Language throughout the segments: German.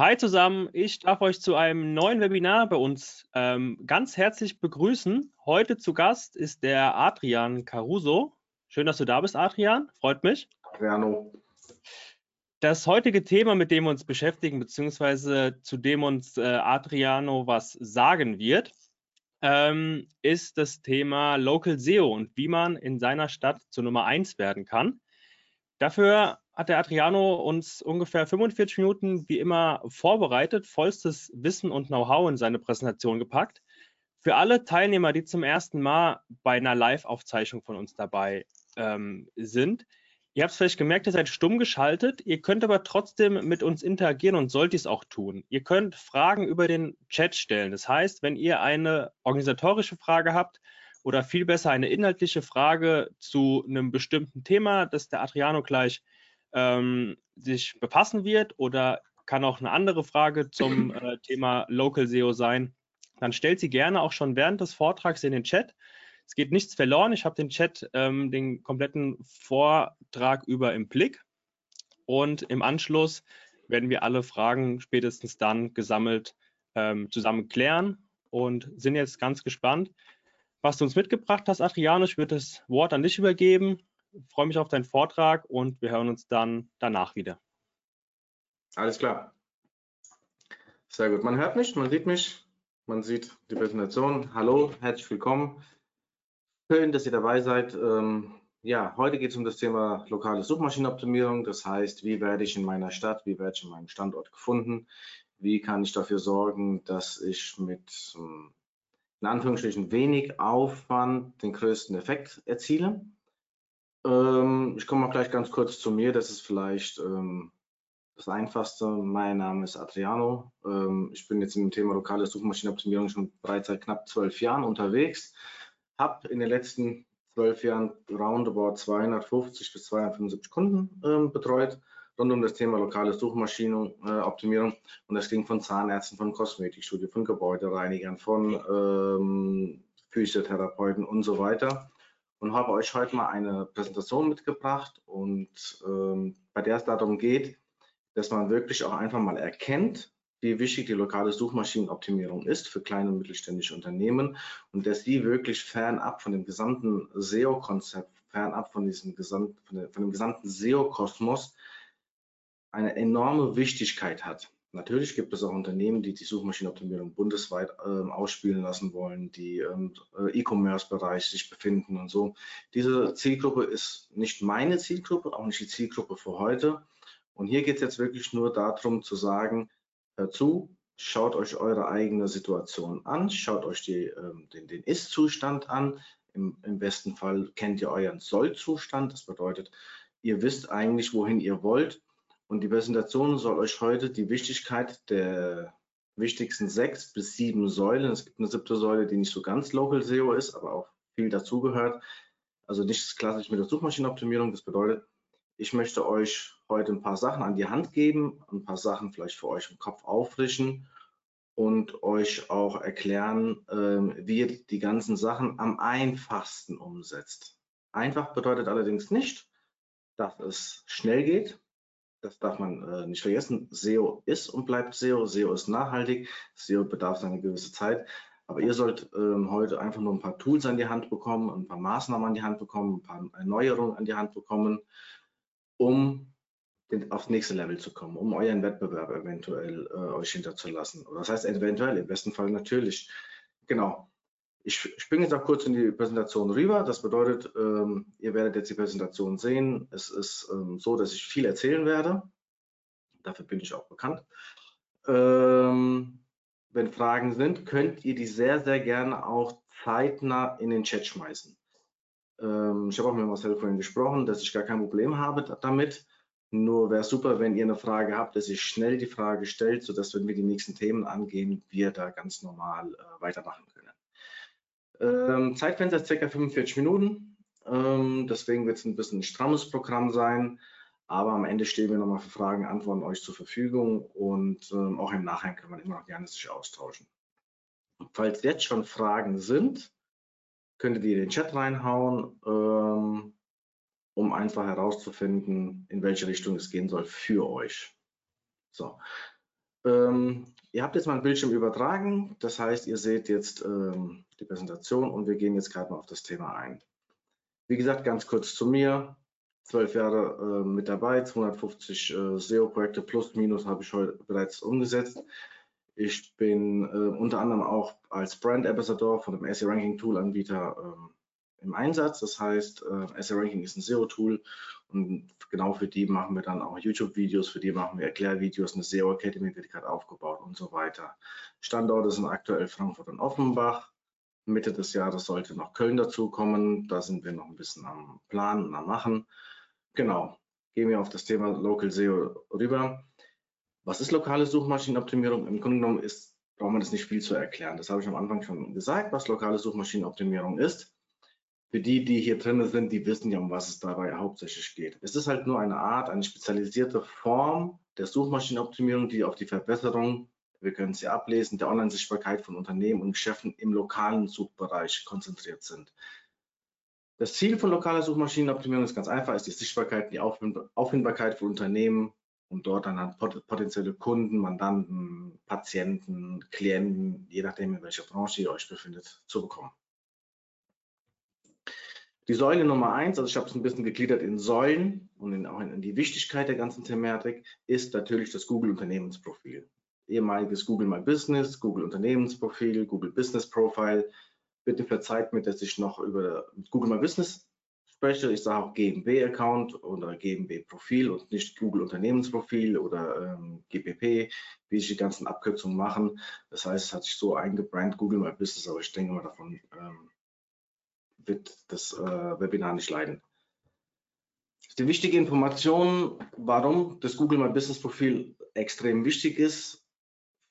Hi zusammen, ich darf euch zu einem neuen Webinar bei uns ähm, ganz herzlich begrüßen. Heute zu Gast ist der Adrian Caruso. Schön, dass du da bist, Adrian. Freut mich. Adriano. Das heutige Thema, mit dem wir uns beschäftigen, beziehungsweise zu dem uns äh, Adriano was sagen wird, ähm, ist das Thema Local SEO und wie man in seiner Stadt zur Nummer 1 werden kann. Dafür hat der Adriano uns ungefähr 45 Minuten wie immer vorbereitet, vollstes Wissen und Know-how in seine Präsentation gepackt. Für alle Teilnehmer, die zum ersten Mal bei einer Live-Aufzeichnung von uns dabei ähm, sind, ihr habt es vielleicht gemerkt, ihr seid stumm geschaltet. Ihr könnt aber trotzdem mit uns interagieren und sollt es auch tun. Ihr könnt Fragen über den Chat stellen. Das heißt, wenn ihr eine organisatorische Frage habt, oder viel besser eine inhaltliche Frage zu einem bestimmten Thema, das der Adriano gleich ähm, sich befassen wird oder kann auch eine andere Frage zum äh, Thema Local SEO sein, dann stellt sie gerne auch schon während des Vortrags in den Chat. Es geht nichts verloren. Ich habe den Chat ähm, den kompletten Vortrag über im Blick und im Anschluss werden wir alle Fragen spätestens dann gesammelt ähm, zusammen klären und sind jetzt ganz gespannt, was du uns mitgebracht hast, Adriano. Ich würde das Wort an dich übergeben. Freue mich auf deinen Vortrag und wir hören uns dann danach wieder. Alles klar. Sehr gut. Man hört mich, man sieht mich, man sieht die Präsentation. Hallo, herzlich willkommen. Schön, dass ihr dabei seid. Ähm, ja, heute geht es um das Thema lokale Suchmaschinenoptimierung. Das heißt, wie werde ich in meiner Stadt, wie werde ich in meinem Standort gefunden? Wie kann ich dafür sorgen, dass ich mit ähm, in Anführungsstrichen wenig Aufwand den größten Effekt erziele. Ähm, ich komme mal gleich ganz kurz zu mir, das ist vielleicht ähm, das Einfachste. Mein Name ist Adriano. Ähm, ich bin jetzt im Thema lokale Suchmaschinenoptimierung schon bereits seit knapp zwölf Jahren unterwegs. Habe in den letzten zwölf Jahren roundabout 250 bis 275 Kunden ähm, betreut rund um das Thema lokale Suchmaschinenoptimierung. Äh, und das ging von Zahnärzten, von Kosmetikstudien, von Gebäudereinigern, von ähm, Physiotherapeuten und so weiter. Und habe euch heute mal eine Präsentation mitgebracht und ähm, bei der es darum geht, dass man wirklich auch einfach mal erkennt, wie wichtig die lokale Suchmaschinenoptimierung ist für kleine und mittelständische Unternehmen und dass die wirklich fernab von dem gesamten SEO-Konzept, fernab von diesem gesamten, von, dem gesamten SEO-Kosmos eine enorme Wichtigkeit hat. Natürlich gibt es auch Unternehmen, die die Suchmaschinenoptimierung bundesweit ähm, ausspielen lassen wollen, die im ähm, äh, E-Commerce-Bereich sich befinden und so. Diese Zielgruppe ist nicht meine Zielgruppe, auch nicht die Zielgruppe für heute. Und hier geht es jetzt wirklich nur darum zu sagen, hört zu, schaut euch eure eigene Situation an, schaut euch die, ähm, den, den Ist-Zustand an. Im, Im besten Fall kennt ihr euren Soll-Zustand. Das bedeutet, ihr wisst eigentlich, wohin ihr wollt und die Präsentation soll euch heute die Wichtigkeit der wichtigsten sechs bis sieben Säulen, es gibt eine siebte Säule, die nicht so ganz Local SEO ist, aber auch viel dazugehört, also nicht klassisch mit der Suchmaschinenoptimierung. Das bedeutet, ich möchte euch heute ein paar Sachen an die Hand geben, ein paar Sachen vielleicht für euch im Kopf auffrischen und euch auch erklären, ähm, wie ihr die ganzen Sachen am einfachsten umsetzt. Einfach bedeutet allerdings nicht, dass es schnell geht, das darf man äh, nicht vergessen. SEO ist und bleibt SEO. SEO ist nachhaltig. SEO bedarf seiner gewisse Zeit. Aber ihr sollt ähm, heute einfach nur ein paar Tools an die Hand bekommen, ein paar Maßnahmen an die Hand bekommen, ein paar Erneuerungen an die Hand bekommen, um den, aufs nächste Level zu kommen, um euren Wettbewerb eventuell äh, euch hinterzulassen. Das heißt eventuell, im besten Fall natürlich. Genau. Ich springe jetzt auch kurz in die Präsentation rüber. Das bedeutet, ähm, ihr werdet jetzt die Präsentation sehen. Es ist ähm, so, dass ich viel erzählen werde. Dafür bin ich auch bekannt. Ähm, wenn Fragen sind, könnt ihr die sehr, sehr gerne auch zeitnah in den Chat schmeißen. Ähm, ich habe auch mit Marcel vorhin gesprochen, dass ich gar kein Problem habe damit. Nur wäre super, wenn ihr eine Frage habt, dass ihr schnell die Frage stellt, sodass, wenn wir die nächsten Themen angehen, wir da ganz normal äh, weitermachen. Ähm, Zeitfenster ist ca. 45 Minuten. Ähm, deswegen wird es ein bisschen ein strammes Programm sein. Aber am Ende stehen wir nochmal für Fragen, Antworten euch zur Verfügung und ähm, auch im Nachhinein kann man immer noch gerne sich austauschen. Falls jetzt schon Fragen sind, könntet ihr den Chat reinhauen, ähm, um einfach herauszufinden, in welche Richtung es gehen soll für euch. So, Ähm, ihr habt jetzt mal ein Bildschirm übertragen, das heißt, ihr seht jetzt ähm, die Präsentation und wir gehen jetzt gerade mal auf das Thema ein. Wie gesagt, ganz kurz zu mir. Zwölf Jahre äh, mit dabei, 250 äh, SEO-Projekte plus minus habe ich heute bereits umgesetzt. Ich bin äh, unter anderem auch als Brand Ambassador von dem SEO Ranking Tool Anbieter ähm, im Einsatz. Das heißt, äh, SEO Ranking ist ein SEO-Tool und genau für die machen wir dann auch YouTube-Videos, für die machen wir Erklärvideos, eine SEO Academy wird gerade aufgebaut und so weiter. Standorte sind aktuell Frankfurt und Offenbach. Mitte des Jahres sollte noch Köln dazukommen. Da sind wir noch ein bisschen am Planen und am Machen. Genau, gehen wir auf das Thema Local SEO rüber. Was ist lokale Suchmaschinenoptimierung? Im Grunde genommen ist, braucht man das nicht viel zu erklären. Das habe ich am Anfang schon gesagt, was lokale Suchmaschinenoptimierung ist für die, die hier drin sind, die wissen ja, um was es dabei hauptsächlich geht. Es ist halt nur eine Art, eine spezialisierte Form der Suchmaschinenoptimierung, die auf die Verbesserung, wir können sie ablesen, der Online-Sichtbarkeit von Unternehmen und Geschäften im lokalen Suchbereich konzentriert sind. Das Ziel von lokaler Suchmaschinenoptimierung ist ganz einfach, ist die Sichtbarkeit, die Auffindbarkeit von Unternehmen, um dort dann an potenzielle Kunden, Mandanten, Patienten, Klienten, je nachdem in welcher Branche ihr euch befindet, zu bekommen. Die Säule Nummer eins, also ich habe es ein bisschen gegliedert in Säulen und in, auch in, die Wichtigkeit der ganzen Thematik, ist natürlich das Google Unternehmensprofil. Ehemaliges Google My Business, Google Unternehmensprofil, Google Business Profile. Bitte verzeiht mir, dass ich noch über Google My Business spreche. Ich sage auch GmbH-Account oder GmbH-Profil und nicht Google Unternehmensprofil oder ähm, GPP, wie sich die ganzen Abkürzungen machen. Das heißt, es hat sich so eingebrannt, Google My Business, aber ich denke mal davon ähm, wird das äh, Webinar nicht leiden. Die wichtige Information, warum das Google My Business Profil extrem wichtig ist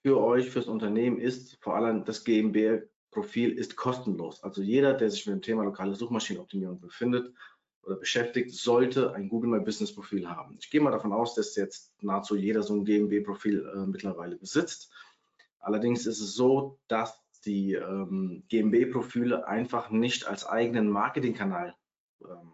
für euch, fürs Unternehmen, ist vor allem das GmbH-Profil ist kostenlos. Also jeder, der sich mit dem Thema lokale Suchmaschinenoptimierung befindet oder beschäftigt, sollte ein Google My Business Profil haben. Ich gehe mal davon aus, dass jetzt nahezu jeder so ein GmbH-Profil äh, mittlerweile besitzt. Allerdings ist es so, dass die ähm, GMB-Profile einfach nicht als eigenen Marketingkanal, ähm,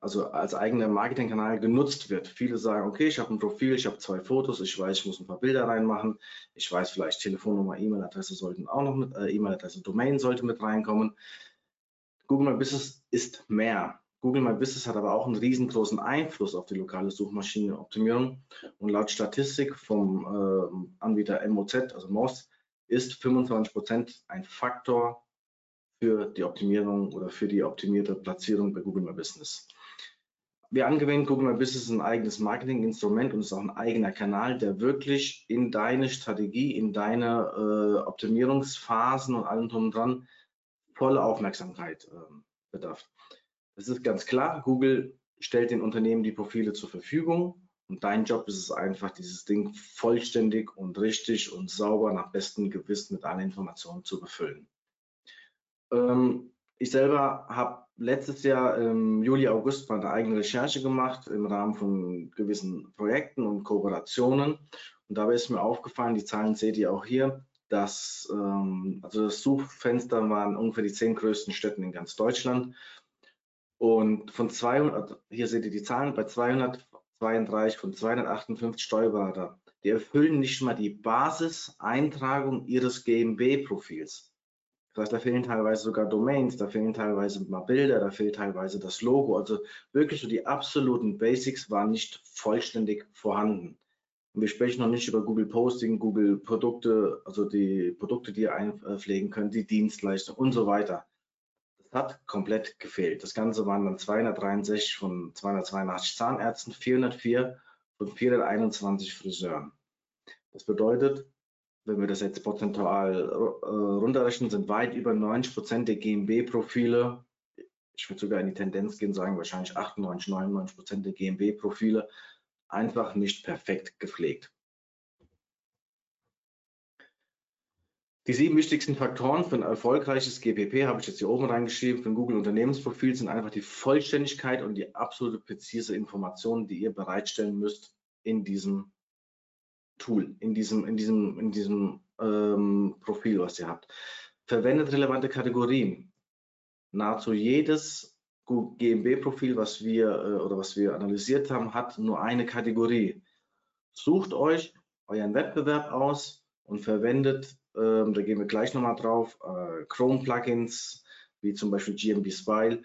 also als eigener Marketingkanal genutzt wird. Viele sagen, okay, ich habe ein Profil, ich habe zwei Fotos, ich weiß, ich muss ein paar Bilder reinmachen, ich weiß vielleicht Telefonnummer, E-Mail-Adresse sollten auch noch mit, äh, E-Mail-Adresse, Domain sollte mit reinkommen. Google My Business ist mehr. Google My Business hat aber auch einen riesengroßen Einfluss auf die lokale Suchmaschinenoptimierung. Und laut Statistik vom äh, Anbieter MOZ, also MOZ, ist 25 Prozent ein Faktor für die Optimierung oder für die optimierte Platzierung bei Google My Business. Wir angewenden Google My Business ist ein eigenes Marketinginstrument und ist auch ein eigener Kanal, der wirklich in deine Strategie, in deine äh, Optimierungsphasen und allem drum und dran volle Aufmerksamkeit äh, bedarf. Das ist ganz klar. Google stellt den Unternehmen die Profile zur Verfügung und dein Job ist es einfach, dieses Ding vollständig und richtig und sauber nach bestem Gewissen mit allen Informationen zu befüllen. Ähm, ich selber habe letztes Jahr im Juli, August meine eigene Recherche gemacht im Rahmen von gewissen Projekten und Kooperationen. Und dabei ist mir aufgefallen, die Zahlen seht ihr auch hier, dass ähm, also das Suchfenster waren ungefähr die zehn größten Städten in ganz Deutschland. Und von 200, hier seht ihr die Zahlen, bei 200 32 von 258 Steuerberater, die erfüllen nicht mal die Basiseintragung ihres GmbH-Profils. Das heißt, da fehlen teilweise sogar Domains, da fehlen teilweise mal Bilder, da fehlt teilweise das Logo. Also wirklich so die absoluten Basics waren nicht vollständig vorhanden. Und wir sprechen noch nicht über Google Posting, Google Produkte, also die Produkte, die ihr einpflegen könnt, die Dienstleistungen und so weiter hat komplett gefehlt. Das Ganze waren dann 263 von 282 Zahnärzten, 404 von 421 Friseuren. Das bedeutet, wenn wir das jetzt prozentual äh, runterrechnen, sind weit über 90 Prozent der GMB-Profile, ich würde sogar in die Tendenz gehen, sagen wahrscheinlich 98, 99 Prozent der GMB-Profile einfach nicht perfekt gepflegt. Die sieben wichtigsten Faktoren für ein erfolgreiches GPP habe ich jetzt hier oben reingeschrieben. Für ein Google Unternehmensprofil sind einfach die Vollständigkeit und die absolute präzise Information, die ihr bereitstellen müsst in diesem Tool, in diesem, in diesem, in diesem ähm, Profil, was ihr habt. Verwendet relevante Kategorien. Nahezu jedes GMB-Profil, was wir äh, oder was wir analysiert haben, hat nur eine Kategorie. Sucht euch euren Wettbewerb aus und verwendet, da gehen wir gleich nochmal drauf, äh, Chrome-Plugins, wie zum Beispiel GMB Spile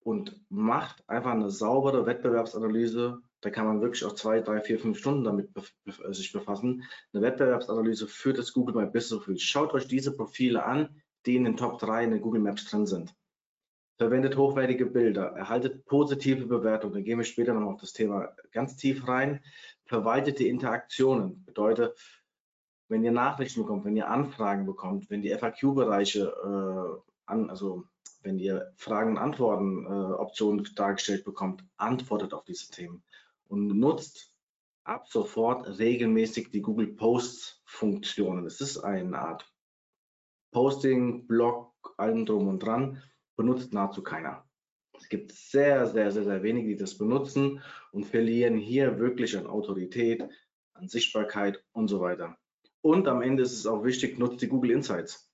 und macht einfach eine saubere Wettbewerbsanalyse. Da kann man wirklich auch zwei, drei, vier, fünf Stunden damit bef äh, sich befassen. Eine Wettbewerbsanalyse für das Google My Business Profil. Schaut euch diese Profile an, die in den Top 3 in den Google Maps drin sind. Verwendet hochwertige Bilder, erhaltet positive Bewertungen. Da gehen wir später noch auf das Thema ganz tief rein. Verwaltet die Interaktionen. Bedeutet, wenn ihr Nachrichten bekommt, wenn ihr Anfragen bekommt, wenn die FAQ-Bereiche äh, an, also wenn ihr Fragen und Antworten äh, Optionen dargestellt bekommt, antwortet auf diese Themen und nutzt ab sofort regelmäßig die Google Posts Funktionen. Es ist eine Art Posting, Blog, allem drum und dran, benutzt nahezu keiner. Es gibt sehr, sehr, sehr, sehr wenige, die das benutzen und verlieren hier wirklich an Autorität, an Sichtbarkeit und so weiter. Und am Ende ist es auch wichtig, nutzt die Google Insights.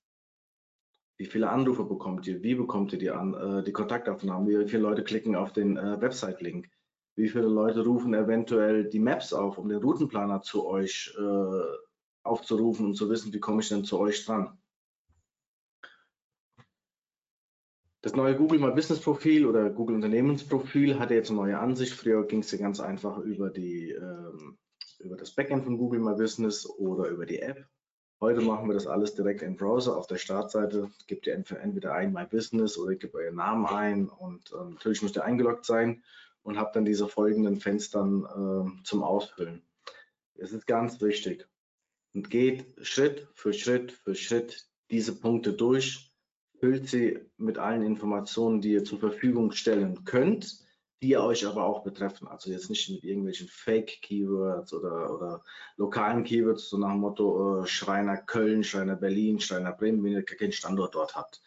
Wie viele Anrufe bekommt ihr? Wie bekommt ihr die, an, äh, die Kontaktaufnahmen? Wie viele Leute klicken auf den äh, Website-Link? Wie viele Leute rufen eventuell die Maps auf, um den Routenplaner zu euch äh, aufzurufen und zu wissen, wie komme ich denn zu euch dran? Das neue Google My Business Profil oder Google Unternehmensprofil hatte jetzt eine neue Ansicht. Früher ging es ja ganz einfach über die ähm, über das Backend von Google My Business oder über die App. Heute machen wir das alles direkt im Browser auf der Startseite. Gebt ihr entweder ein My Business oder gebt euren Namen ein und äh, natürlich müsst ihr eingeloggt sein und habt dann diese folgenden Fenster äh, zum Ausfüllen. Es ist ganz wichtig und geht Schritt für Schritt für Schritt diese Punkte durch, füllt sie mit allen Informationen, die ihr zur Verfügung stellen könnt die euch aber auch betreffen. Also jetzt nicht mit irgendwelchen Fake-Keywords oder, oder lokalen Keywords, so nach dem Motto äh, Schreiner Köln, Schreiner Berlin, Schreiner Bremen, wenn ihr keinen Standort dort habt.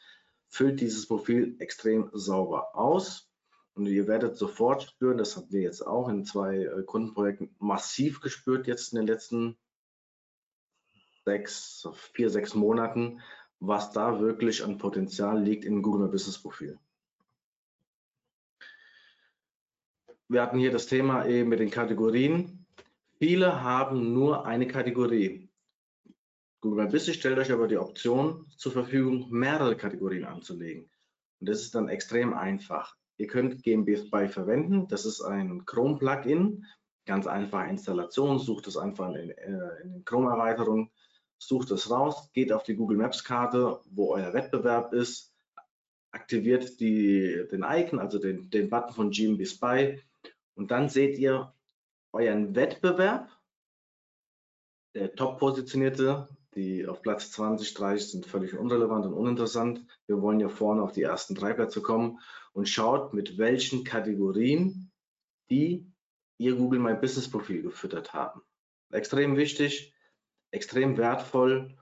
Füllt dieses Profil extrem sauber aus und ihr werdet sofort spüren, das haben wir jetzt auch in zwei äh, Kundenprojekten massiv gespürt jetzt in den letzten sechs, vier, sechs Monaten, was da wirklich an Potenzial liegt im Google Business Profil. Wir hatten hier das Thema eben mit den Kategorien. Viele haben nur eine Kategorie. Google My Business stellt euch aber die Option zur Verfügung, mehrere Kategorien anzulegen. Und das ist dann extrem einfach. Ihr könnt GMB Spy verwenden. Das ist ein Chrome-Plugin. Ganz einfache Installation. Sucht es einfach in, äh, in den Chrome-Erweiterungen. Sucht es raus, geht auf die Google Maps-Karte, wo euer Wettbewerb ist, aktiviert die, den Icon, also den, den Button von GMB Spy und dann seht ihr euren Wettbewerb, der top-positionierte, die auf Platz 20, 30 sind völlig unrelevant und uninteressant. Wir wollen ja vorne auf die ersten drei Plätze kommen und schaut, mit welchen Kategorien die ihr Google My Business Profil gefüttert haben. Extrem wichtig, extrem wertvoll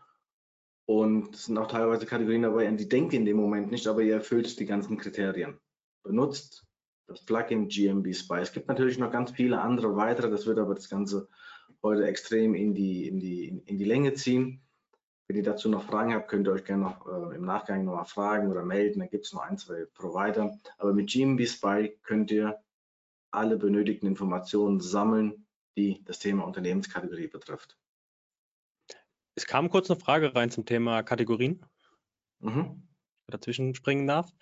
und es sind auch teilweise Kategorien dabei, an die denkt ihr in dem Moment nicht, aber ihr erfüllt die ganzen Kriterien. Benutzt das Plugin GMB Spy. Es gibt natürlich noch ganz viele andere weitere, das wird aber das Ganze heute extrem in die, in die, in die Länge ziehen. Wenn ihr dazu noch Fragen habt, könnt ihr euch gerne noch äh, im Nachgang nochmal fragen oder melden. Da gibt es noch ein, zwei Provider. Aber mit GMB Spy könnt ihr alle benötigten Informationen sammeln, die das Thema Unternehmenskategorie betrifft. Es kam kurz eine Frage rein zum Thema Kategorien. Mhm. Dazwischen springen darf.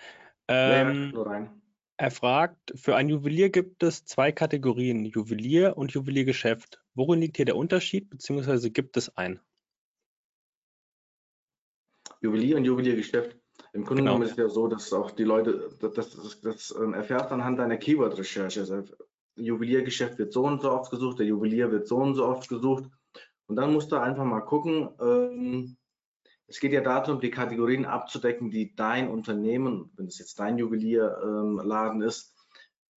Ähm, ja, nur rein. Er fragt, für ein Juwelier gibt es zwei Kategorien, Juwelier und Juweliergeschäft. Worin liegt hier der Unterschied, beziehungsweise gibt es einen? Juwelier und Juweliergeschäft. Im Grunde genau. genommen ist es ja so, dass auch die Leute, das, das, das, das ähm, erfährt anhand deiner Keyword-Recherche. Also Juweliergeschäft wird so und so oft gesucht, der Juwelier wird so und so oft gesucht. Und dann musst du einfach mal gucken, ähm, es geht ja darum, die Kategorien abzudecken, die dein Unternehmen, wenn es jetzt dein Juwelierladen ähm, ist,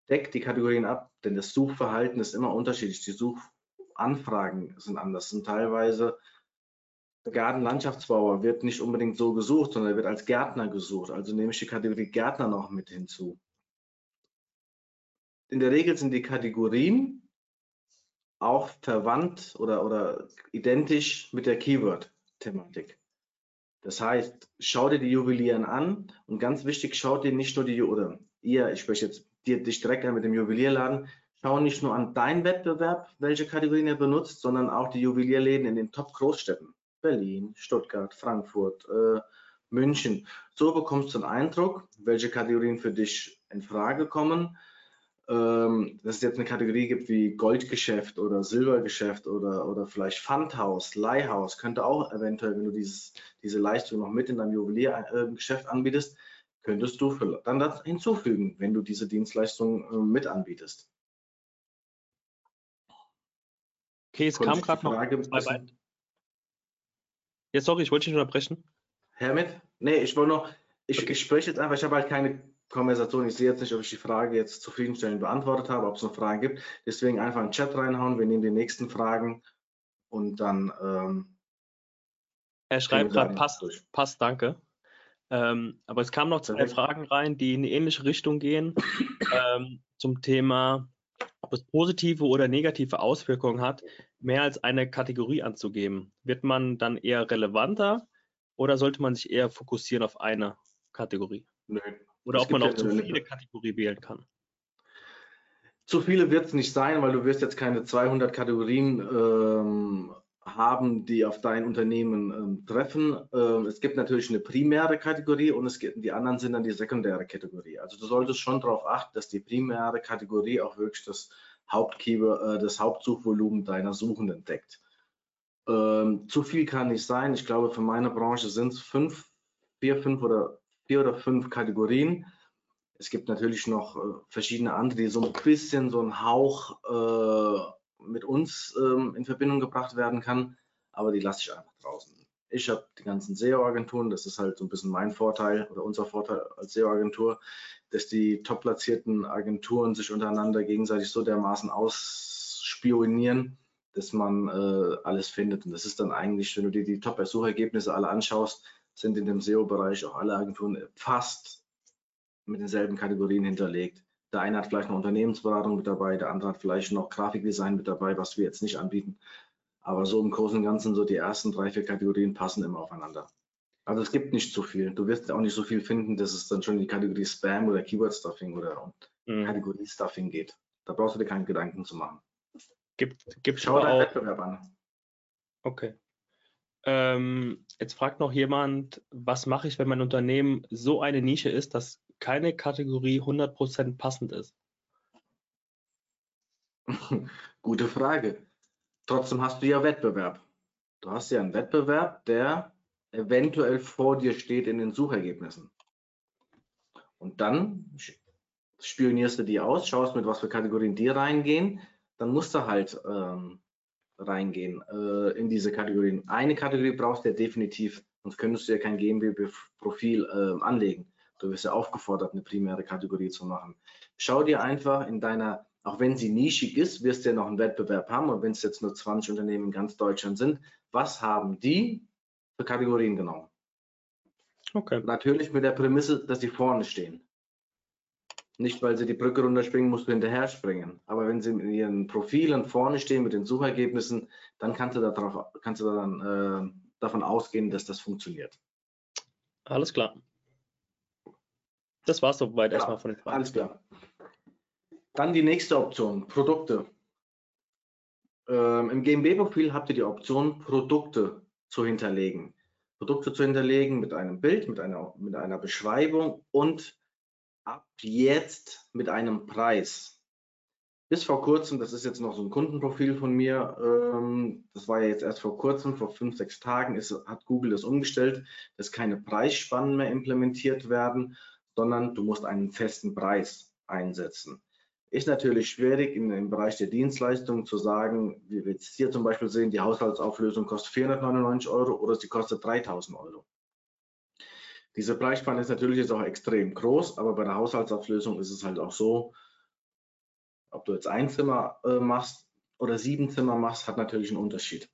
deckt die Kategorien ab, denn das Suchverhalten ist immer unterschiedlich. Die Suchanfragen sind anders. Sind teilweise Gartenlandschaftsbauer wird nicht unbedingt so gesucht, sondern wird als Gärtner gesucht. Also nehme ich die Kategorie Gärtner noch mit hinzu. In der Regel sind die Kategorien auch verwandt oder, oder identisch mit der Keyword-Thematik. Das heißt, schau dir die Juwelieren an und ganz wichtig, schau dir nicht nur die, oder ihr, ich spreche jetzt dir, dich direkt an mit dem Juwelierladen, schau nicht nur an deinen Wettbewerb, welche Kategorien er benutzt, sondern auch die Juwelierläden in den Top-Großstädten. Berlin, Stuttgart, Frankfurt, äh, München. So bekommst du einen Eindruck, welche Kategorien für dich in Frage kommen. Ähm, dass es jetzt eine Kategorie gibt wie Goldgeschäft oder Silbergeschäft oder, oder vielleicht Pfandhaus, Leihhaus, könnte auch eventuell, wenn du dieses, diese Leistung noch mit in deinem Juweliergeschäft anbietest, könntest du dann das hinzufügen, wenn du diese Dienstleistung äh, mit anbietest. Okay, es kam gerade noch zwei Ja, sorry, ich wollte dich unterbrechen. Hermit? Nee, ich wollte noch, ich, okay. ich spreche jetzt einfach, ich habe halt keine Konversation. Ich sehe jetzt nicht, ob ich die Frage jetzt zufriedenstellend beantwortet habe, ob es noch Fragen gibt. Deswegen einfach in den Chat reinhauen. Wir nehmen die nächsten Fragen und dann. Ähm, er schreibt gerade, passt, passt, danke. Ähm, aber es kamen noch zwei. Fragen rein, die in eine ähnliche Richtung gehen, ähm, zum Thema, ob es positive oder negative Auswirkungen hat, mehr als eine Kategorie anzugeben. Wird man dann eher relevanter oder sollte man sich eher fokussieren auf eine Kategorie? Nö, oder ob man auch zu viele Kategorien wählen kann. Zu viele wird es nicht sein, weil du wirst jetzt keine 200 Kategorien ähm, haben, die auf dein Unternehmen ähm, treffen. Ähm, es gibt natürlich eine primäre Kategorie und es gibt, die anderen sind dann die sekundäre Kategorie. Also du solltest schon darauf achten, dass die primäre Kategorie auch wirklich das Hauptkeyword, äh, das Hauptsuchvolumen deiner Suchenden deckt. Ähm, zu viel kann nicht sein. Ich glaube, für meine Branche sind es fünf, vier, fünf oder vier oder fünf Kategorien. Es gibt natürlich noch äh, verschiedene andere, die so ein bisschen so ein Hauch äh, mit uns ähm, in Verbindung gebracht werden kann, aber die lasse ich einfach draußen. Ich habe die ganzen SEO-Agenturen, das ist halt so ein bisschen mein Vorteil oder unser Vorteil als SEO-Agentur, dass die top platzierten Agenturen sich untereinander gegenseitig so dermaßen ausspionieren, dass man äh, alles findet. Und das ist dann eigentlich, wenn du dir die Top-Suchergebnisse alle anschaust, sind in dem SEO-Bereich auch alle Agenturen fast mit denselben Kategorien hinterlegt. Der eine hat vielleicht eine Unternehmensberatung mit dabei, der andere hat vielleicht noch Grafikdesign mit dabei, was wir jetzt nicht anbieten. Aber so im Großen und Ganzen, so die ersten drei, vier Kategorien passen immer aufeinander. Also es gibt nicht so viel. Du wirst auch nicht so viel finden, dass es dann schon in die Kategorie Spam oder Keyword Stuffing oder mhm. Kategorie Stuffing geht. Da brauchst du dir keine Gedanken zu machen. Gibt, gibt Schau deinen Wettbewerb an. Okay. Ähm, jetzt fragt noch jemand, was mache ich, wenn mein Unternehmen so eine Nische ist, dass keine Kategorie 100% passend ist? Gute Frage. Trotzdem hast du ja Wettbewerb. Du hast ja einen Wettbewerb, der eventuell vor dir steht in den Suchergebnissen. Und dann spionierst du die aus, schaust mit was für Kategorien die reingehen, dann musst du halt ähm, reingehen äh, in diese Kategorien. Eine Kategorie brauchst du ja definitiv, sonst könntest du ja kein GmbH-Profil äh, anlegen. Du wirst ja aufgefordert, eine primäre Kategorie zu machen. Schau dir einfach in deiner, auch wenn sie nischig ist, wirst du ja noch einen Wettbewerb haben und wenn es jetzt nur 20 Unternehmen in ganz Deutschland sind, was haben die für Kategorien genommen? Okay. Natürlich mit der Prämisse, dass sie vorne stehen. Nicht, weil sie die Brücke runterspringen, musst du hinterher springen. Aber wenn sie in ihren Profilen vorne stehen mit den Suchergebnissen, dann kannst du, darauf, kannst du dann äh, davon ausgehen, dass das funktioniert. Alles klar. Das war es soweit ja, erstmal von den Fragen. Alles klar. Dann die nächste Option, Produkte. Ähm, Im GMB-Profil habt ihr die Option, Produkte zu hinterlegen. Produkte zu hinterlegen mit einem Bild, mit einer, mit einer Beschreibung und ab jetzt mit einem Preis. Bis vor kurzem, das ist jetzt noch so ein Kundenprofil von mir, ähm, das war ja jetzt erst vor kurzem, vor fünf, sechs Tagen ist, hat Google das umgestellt, dass keine Preisspannen mehr implementiert werden, sondern du musst einen festen Preis einsetzen. Ist natürlich schwierig in, im Bereich der Dienstleistungen zu sagen, wie wir jetzt hier zum Beispiel sehen, die Haushaltsauflösung kostet 499 Euro oder sie kostet 3000 Euro. Diese Preisspanne ist natürlich jetzt auch extrem groß, aber bei der Haushaltsauflösung ist es halt auch so, ob du jetzt ein Zimmer äh, machst oder sieben Zimmer machst, hat natürlich einen Unterschied.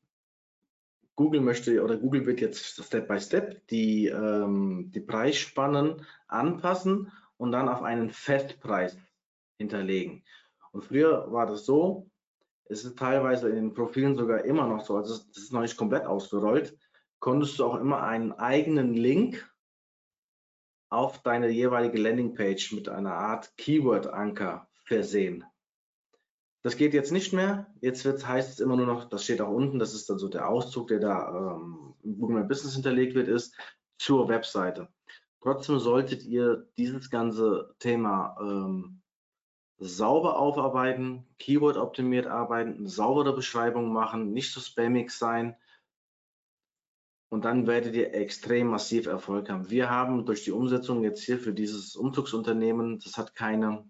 Google möchte oder Google wird jetzt Step by Step die, ähm, die Preisspannen anpassen und dann auf einen Festpreis hinterlegen. Und früher war das so, es ist teilweise in den Profilen sogar immer noch so, also das ist noch nicht komplett ausgerollt, konntest du auch immer einen eigenen Link auf deine jeweilige Landingpage mit einer Art Keyword-Anker versehen. Das geht jetzt nicht mehr. Jetzt wird, heißt es immer nur noch, das steht auch unten, das ist dann so der Auszug, der da ähm, im Google My Business hinterlegt wird, ist zur Webseite. Trotzdem solltet ihr dieses ganze Thema ähm, sauber aufarbeiten, Keyword optimiert arbeiten, eine saubere Beschreibung machen, nicht so spammig sein. Und dann werdet ihr extrem massiv Erfolg haben. Wir haben durch die Umsetzung jetzt hier für dieses Umzugsunternehmen, das hat keine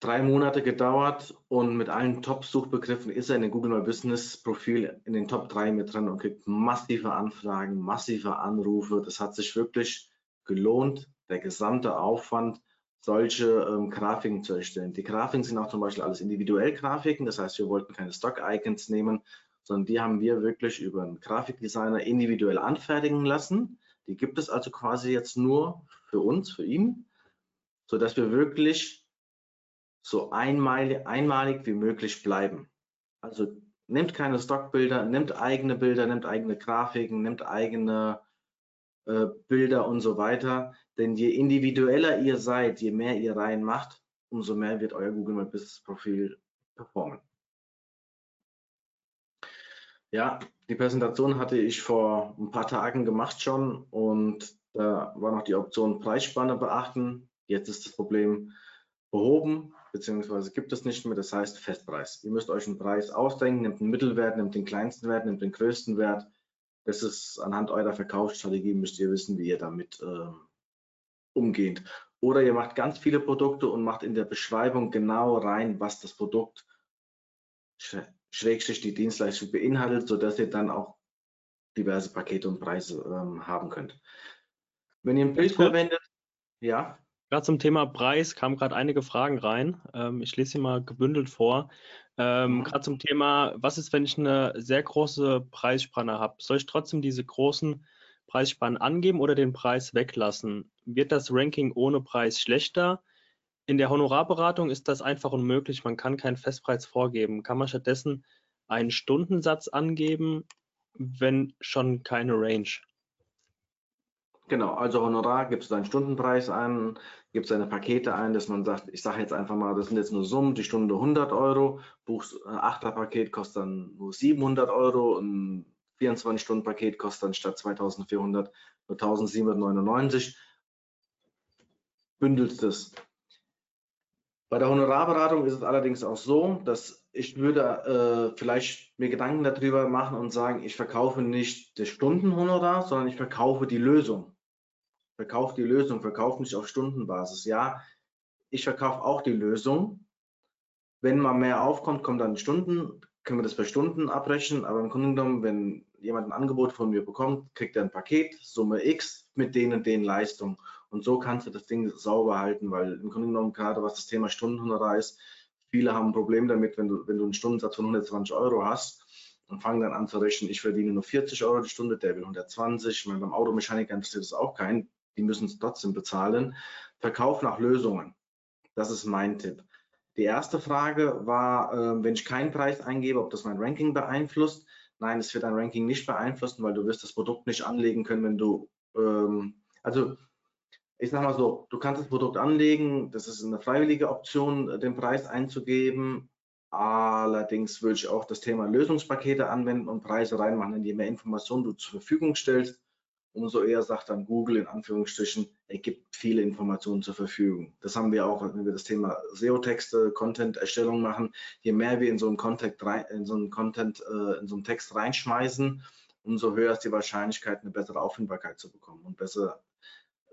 drei Monate gedauert und mit allen Top-Suchbegriffen ist er in den Google My Business Profil in den Top 3 mit drin und kriegt massive Anfragen, massive Anrufe. Das hat sich wirklich gelohnt, der gesamte Aufwand, solche ähm, Grafiken zu erstellen. Die Grafiken sind auch zum Beispiel alles individuell Grafiken, das heißt, wir wollten keine Stock-Icons nehmen, sondern die haben wir wirklich über einen Grafikdesigner individuell anfertigen lassen. Die gibt es also quasi jetzt nur für uns, für ihn, sodass wir wirklich so einmalig, einmalig wie möglich bleiben. Also nehmt keine Stockbilder, nehmt eigene Bilder, nehmt eigene Grafiken, nehmt eigene äh, Bilder und so weiter. Denn je individueller ihr seid, je mehr ihr reinmacht, umso mehr wird euer Google My Business Profil performen. Ja, die Präsentation hatte ich vor ein paar Tagen gemacht schon und da war noch die Option Preisspanne beachten. Jetzt ist das Problem behoben beziehungsweise gibt es nicht mehr, das heißt Festpreis. Ihr müsst euch einen Preis ausdenken, nehmt einen Mittelwert, nehmt den kleinsten Wert, nehmt den größten Wert. Das ist anhand eurer Verkaufsstrategie, müsst ihr wissen, wie ihr damit äh, umgeht. Oder ihr macht ganz viele Produkte und macht in der Beschreibung genau rein, was das Produkt schrägstrich die Dienstleistung beinhaltet, sodass ihr dann auch diverse Pakete und Preise ähm, haben könnt. Wenn ihr ein Bild verwendet, ja. Gerade zum Thema Preis kamen gerade einige Fragen rein. Ähm, ich lese sie mal gebündelt vor. Ähm. Gerade zum Thema, was ist, wenn ich eine sehr große Preisspanne habe? Soll ich trotzdem diese großen Preisspannen angeben oder den Preis weglassen? Wird das Ranking ohne Preis schlechter? In der Honorarberatung ist das einfach unmöglich. Man kann keinen Festpreis vorgeben. Kann man stattdessen einen Stundensatz angeben, wenn schon keine Range? Genau, also Honorar gibst du deinen Stundenpreis an, gibst deine Pakete ein, dass man sagt, ich sage jetzt einfach mal, das sind jetzt nur Summen, die Stunde 100 Euro, buchst ein äh, Achterpaket kostet dann nur 700 Euro, ein 24-Stunden-Paket kostet dann statt 2400 nur 1799, bündelt es. Bei der Honorarberatung ist es allerdings auch so, dass ich würde äh, vielleicht mir Gedanken darüber machen und sagen, ich verkaufe nicht das Stundenhonorar, sondern ich verkaufe die Lösung verkauft die Lösung, verkauft nicht auf Stundenbasis. Ja, ich verkaufe auch die Lösung. Wenn mal mehr aufkommt, kommen dann Stunden, können wir das bei Stunden abrechnen, aber im Grunde genommen, wenn jemand ein Angebot von mir bekommt, kriegt er ein Paket, Summe X mit den und den Leistungen. Und so kannst du das Ding sauber halten, weil im Grunde genommen, gerade was das Thema Stundenhonorar ist, viele haben ein Problem damit, wenn du, wenn du einen Stundensatz von 120 Euro hast und fangen dann an zu rechnen, ich verdiene nur 40 Euro die Stunde, der will 120. Ich meine, beim Automechaniker interessiert es auch keinen die müssen es trotzdem bezahlen. Verkauf nach Lösungen. Das ist mein Tipp. Die erste Frage war, äh, wenn ich keinen Preis eingebe, ob das mein Ranking beeinflusst. Nein, es wird dein Ranking nicht beeinflussen, weil du wirst das Produkt nicht anlegen können, wenn du, ähm, also ich sage mal so, du kannst das Produkt anlegen, das ist eine freiwillige Option, den Preis einzugeben. Allerdings würde ich auch das Thema Lösungspakete anwenden und Preise reinmachen, je mehr Informationen du zur Verfügung stellst, umso eher sagt dann Google in Anführungsstrichen, er gibt viele Informationen zur Verfügung. Das haben wir auch, wenn wir das Thema SEO-Texte, Content-Erstellung machen. Je mehr wir in so einen Content, in so einen Content, äh, in so einen Text reinschmeißen, umso höher ist die Wahrscheinlichkeit, eine bessere Auffindbarkeit zu bekommen und besser,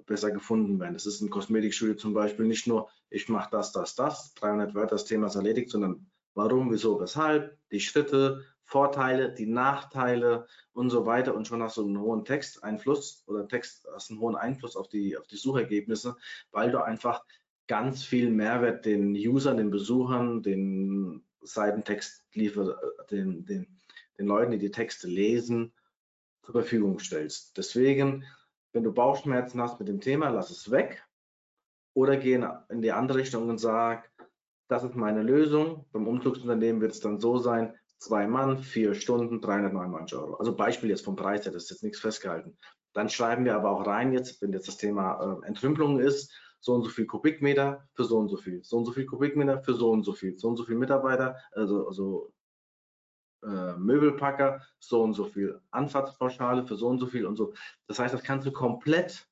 besser gefunden werden. Das ist in Kosmetikstudie zum Beispiel nicht nur, ich mache das, das, das, 300 Wörter, das Thema ist erledigt, sondern warum, wieso, weshalb, die Schritte, Vorteile, die Nachteile und so weiter und schon hast du einen hohen Texteinfluss oder Text hast einen hohen Einfluss auf die, auf die Suchergebnisse, weil du einfach ganz viel Mehrwert den Usern, den Besuchern, den Seitentext liefer, den, den, den Leuten, die die Texte lesen, zur Verfügung stellst. Deswegen, wenn du Bauchschmerzen hast mit dem Thema, lass es weg oder geh in die andere Richtung und sag, das ist meine Lösung. Beim Umzugsunternehmen wird es dann so sein, zwei Mann, vier Stunden, 399 Euro. Also Beispiel jetzt vom Preis her, das ist jetzt nichts festgehalten. Dann schreiben wir aber auch rein jetzt, wenn jetzt das Thema äh, Entrümpelung ist, so und so viel Kubikmeter für so und so viel, so und so viel Kubikmeter für so und so viel, so und so viel Mitarbeiter, also, also äh, Möbelpacker, so und so viel Anfahrtspauschale für so und so viel und so. Das heißt, das kannst du komplett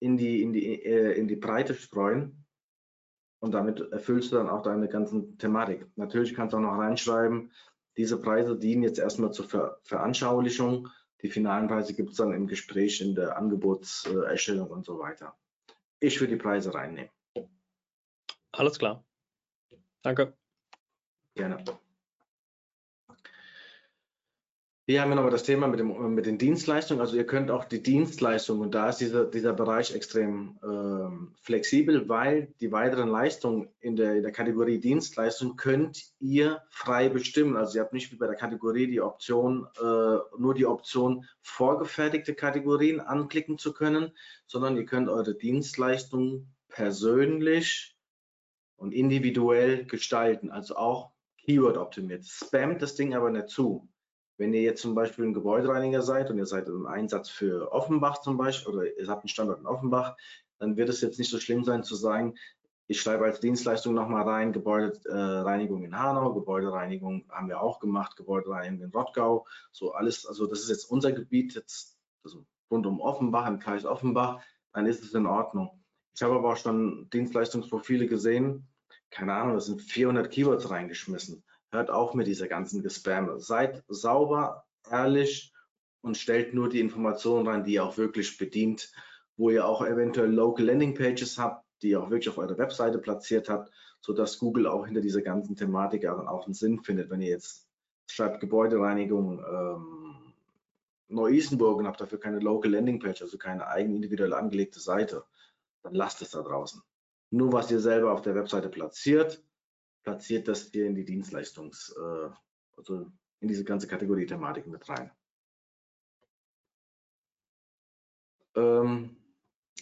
in die, in die, äh, in die Breite streuen und damit erfüllst du dann auch deine ganzen Thematik. Natürlich kannst du auch noch reinschreiben, diese Preise dienen jetzt erstmal zur Ver Veranschaulichung. Die finalen Preise gibt es dann im Gespräch, in der Angebotserstellung und so weiter. Ich würde die Preise reinnehmen. Alles klar. Danke. Gerne. Hier haben wir nochmal das Thema mit, dem, mit den Dienstleistungen. Also ihr könnt auch die Dienstleistungen, und da ist dieser, dieser Bereich extrem ähm, flexibel, weil die weiteren Leistungen in der, in der Kategorie Dienstleistung könnt ihr frei bestimmen. Also ihr habt nicht wie bei der Kategorie die Option, äh, nur die Option vorgefertigte Kategorien anklicken zu können, sondern ihr könnt eure Dienstleistungen persönlich und individuell gestalten, also auch Keyword optimiert. Spamt das Ding aber nicht zu. Wenn ihr jetzt zum Beispiel ein Gebäudereiniger seid und ihr seid im Einsatz für Offenbach zum Beispiel oder ihr habt einen Standort in Offenbach, dann wird es jetzt nicht so schlimm sein zu sagen, ich schreibe als Dienstleistung nochmal rein, Gebäudereinigung in Hanau, Gebäudereinigung haben wir auch gemacht, Gebäudereinigung in Rottgau, so alles, also das ist jetzt unser Gebiet, jetzt also rund um Offenbach, im Kreis Offenbach, dann ist es in Ordnung. Ich habe aber auch schon Dienstleistungsprofile gesehen, keine Ahnung, da sind 400 Keywords reingeschmissen hört auf mit dieser ganzen Gespamme. Seid sauber, ehrlich und stellt nur die Informationen rein, die ihr auch wirklich bedient, wo ihr auch eventuell Local Landing Pages habt, die ihr auch wirklich auf eurer Webseite platziert habt, sodass Google auch hinter dieser ganzen Thematik auch einen Sinn findet. Wenn ihr jetzt schreibt Gebäudereinigung ähm, Neu-Isenburg und habt dafür keine Local Landing Page, also keine eigen individuell angelegte Seite, dann lasst es da draußen. Nur was ihr selber auf der Webseite platziert, platziert das hier in die Dienstleistungs, äh, also in diese ganze Kategorie Thematik mit rein. Ähm,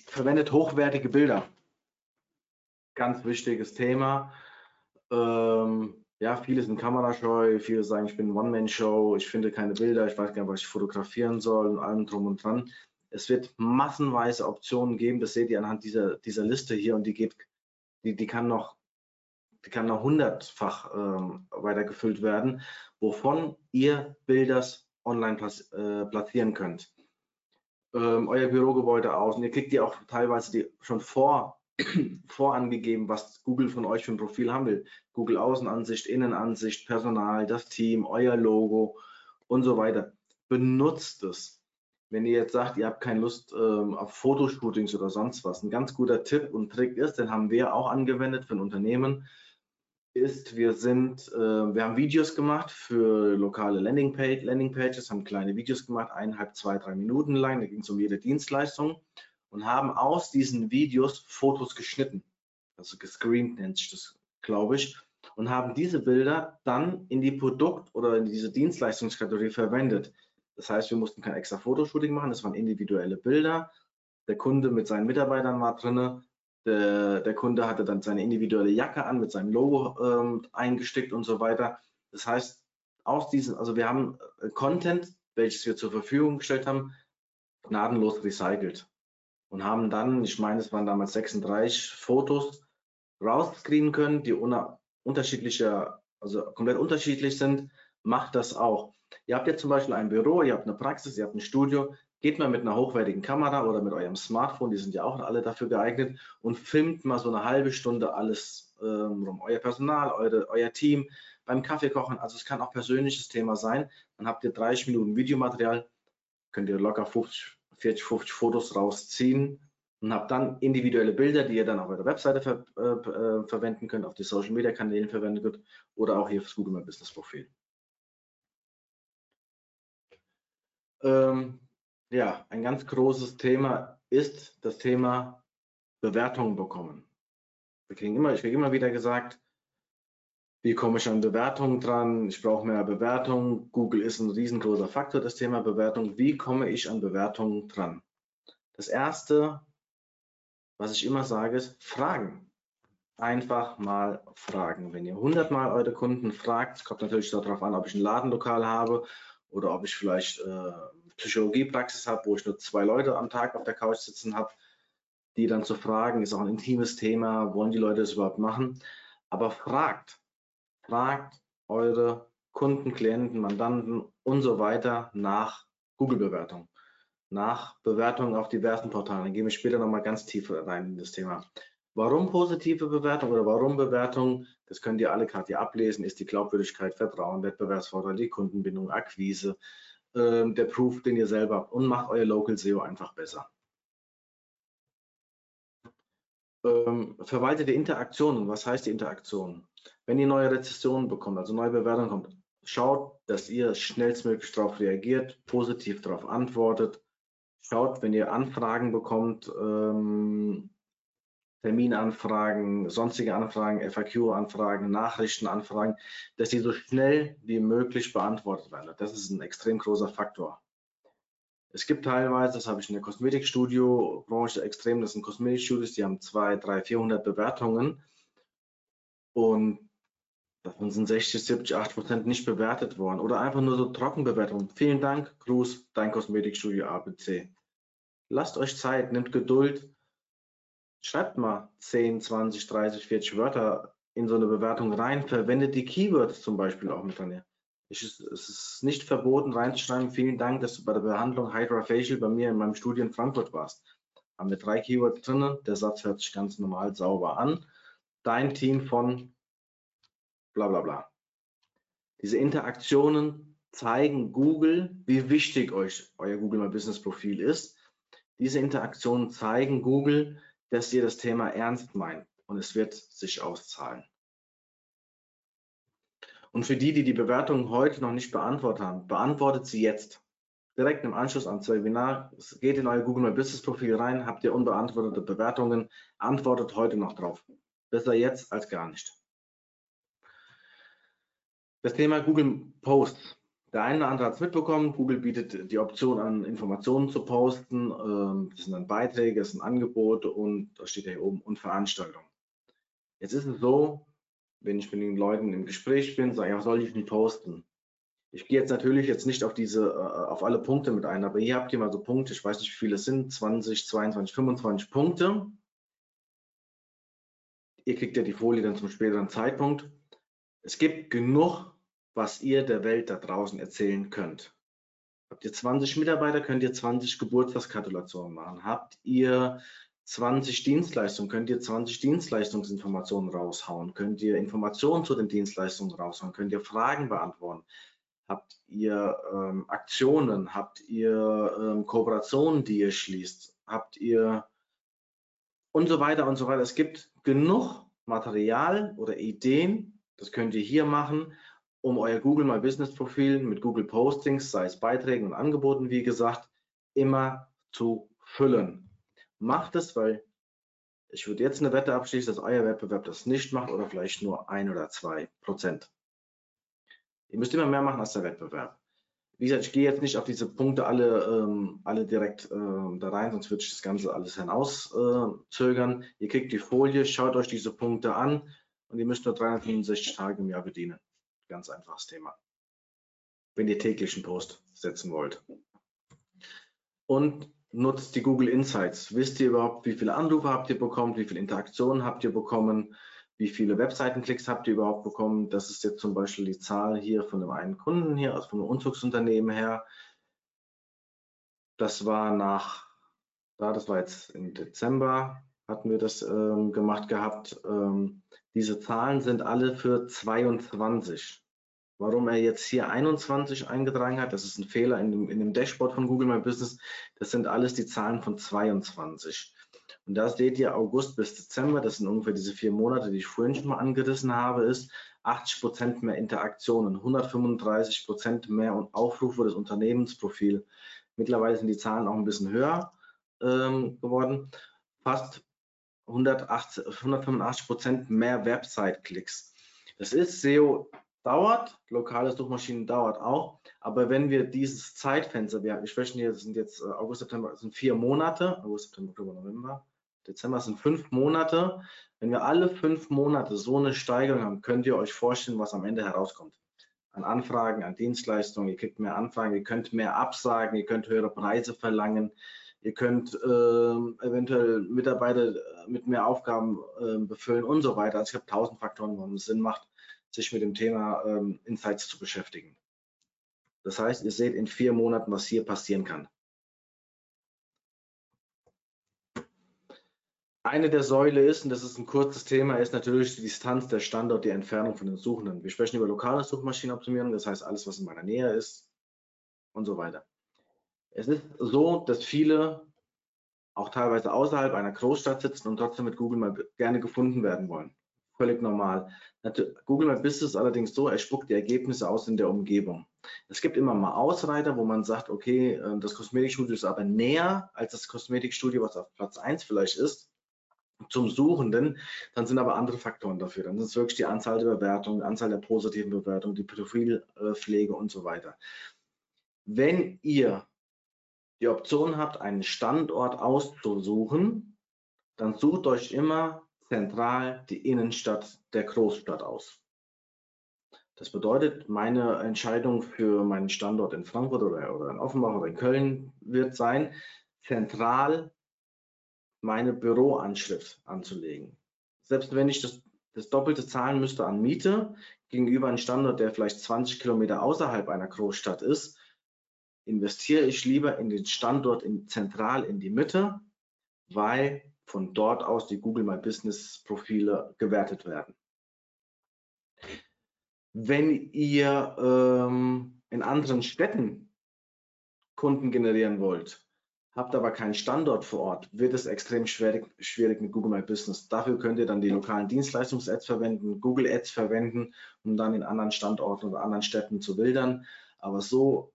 verwendet hochwertige Bilder. Ganz wichtiges Thema. Ähm, ja, viele sind kamerascheu, viele sagen, ich bin One-Man-Show, ich finde keine Bilder, ich weiß gar nicht, was ich fotografieren soll und allem drum und dran. Es wird massenweise Optionen geben, das seht ihr anhand dieser, dieser Liste hier und die geht, die, die kann noch die kann noch hundertfach ähm, weitergefüllt werden, wovon ihr Bilders online äh, platzieren könnt. Ähm, euer Bürogebäude aus und ihr kriegt die auch teilweise die schon vor, vorangegeben, was Google von euch für ein Profil haben will. Google Außenansicht, Innenansicht, Personal, das Team, euer Logo und so weiter. Benutzt es. Wenn ihr jetzt sagt, ihr habt keine Lust ähm, auf Fotoshootings oder sonst was, ein ganz guter Tipp und Trick ist, den haben wir auch angewendet für ein Unternehmen, ist, wir sind, äh, wir haben Videos gemacht für lokale Landingpage, Landingpages, haben kleine Videos gemacht, eineinhalb, zwei, drei Minuten lang, da ging es um jede Dienstleistung und haben aus diesen Videos Fotos geschnitten, also gescreent nennt sich das, glaube ich, und haben diese Bilder dann in die Produkt- oder in diese Dienstleistungskategorie verwendet. Das heißt, wir mussten kein extra Fotoshooting machen, das waren individuelle Bilder. Der Kunde mit seinen Mitarbeitern war drin, der, der, Kunde hatte dann seine individuelle Jacke an mit seinem Logo ähm, eingestickt und so weiter. Das heißt, aus diesen, also wir haben äh, Content, welches wir zur Verfügung gestellt haben, gnadenlos recycelt und haben dann, ich meine, es waren damals 36 Fotos rausscreenen können, die unterschiedlicher, also komplett unterschiedlich sind. Macht das auch. Ihr habt jetzt zum Beispiel ein Büro, ihr habt eine Praxis, ihr habt ein Studio, geht mal mit einer hochwertigen Kamera oder mit eurem Smartphone, die sind ja auch alle dafür geeignet, und filmt mal so eine halbe Stunde alles ähm, rum. Euer Personal, eure, euer Team beim Kaffeekochen. Also es kann auch persönliches Thema sein. Dann habt ihr 30 Minuten Videomaterial, könnt ihr locker 50, 40, 50 Fotos rausziehen und habt dann individuelle Bilder, die ihr dann auf eurer Webseite ver, äh, äh verwenden könnt, auf die Social Media Kanälen verwenden könnt oder auch hier fürs Google My Business Profil. Ähm, ja, ein ganz großes Thema ist das Thema Bewertungen bekommen. Wir kriegen immer, ich kriege immer wieder gesagt, wie komme ich an Bewertungen dran? Ich brauche mehr Bewertungen. Google ist ein riesengroßer Faktor, das Thema Bewertung. Wie komme ich an Bewertungen dran? Das erste, was ich immer sage, ist Fragen. Einfach mal fragen. Wenn ihr 100 Mal eure Kunden fragt, kommt natürlich darauf an, ob ich ein Ladenlokal habe oder ob ich vielleicht äh, Psychologiepraxis habe, wo ich nur zwei Leute am Tag auf der Couch sitzen habe, die dann zu fragen, ist auch ein intimes Thema, wollen die Leute das überhaupt machen? Aber fragt, fragt eure Kunden, Klienten, Mandanten und so weiter nach Google-Bewertung, nach Bewertungen auf diversen Portalen. Dann gehen wir später nochmal ganz tief rein in das Thema. Warum positive Bewertung oder warum Bewertung? Das könnt ihr alle gerade hier ablesen. Ist die Glaubwürdigkeit, Vertrauen, Wettbewerbsvorteil, die Kundenbindung, Akquise, äh, der Proof, den ihr selber habt und macht euer Local SEO einfach besser. Ähm, verwaltet die Interaktionen. Was heißt die Interaktion? Wenn ihr neue Rezessionen bekommt, also neue Bewertungen kommt, schaut, dass ihr schnellstmöglich darauf reagiert, positiv darauf antwortet. Schaut, wenn ihr Anfragen bekommt, ähm, Terminanfragen, sonstige Anfragen, FAQ-Anfragen, Nachrichtenanfragen, dass die so schnell wie möglich beantwortet werden. Das ist ein extrem großer Faktor. Es gibt teilweise, das habe ich in der Kosmetikstudio-Branche extrem, das sind Kosmetikstudios, die haben 200, 300, 400 Bewertungen und davon sind 60, 70, 80 Prozent nicht bewertet worden oder einfach nur so Trockenbewertungen. Vielen Dank, Gruß, dein Kosmetikstudio ABC. Lasst euch Zeit, nehmt Geduld, schreibt mal 10, 20, 30, 40 Wörter in so eine Bewertung rein, verwendet die Keywords zum Beispiel auch mit dran. Es ist nicht verboten reinzuschreiben, vielen Dank, dass du bei der Behandlung Hydra Facial bei mir in meinem Studio in Frankfurt warst. Haben wir drei Keywords drin, der Satz hört sich ganz normal sauber an. Dein Team von bla bla bla. Diese Interaktionen zeigen Google, wie wichtig euch euer Google My Business Profil ist. Diese Interaktionen zeigen Google, dass ihr das Thema ernst meint und es wird sich auszahlen. Und für die, die die Bewertung heute noch nicht beantwortet haben, beantwortet sie jetzt. Direkt im Anschluss ans Webinar, geht in euer Google My Business Profil rein, habt ihr unbeantwortete Bewertungen, antwortet heute noch drauf. Besser jetzt als gar nicht. Das Thema Google Posts. Der eine oder andere hat es mitbekommen, Google bietet die Option an, Informationen zu posten. Ähm, das sind dann Beiträge, das sind Angebote und da steht ja hier oben und Veranstaltungen. Jetzt ist es so, wenn ich mit den Leuten im Gespräch bin, sage ich, was soll ich denn posten? Ich gehe jetzt natürlich jetzt nicht auf diese, äh, auf alle Punkte mit ein, aber hier habt ihr mal so Punkte, ich weiß nicht, wie viele es sind, 20, 22, 25 Punkte. Ihr kriegt ja die Folie dann zum späteren Zeitpunkt. Es gibt genug was ihr der Welt da draußen erzählen könnt. Habt ihr 20 Mitarbeiter, könnt ihr 20 Geburtstagsgratulationen machen. Habt ihr 20 Dienstleistungen, könnt ihr 20 Dienstleistungsinformationen raushauen, könnt ihr Informationen zu den Dienstleistungen raushauen, könnt ihr Fragen beantworten. Habt ihr ähm, Aktionen, habt ihr ähm, Kooperationen, die ihr schließt, habt ihr und so weiter und so weiter. Es gibt genug Material oder Ideen, das könnt ihr hier machen um euer Google My Business Profil mit Google Postings, sei es Beiträgen und Angeboten, wie gesagt, immer zu füllen. Macht es, weil ich würde jetzt eine Wette abschließen, dass euer Wettbewerb das nicht macht oder vielleicht nur ein oder zwei Prozent. Ihr müsst immer mehr machen als der Wettbewerb. Wie gesagt, ich gehe jetzt nicht auf diese Punkte alle, ähm, alle direkt ähm, da rein, sonst würde ich das Ganze alles hinauszögern. Äh, ihr kriegt die Folie, schaut euch diese Punkte an und ihr müsst nur 365 Tage im Jahr bedienen. Ganz einfaches Thema. Wenn ihr täglichen Post setzen wollt. Und nutzt die Google Insights. Wisst ihr überhaupt, wie viele Anrufe habt ihr bekommen, wie viele Interaktionen habt ihr bekommen, wie viele Webseitenklicks habt ihr überhaupt bekommen. Das ist jetzt zum Beispiel die Zahl hier von dem einen Kunden hier, also von einem Umzugsunternehmen her. Das war nach, da, das war jetzt im Dezember, hatten wir das ähm, gemacht gehabt. Ähm, diese Zahlen sind alle für 22. Warum er jetzt hier 21 eingetragen hat, das ist ein Fehler in dem, in dem Dashboard von Google My Business. Das sind alles die Zahlen von 22. Und da seht ihr August bis Dezember, das sind ungefähr diese vier Monate, die ich vorhin schon mal angerissen habe, ist 80 Prozent mehr Interaktionen, 135 Prozent mehr Aufrufe des Unternehmensprofil. Mittlerweile sind die Zahlen auch ein bisschen höher ähm, geworden. Fast 180, 185 Prozent mehr Website-Klicks. Das ist SEO dauert, lokale Suchmaschinen dauert auch, aber wenn wir dieses Zeitfenster, wir, sprechen hier, sind jetzt äh, August, September, sind vier Monate, August, September, Oktober, November, Dezember sind fünf Monate. Wenn wir alle fünf Monate so eine Steigerung haben, könnt ihr euch vorstellen, was am Ende herauskommt. An Anfragen, an Dienstleistungen, ihr kriegt mehr Anfragen, ihr könnt mehr absagen, ihr könnt höhere Preise verlangen, Ihr könnt äh, eventuell Mitarbeiter äh, mit mehr Aufgaben äh, befüllen und so weiter. Also ich habe tausend Faktoren, warum es Sinn macht, sich mit dem Thema ähm, Insights zu beschäftigen. Das heißt, ihr seht in vier Monaten, was hier passieren kann. Eine der Säule ist, und das ist ein kurzes Thema, ist natürlich die Distanz, der Standort, die Entfernung von den Suchenden. Wir sprechen über lokale Suchmaschinenoptimierung, das heißt alles, was in meiner Nähe ist und so weiter. Es ist so, dass viele auch teilweise außerhalb einer Großstadt sitzen und trotzdem mit Google mal gerne gefunden werden wollen. Völlig normal. Google Business ist allerdings so, er spuckt die Ergebnisse aus in der Umgebung. Es gibt immer mal Ausreiter, wo man sagt, okay, äh, das Kosmetikstudio ist aber näher als das Kosmetikstudio, was auf Platz 1 vielleicht ist zum Suchenden, dann sind aber andere Faktoren dafür. Dann ist es wirklich die Anzahl der Bewertungen, Anzahl der positiven Bewertungen, die Profilpflege und so weiter. Wenn ihr die Option habt, einen Standort auszusuchen, dann sucht euch immer zentral die Innenstadt der Großstadt aus. Das bedeutet, meine Entscheidung für meinen Standort in Frankfurt oder, in Offenbach oder in Köln wird sein, zentral meine Büroanschrift anzulegen. Selbst wenn ich das, das Doppelte zahlen müsste an Miete gegenüber einem Standort, der vielleicht 20 Kilometer außerhalb einer Großstadt ist, investiere ich lieber in den Standort in, zentral in die Mitte, weil von dort aus die Google My Business Profile gewertet werden. Wenn ihr ähm, in anderen Städten Kunden generieren wollt, habt aber keinen Standort vor Ort, wird es extrem schwierig, schwierig mit Google My Business. Dafür könnt ihr dann die lokalen Dienstleistungs-Ads verwenden, Google Ads verwenden, um dann in anderen Standorten oder anderen Städten zu wildern. Aber so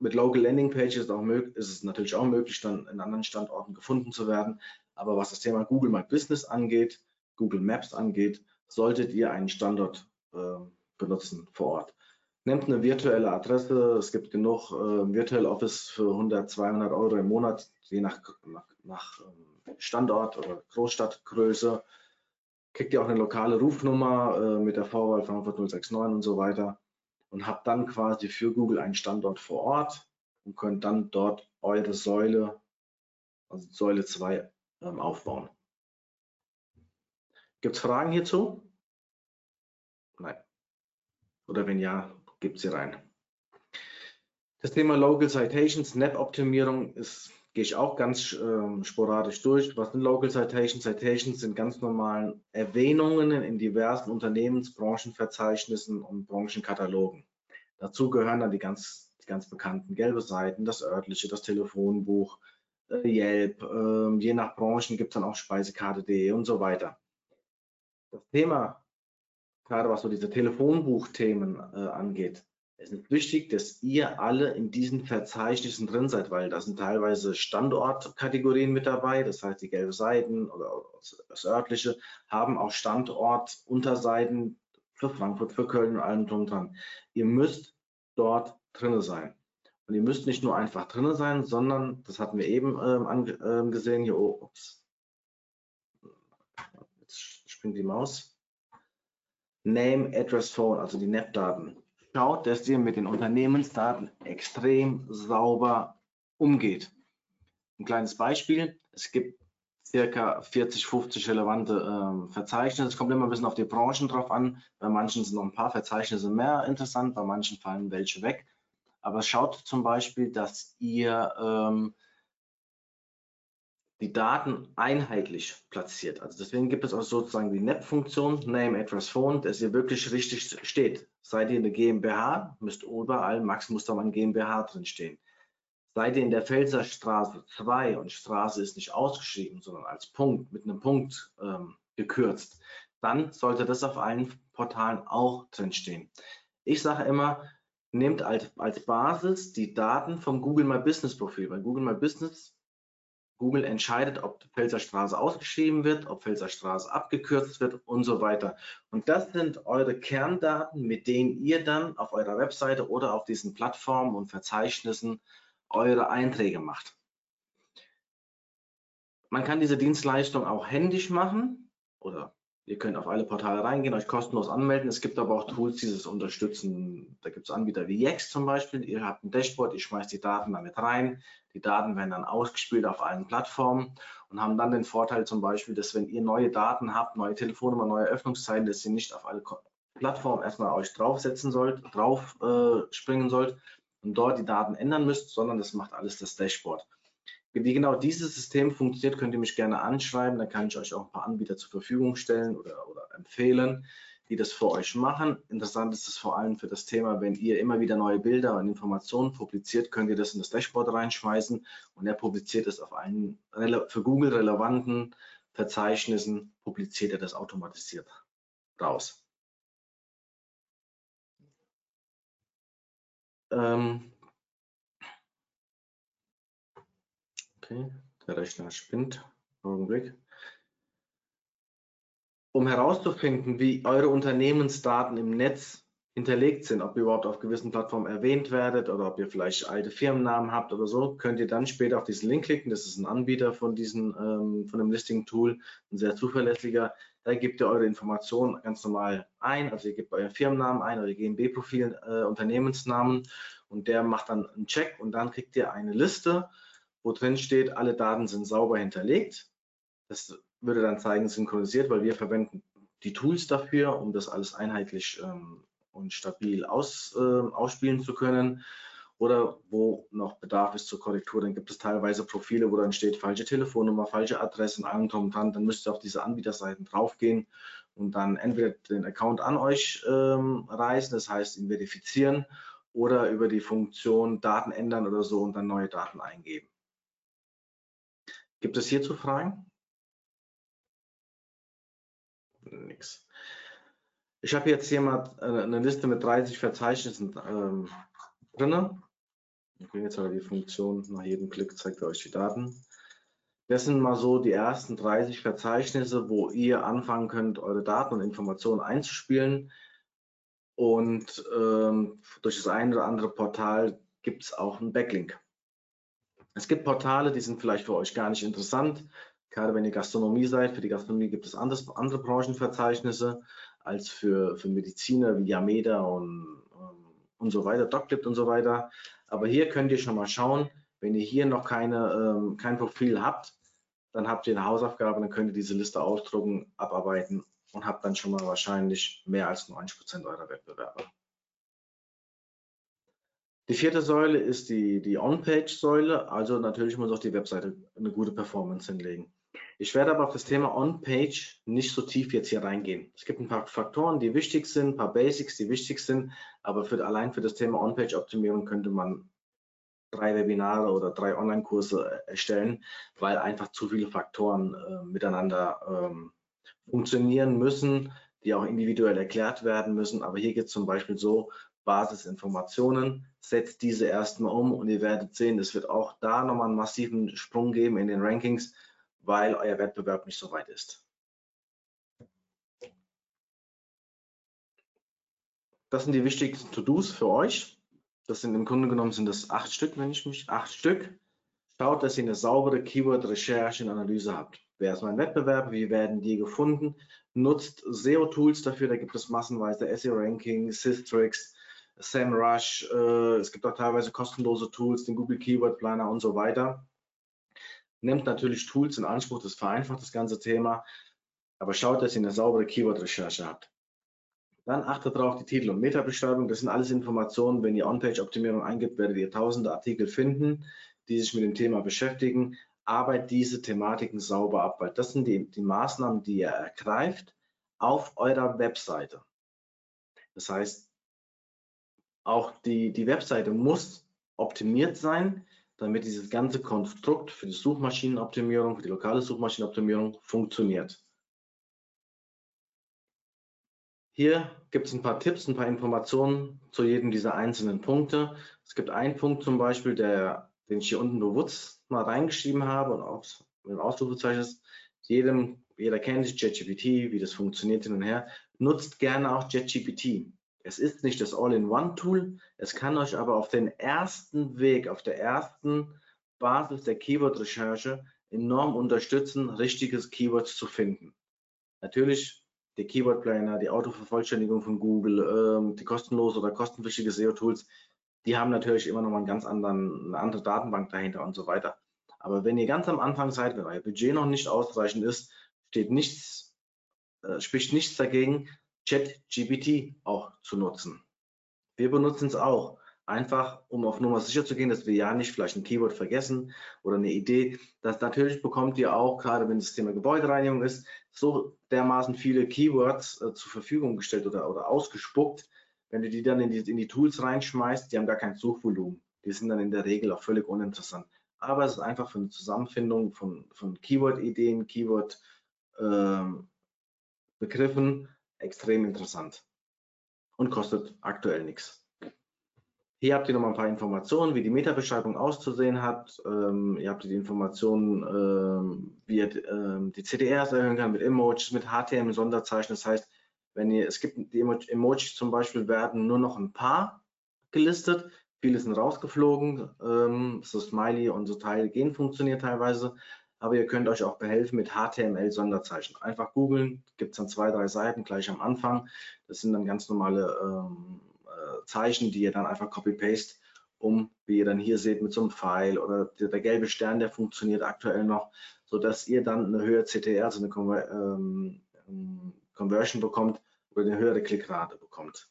mit Local Landing Pages ist, auch ist es natürlich auch möglich, dann in anderen Standorten gefunden zu werden. Aber was das Thema Google My Business angeht, Google Maps angeht, solltet ihr einen Standort äh, benutzen vor Ort. Nehmt eine virtuelle Adresse. Es gibt genug äh, Virtual Office für 100, 200 Euro im Monat, je nach, nach, nach ähm, Standort oder Großstadtgröße. Kriegt ihr auch eine lokale Rufnummer äh, mit der Vorwahl Frankfurt 069 und so weiter und habt dann quasi für Google einen Standort vor Ort und könnt dann dort eure Säule, also Säule 2, ähm, aufbauen. Gibt es Fragen hierzu? Nein. Oder wenn ja, gibt sie rein. Das Thema Local Citations, Snap-Optimierung ist gehe ich auch ganz ähm, sporadisch durch. Was sind Local Citations? Citations sind ganz normalen Erwähnungen in diversen Unternehmens-, Branchenverzeichnissen und Branchenkatalogen. Dazu gehören dann die ganz, die ganz bekannten gelbe Seiten, das örtliche, das Telefonbuch, äh, Yelp, äh, je nach Branchen gibt es dann auch Speisekarte.de und so weiter. Das Thema, gerade was so diese Telefonbuchthemen äh, angeht, es ist wichtig, dass ihr alle in diesen Verzeichnissen drin seid, weil da sind teilweise Standortkategorien mit dabei. Das heißt, die gelbe Seiten oder das örtliche haben auch Standortunterseiten für Frankfurt, für Köln und allem drum dran. Ihr müsst dort drin sein. Und ihr müsst nicht nur einfach drin sein, sondern, das hatten wir eben ähm, angesehen, ähm, hier, oh, ups. Jetzt springt die Maus. Name, Address, Phone, also die NAP-Daten schaut, dass ihr mit den Unternehmensdaten extrem sauber umgeht. Ein kleines Beispiel, es gibt circa 40, 50 relevante ähm, Verzeichnisse. Es kommt immer ein bisschen auf die Branchen drauf an. Bei manchen sind noch ein paar Verzeichnisse mehr interessant, bei manchen fallen welche weg. Aber schaut zum Beispiel, dass ihr ähm, die Daten einheitlich platziert. Also deswegen gibt es auch sozusagen die NAP-Funktion, Name, Address, Phone, dass ihr wirklich richtig steht. Seid ihr eine GmbH, müsst überall Max Mustermann GmbH drinstehen. Seid ihr in der Pfälzer Straße 2 und Straße ist nicht ausgeschrieben, sondern als Punkt, mit einem Punkt ähm, gekürzt, dann sollte das auf allen Portalen auch drinstehen. Ich sage immer, nehmt als, als Basis die Daten vom Google My Business Profil. Bei Google My Business Google entscheidet, ob Pfälzer Straße ausgeschrieben wird, ob Pfälzer Straße abgekürzt wird und so weiter. Und das sind eure Kerndaten, mit denen ihr dann auf eurer Webseite oder auf diesen Plattformen und Verzeichnissen eure Einträge macht. Man kann diese Dienstleistung auch händisch machen oder Ihr könnt auf alle Portale reingehen, euch kostenlos anmelden. Es gibt aber auch Tools, die das unterstützen. Da gibt es Anbieter wie Yext zum Beispiel. Ihr habt ein Dashboard, ihr schmeißt die Daten damit rein. Die Daten werden dann ausgespielt auf allen Plattformen und haben dann den Vorteil zum Beispiel, dass wenn ihr neue Daten habt, neue Telefonnummer, neue Öffnungszeiten, dass ihr nicht auf alle Plattformen erstmal euch draufsetzen sollt, drauf äh, springen sollt und dort die Daten ändern müsst, sondern das macht alles das Dashboard. Wie genau dieses System funktioniert, könnt ihr mich gerne anschreiben. Dann kann ich euch auch ein paar Anbieter zur Verfügung stellen oder, oder empfehlen, die das für euch machen. Interessant ist es vor allem für das Thema, wenn ihr immer wieder neue Bilder und Informationen publiziert, könnt ihr das in das Dashboard reinschmeißen und er publiziert es auf allen für Google relevanten Verzeichnissen, publiziert er das automatisiert raus. Ähm, Okay, der Rechner spinnt. Augenblick. Um herauszufinden, wie eure Unternehmensdaten im Netz hinterlegt sind, ob ihr überhaupt auf gewissen Plattformen erwähnt werdet oder ob ihr vielleicht alte Firmennamen habt oder so, könnt ihr dann später auf diesen Link klicken. Das ist ein Anbieter von diesem ähm, von dem Listing-Tool, ein sehr zuverlässiger. Da gebt ihr eure Informationen ganz normal ein. Also ihr gebt euren Firmennamen ein, eure GmbH-Profil, äh, Unternehmensnamen und der macht dann einen Check und dann kriegt ihr eine Liste wo drin steht, alle Daten sind sauber hinterlegt. Das würde dann zeigen, synchronisiert, weil wir verwenden die Tools dafür, um das alles einheitlich ähm, und stabil aus, äh, ausspielen zu können. Oder wo noch Bedarf ist zur Korrektur, dann gibt es teilweise Profile, wo dann steht falsche Telefonnummer, falsche Adresse und allem drum und dran. Dann müsst ihr auf diese Anbieterseiten draufgehen und dann entweder den Account an euch ähm, reißen, das heißt ihn verifizieren, oder über die Funktion Daten ändern oder so und dann neue Daten eingeben. Gibt es hierzu Fragen? Nix. Ich habe jetzt hier mal äh, eine Liste mit 30 Verzeichnissen ähm, drin. Bringe jetzt aber die Funktion, nach jedem Klick zeigt er euch die Daten. Das sind mal so die ersten 30 Verzeichnisse, wo ihr anfangen könnt, eure Daten und Informationen einzuspielen. Und ähm, durch das eine oder andere Portal gibt es auch einen Backlink. Es gibt Portale, die sind vielleicht für euch gar nicht interessant. Gerade wenn ihr Gastronomie seid, für die Gastronomie gibt es anderes, andere Branchenverzeichnisse als für, für Mediziner wie Yameda und, ähm, und so weiter, DocLift und so weiter. Aber hier könnt ihr schon mal schauen, wenn ihr hier noch keine, ähm, kein Profil habt, dann habt ihr eine Hausaufgabe, dann könnt ihr diese Liste ausdrucken, abarbeiten und habt dann schon mal wahrscheinlich mehr als 90 Prozent eurer Wettbewerber. Die vierte Säule ist die, die On-Page-Säule, also natürlich muss auch die Webseite eine gute Performance hinlegen. Ich werde aber auf das Thema On-Page nicht so tief jetzt hier reingehen. Es gibt ein paar Faktoren, die wichtig sind, ein paar Basics, die wichtig sind, aber für, allein für das Thema On-Page-Optimierung könnte man drei Webinare oder drei Online-Kurse erstellen, weil einfach zu viele Faktoren äh, miteinander ähm, funktionieren müssen, die auch individuell erklärt werden müssen. Aber hier geht es zum Beispiel so, Basisinformationen, setzt diese erstmal um und ihr werdet sehen, es wird auch da nochmal einen massiven Sprung geben in den Rankings, weil euer Wettbewerb nicht so weit ist. Das sind die wichtigsten To-Dos für euch. Das sind im Grunde genommen sind das acht Stück, wenn ich mich acht Stück. Schaut, dass ihr eine saubere Keyword-Recherche und Analyse habt. Wer ist mein Wettbewerb? Wie werden die gefunden? Nutzt SEO-Tools dafür. Da gibt es massenweise SEO-Ranking, Systrix, SEMrush, äh, es gibt auch teilweise kostenlose Tools, den Google Keyword Planner und so weiter. Nehmt natürlich Tools in Anspruch, das vereinfacht das ganze Thema, aber schaut, dass ihr eine saubere Keyword-Recherche habt. Dann achtet darauf, die Titel- und Meta-Beschreibung, das sind alles Informationen. Wenn ihr On-Page-Optimierung eingibt, werdet ihr tausende Artikel finden, die sich mit dem Thema beschäftigen. Arbeitet diese Thematiken sauber ab, weil das sind die, die Maßnahmen, die ihr ergreift auf eurer Webseite. Das heißt, auch die, die Webseite muss optimiert sein, damit dieses ganze Konstrukt für die Suchmaschinenoptimierung, für die lokale Suchmaschinenoptimierung funktioniert. Hier gibt es ein paar Tipps, ein paar Informationen zu jedem dieser einzelnen Punkte. Es gibt einen Punkt zum Beispiel, der, den ich hier unten bewusst mal reingeschrieben habe und auch mit dem Ausrufezeichen jeder kennt JetGPT, wie das funktioniert hin und her. Nutzt gerne auch JetGPT. Es ist nicht das All-in-One-Tool, es kann euch aber auf den ersten Weg, auf der ersten Basis der Keyword-Recherche enorm unterstützen, richtiges Keywords zu finden. Natürlich die Keyword Planner, die Autovervollständigung von Google, ähm, die kostenlose oder kostenpflichtige SEO-Tools, die haben natürlich immer noch mal einen ganz anderen, eine andere Datenbank dahinter und so weiter. Aber wenn ihr ganz am Anfang seid, wenn euer Budget noch nicht ausreichend ist, steht nichts, äh, spricht nichts dagegen, ChatGPT auch zu nutzen. Wir benutzen es auch, einfach um auf Nummer sicher zu gehen, dass wir ja nicht vielleicht ein Keyword vergessen oder eine Idee. Das natürlich bekommt ihr auch, gerade wenn das Thema Gebäudereinigung ist, so dermaßen viele Keywords äh, zur Verfügung gestellt oder, oder ausgespuckt. Wenn du die dann in die, in die Tools reinschmeißt, die haben gar kein Suchvolumen. Die sind dann in der Regel auch völlig uninteressant. Aber es ist einfach für eine Zusammenfindung von, von Keyword-Ideen, Keyword-Begriffen ähm, extrem interessant und kostet aktuell nichts. Hier habt ihr noch mal ein paar Informationen, wie die Meta-Beschreibung auszusehen hat. Ähm, ihr habt die Informationen, ähm, wie ihr ähm, die CDRs erhöhen kann mit Emojis, mit HTML-Sonderzeichen. Das heißt, wenn ihr, es gibt die Emojis zum Beispiel, werden nur noch ein paar gelistet. Viele sind rausgeflogen. Ähm, so Smiley und so Teile gehen funktioniert teilweise. Aber ihr könnt euch auch behelfen mit HTML-Sonderzeichen. Einfach googeln, gibt es dann zwei, drei Seiten gleich am Anfang. Das sind dann ganz normale ähm, äh, Zeichen, die ihr dann einfach copy-paste, um, wie ihr dann hier seht, mit so einem Pfeil oder der, der, gelbe Stern, der funktioniert aktuell noch, sodass ihr dann eine höhere CTR, also eine Conver ähm, Conversion bekommt oder eine höhere Klickrate bekommt.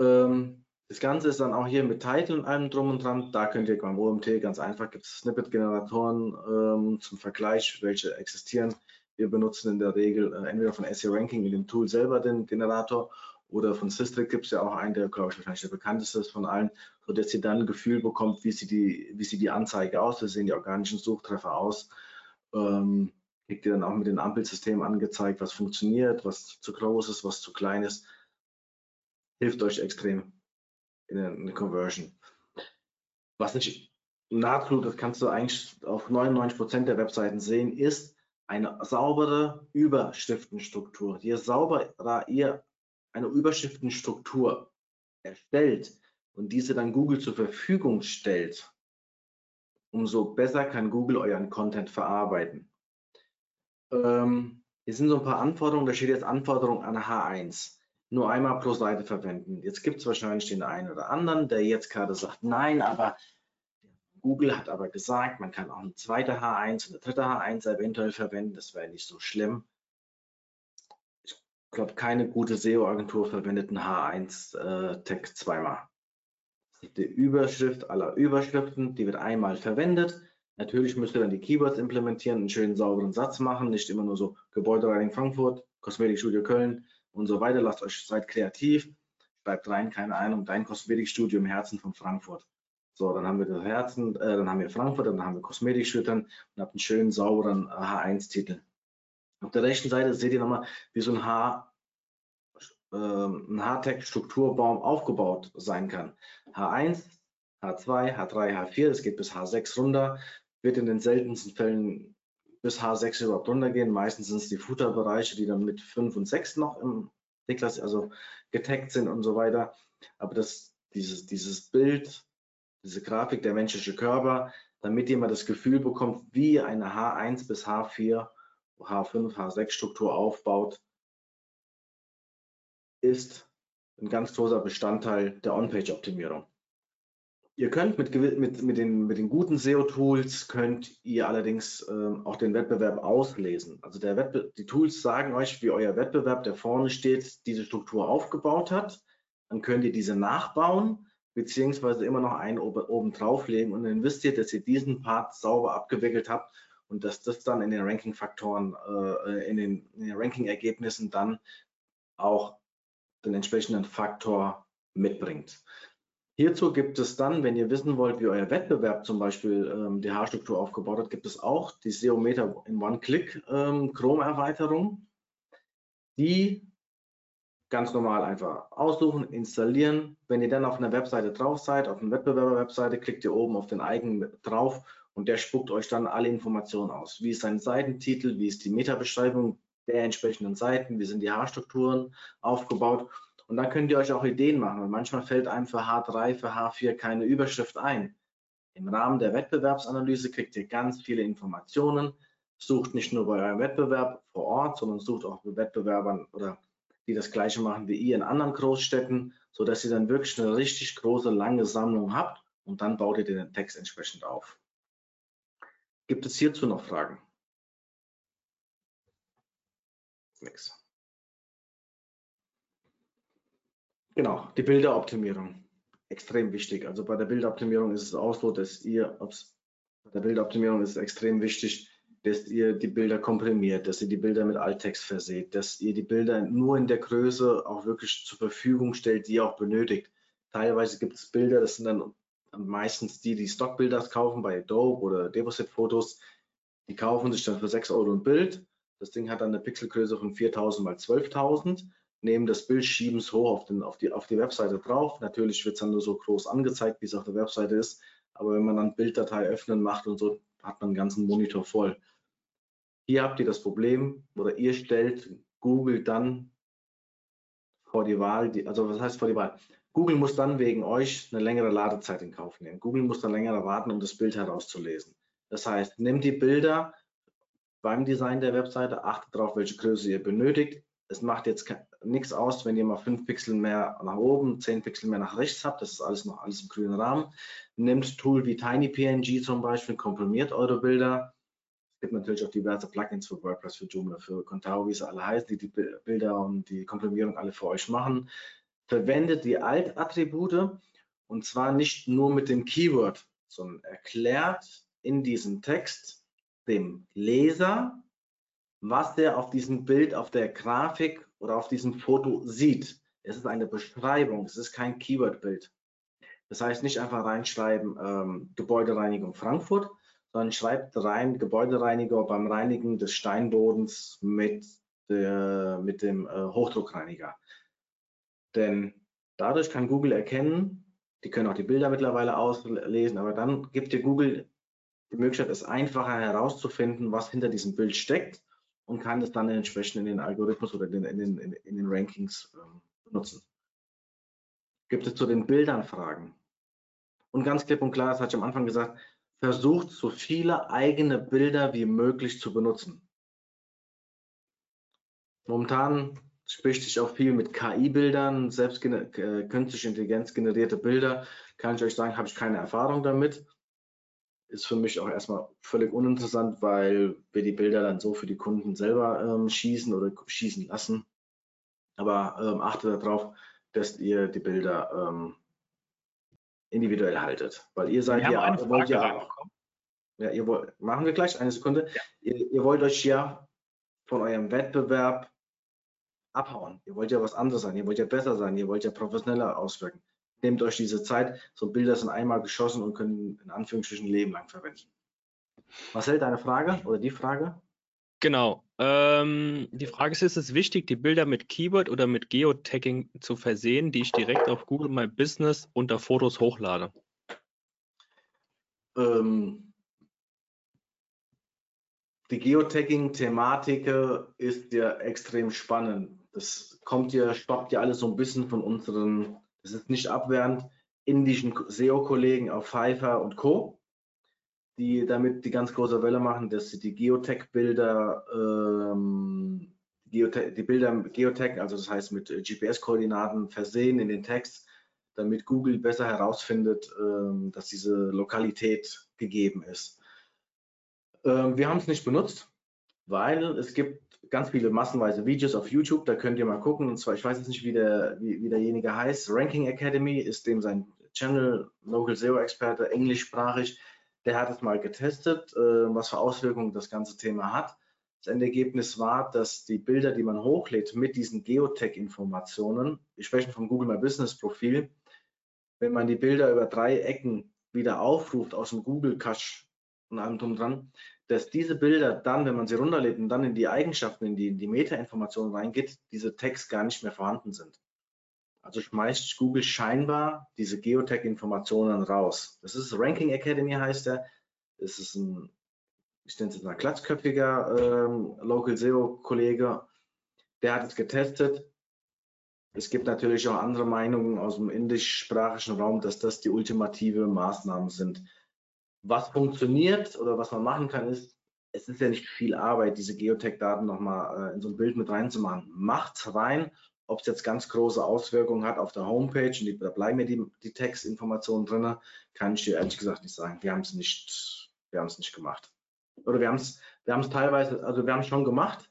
Ähm, das Ganze ist dann auch hier mit Title und allem drum und dran. Da könnt ihr beim OMT ganz einfach, gibt es Snippet-Generatoren ähm, zum Vergleich, welche existieren. Wir benutzen in der Regel äh, entweder von SEO Ranking in dem Tool selber den Generator oder von Systrix gibt es ja auch einen, der, glaube ich, wahrscheinlich der bekannteste ist von allen, sodass ihr dann ein Gefühl bekommt, wie sieht die, wie sieht die Anzeige aus, wie sehen die organischen Suchtreffer aus. Ähm, kriegt ihr dann auch mit dem Ampelsystem angezeigt, was funktioniert, was zu groß ist, was zu klein ist. Hilft euch extrem in eine Conversion. Was nicht nahtlos, das kannst du eigentlich auf 99 Prozent der Webseiten sehen, ist eine saubere Überschriftenstruktur. Je sauberer ihr eine Überschriftenstruktur erstellt und diese dann Google zur Verfügung stellt, umso besser kann Google euren Content verarbeiten. Ähm, hier sind so ein paar Anforderungen, da steht jetzt Anforderung an H1 nur einmal pro Seite verwenden. Jetzt gibt es wahrscheinlich den einen oder anderen, der jetzt gerade sagt, nein, aber Google hat aber gesagt, man kann auch eine zweite H1 und eine dritte H1 eventuell verwenden. Das wäre nicht so schlimm. Ich glaube, keine gute SEO-Agentur verwendet einen H1-Tag äh, zweimal. Die Überschrift aller Überschriften, die wird einmal verwendet. Natürlich müsst ihr dann die Keywords implementieren, einen schönen sauberen Satz machen, nicht immer nur so Gebäudereinigung Frankfurt, Kosmetikstudio Köln, und so weiter. Lasst euch, seid kreativ, schreibt rein, keine Ahnung, dein Kosmetikstudio im Herzen von Frankfurt. So, dann haben wir das Herzen, äh, dann haben wir Frankfurt, dann haben wir Kosmetikstudio und habt einen schönen, sauberen H1-Titel. Auf der rechten Seite seht ihr nochmal, wie so ein H, äh, ein H-Tag-Strukturbaum aufgebaut sein kann. H1, H2, H3, H4, das geht bis H6 runter, wird in den seltensten Fällen bis H6 überhaupt runtergehen. Meistens sind es die Footer-Bereiche, die dann mit 5 und 6 noch im D-Klasse, also getaggt sind und so weiter. Aber das, dieses, dieses Bild, diese Grafik, der menschliche Körper, damit mal das Gefühl bekommt, wie eine H1 bis H4, H5, H6 Struktur aufbaut, ist ein ganz großer Bestandteil der On-Page-Optimierung. Ihr könnt mit, mit, mit, den, mit den guten SEO-Tools könnt ihr allerdings ähm, auch den Wettbewerb auslesen. Also der Wettbe die Tools sagen euch, wie euer Wettbewerb, der vorne steht, diese Struktur aufgebaut hat. Dann könnt ihr diese nachbauen, beziehungsweise immer noch einen oben, drauflegen und dann wisst ihr, dass ihr diesen Part sauber abgewickelt habt und dass das dann in den Ranking-Faktoren, äh, in den, den Ranking-Ergebnissen dann auch den entsprechenden Faktor mitbringt. Hierzu gibt es dann, wenn ihr wissen wollt, wie euer Wettbewerb zum Beispiel ähm, die Haarstruktur aufgebaut hat, gibt es auch die SEOmeter in One-Click ähm, Chrome-Erweiterung, die ganz normal einfach aussuchen, installieren. Wenn ihr dann auf einer Webseite drauf seid, auf einer Wettbewerber-Webseite, klickt ihr oben auf den Icon drauf und der spuckt euch dann alle Informationen aus. Wie ist sein Seitentitel, wie ist die Meta-Beschreibung der entsprechenden Seiten, wie sind die Haarstrukturen aufgebaut und dann könnt ihr euch auch Ideen machen. Und manchmal fällt einem für H3, für H4 keine Überschrift ein. Im Rahmen der Wettbewerbsanalyse kriegt ihr ganz viele Informationen. Sucht nicht nur bei eurem Wettbewerb vor Ort, sondern sucht auch bei Wettbewerbern oder die das gleiche machen wie ihr in anderen Großstädten, sodass ihr dann wirklich eine richtig große, lange Sammlung habt und dann baut ihr den Text entsprechend auf. Gibt es hierzu noch Fragen? Nix. Genau, die Bilderoptimierung. Extrem wichtig. Also bei der Bilderoptimierung ist es auch so, dass ihr, bei der Bilderoptimierung ist es extrem wichtig, dass ihr die Bilder komprimiert, dass ihr die Bilder mit Alttext verseht, dass ihr die Bilder nur in der Größe auch wirklich zur Verfügung stellt, die ihr auch benötigt. Teilweise gibt es Bilder, das sind dann meistens die, die Stockbilder kaufen bei Adobe oder Deposit Fotos. Die kaufen sich dann für 6 Euro ein Bild. Das Ding hat dann eine Pixelgröße von 4000 mal 12.000 nehmen das Bild, schieben es hoch auf, den, auf, die, auf die Webseite drauf. Natürlich wird es dann nur so groß angezeigt, wie es auf der Webseite ist. Aber wenn man dann Bilddatei öffnen macht und so, hat man den ganzen Monitor voll. Hier habt ihr das Problem oder ihr stellt Google dann vor die Wahl, die, also was heißt vor die Wahl? Google muss dann wegen euch eine längere Ladezeit in Kauf nehmen. Google muss dann länger warten, um das Bild herauszulesen. Das heißt, nehmt die Bilder beim Design der Webseite, achtet darauf, welche Größe ihr benötigt, es macht jetzt nichts aus, wenn ihr mal 5 Pixel mehr nach oben, 10 Pixel mehr nach rechts habt. Das ist alles noch alles im grünen Rahmen. Nehmt Tool wie TinyPNG zum Beispiel, komprimiert eure Bilder. Es gibt natürlich auch diverse Plugins für WordPress, für Joomla, für Contao, wie sie alle heißen, die die Bilder und die Komprimierung alle für euch machen. Verwendet die Alt-Attribute und zwar nicht nur mit dem Keyword, sondern erklärt in diesem Text dem Leser, was der auf diesem Bild, auf der Grafik oder auf diesem Foto sieht. Es ist eine Beschreibung, es ist kein Keyword-Bild. Das heißt nicht einfach reinschreiben ähm, Gebäudereinigung Frankfurt, sondern schreibt rein Gebäudereiniger beim Reinigen des Steinbodens mit, der, mit dem äh, Hochdruckreiniger. Denn dadurch kann Google erkennen, die können auch die Bilder mittlerweile auslesen, aber dann gibt dir Google die Möglichkeit, es einfacher herauszufinden, was hinter diesem Bild steckt und kann es dann entsprechend in den Algorithmus oder in den, in den, in den Rankings ähm, benutzen. Gibt es zu den Bildern Fragen? Und ganz klipp und klar, das hatte ich am Anfang gesagt, versucht so viele eigene Bilder wie möglich zu benutzen. Momentan spricht sich auch viel mit KI-Bildern, selbst äh, künstliche Intelligenz generierte Bilder. Kann ich euch sagen, habe ich keine Erfahrung damit ist für mich auch erstmal völlig uninteressant, weil wir die Bilder dann so für die Kunden selber ähm, schießen oder schießen lassen. Aber ähm, achtet darauf, dass ihr die Bilder ähm, individuell haltet, weil ihr seid ja, ihr wollt ja auch. Ja, ihr wollt, machen wir gleich eine Sekunde. Ja. Ihr, ihr wollt euch ja von eurem Wettbewerb abhauen. Ihr wollt ja was anderes sein, ihr wollt ja besser sein, ihr wollt ja professioneller auswirken nehmt euch diese Zeit. So Bilder sind einmal geschossen und können in Anführungsstrichen Leben lang verwenden. Marcel, deine Frage oder die Frage? Genau. Ähm, die Frage ist, ist es wichtig, die Bilder mit Keyword oder mit Geotagging zu versehen, die ich direkt auf Google My Business unter Fotos hochlade? Ähm, die Geotagging-Thematik ist ja extrem spannend. Das kommt ja, stoppt ja alles so ein bisschen von unseren das ist nicht abwehrend, indischen SEO-Kollegen auf Pfeiffer und Co., die damit die ganz große Welle machen, dass sie die Geotech-Bilder, ähm, Geotech, die Bilder Geotech, also das heißt mit GPS-Koordinaten versehen in den Text, damit Google besser herausfindet, ähm, dass diese Lokalität gegeben ist. Ähm, wir haben es nicht benutzt, weil es gibt ganz viele massenweise Videos auf YouTube, da könnt ihr mal gucken. Und zwar, ich weiß jetzt nicht, wie, der, wie, wie derjenige heißt. Ranking Academy ist dem sein Channel, Local SEO-Experte, englischsprachig. Der hat es mal getestet, äh, was für Auswirkungen das ganze Thema hat. Das Endergebnis war, dass die Bilder, die man hochlädt mit diesen Geotech-Informationen, ich spreche vom Google My Business Profil, wenn man die Bilder über drei Ecken wieder aufruft aus dem Google Cache und allem drum dran, dass diese Bilder dann, wenn man sie runterlädt und dann in die Eigenschaften, in die, in die Meta-Informationen reingeht, diese Tags gar nicht mehr vorhanden sind. Also schmeißt Google scheinbar diese Geotag-Informationen raus. Das ist Ranking Academy heißt er. Das ist ein, ich nenne es jetzt mal glatzköpfiger ähm, Local SEO-Kollege. Der hat es getestet. Es gibt natürlich auch andere Meinungen aus dem indischsprachigen Raum, dass das die ultimative Maßnahmen sind. Was funktioniert oder was man machen kann, ist, es ist ja nicht viel Arbeit, diese Geotech-Daten nochmal äh, in so ein Bild mit reinzumachen. Macht's rein, ob es jetzt ganz große Auswirkungen hat auf der Homepage, und die, da bleiben mir die, die Textinformationen drin, kann ich dir ehrlich gesagt nicht sagen. Wir haben es nicht, wir haben es nicht gemacht. Oder wir haben es, wir haben es teilweise, also wir haben es schon gemacht,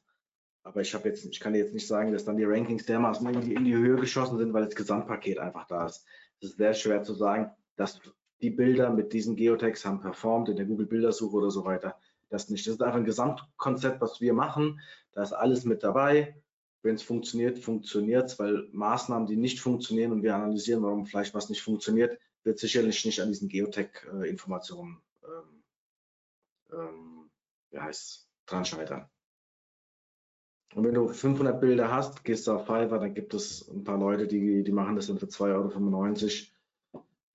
aber ich habe jetzt, ich kann dir jetzt nicht sagen, dass dann die Rankings dermaßen in die, in die Höhe geschossen sind, weil das Gesamtpaket einfach da ist. Es ist sehr schwer zu sagen, dass die Bilder mit diesen Geotags haben performt in der Google Bildersuche oder so weiter. Das nicht. Das ist einfach ein Gesamtkonzept, was wir machen. Da ist alles mit dabei. Wenn es funktioniert, funktioniert es, weil Maßnahmen, die nicht funktionieren und wir analysieren, warum vielleicht was nicht funktioniert, wird sicherlich nicht an diesen Geotech-Informationen ähm, ähm, wie heißt, dran scheitern. Und wenn du 500 Bilder hast, gehst du auf Fiverr, dann gibt es ein paar Leute, die, die machen das dann für 2,95 Euro,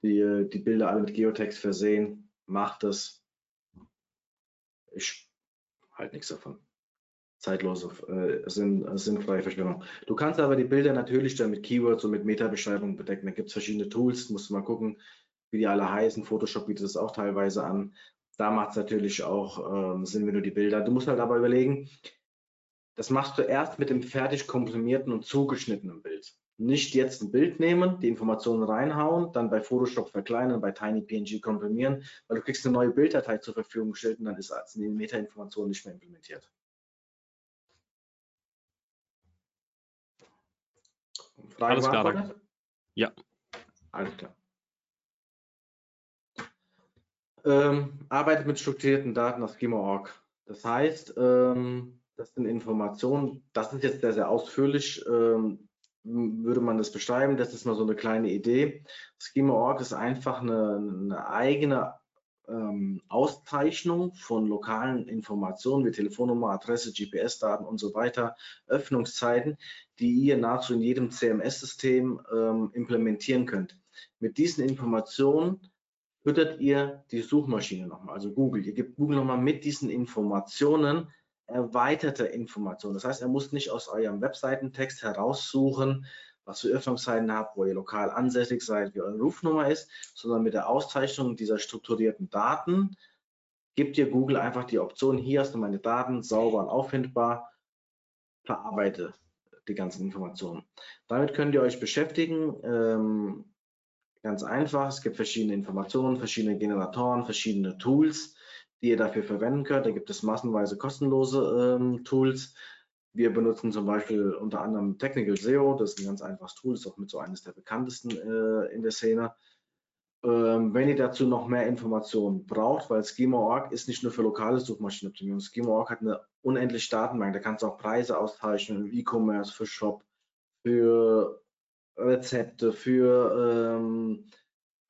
die die Bilder alle mit Geotext versehen. Macht das. Ich halte nichts davon. Zeitlose, äh, sinn, sinnfreie Verschwendung. Du kannst aber die Bilder natürlich dann mit Keywords und mit Meta-Beschreibungen bedecken. Da gibt es verschiedene Tools, musst du mal gucken, wie die alle heißen. Photoshop bietet es auch teilweise an. Da macht es natürlich auch ähm, Sinn, wenn du die Bilder. Du musst halt aber überlegen, das machst du erst mit dem fertig komprimierten und zugeschnittenen Bild. Nicht jetzt ein Bild nehmen, die Informationen reinhauen, dann bei Photoshop verkleinern, bei TinyPNG komprimieren, weil du kriegst eine neue Bilddatei zur Verfügung gestellt und dann ist als die Meta-Information nicht mehr implementiert. Frage Alles klar. Ja. Alles klar. Ähm, arbeitet mit strukturierten Daten auf Schema.org. Das heißt, ähm, das sind Informationen, das ist jetzt sehr, sehr ausführlich, ähm, würde man das beschreiben. Das ist mal so eine kleine Idee. Schema.org ist einfach eine, eine eigene ähm, Auszeichnung von lokalen Informationen wie Telefonnummer, Adresse, GPS-Daten und so weiter, Öffnungszeiten, die ihr nahezu in jedem CMS-System ähm, implementieren könnt. Mit diesen Informationen füttert ihr die Suchmaschine nochmal, also Google. Ihr gebt Google nochmal mit diesen Informationen erweiterte Informationen. Das heißt, er muss nicht aus eurem Webseitentext heraussuchen, was für Öffnungszeiten habt, wo ihr lokal ansässig seid, wie eure Rufnummer ist, sondern mit der Auszeichnung dieser strukturierten Daten gibt ihr Google einfach die Option, hier hast du meine Daten sauber und auffindbar, verarbeite die ganzen Informationen. Damit könnt ihr euch beschäftigen. Ähm, ganz einfach, es gibt verschiedene Informationen, verschiedene Generatoren, verschiedene Tools die ihr dafür verwenden könnt. Da gibt es massenweise kostenlose ähm, Tools. Wir benutzen zum Beispiel unter anderem Technical SEO. Das ist ein ganz einfaches Tool, ist auch mit so eines der bekanntesten äh, in der Szene. Ähm, wenn ihr dazu noch mehr Informationen braucht, weil Schema.org ist nicht nur für lokale Suchmaschinenoptimierung. Schema.org hat eine unendliche Datenbank. Da kannst du auch Preise austauschen im E-Commerce, für Shop, für Rezepte, für ähm,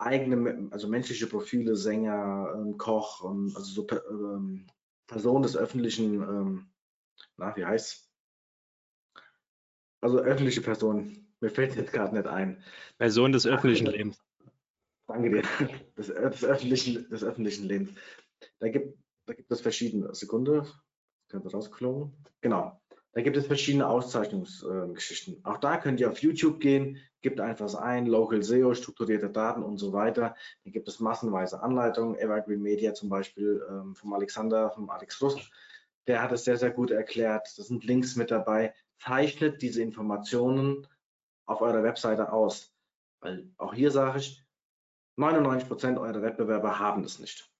eigene, also menschliche Profile, Sänger, ähm, Koch, ähm, also so ähm, Person des öffentlichen, ähm, na, wie heißt Also öffentliche Person. Mir fällt jetzt gerade nicht ein. Person des öffentlichen Ach, Lebens. Danke dir. Des, des, öffentlichen, des öffentlichen Lebens. Da gibt, da gibt es verschiedene. Sekunde. Könnte rausgeflogen. Genau. Da gibt es verschiedene Auszeichnungsgeschichten. Auch da könnt ihr auf YouTube gehen, gebt einfach ein, Local SEO, strukturierte Daten und so weiter. Da gibt es massenweise Anleitungen, Evergreen Media zum Beispiel ähm, vom Alexander, vom Alex Rust. Der hat es sehr, sehr gut erklärt. Da sind Links mit dabei. Zeichnet diese Informationen auf eurer Webseite aus. Weil auch hier sage ich, 99 Prozent eurer Wettbewerber haben das nicht.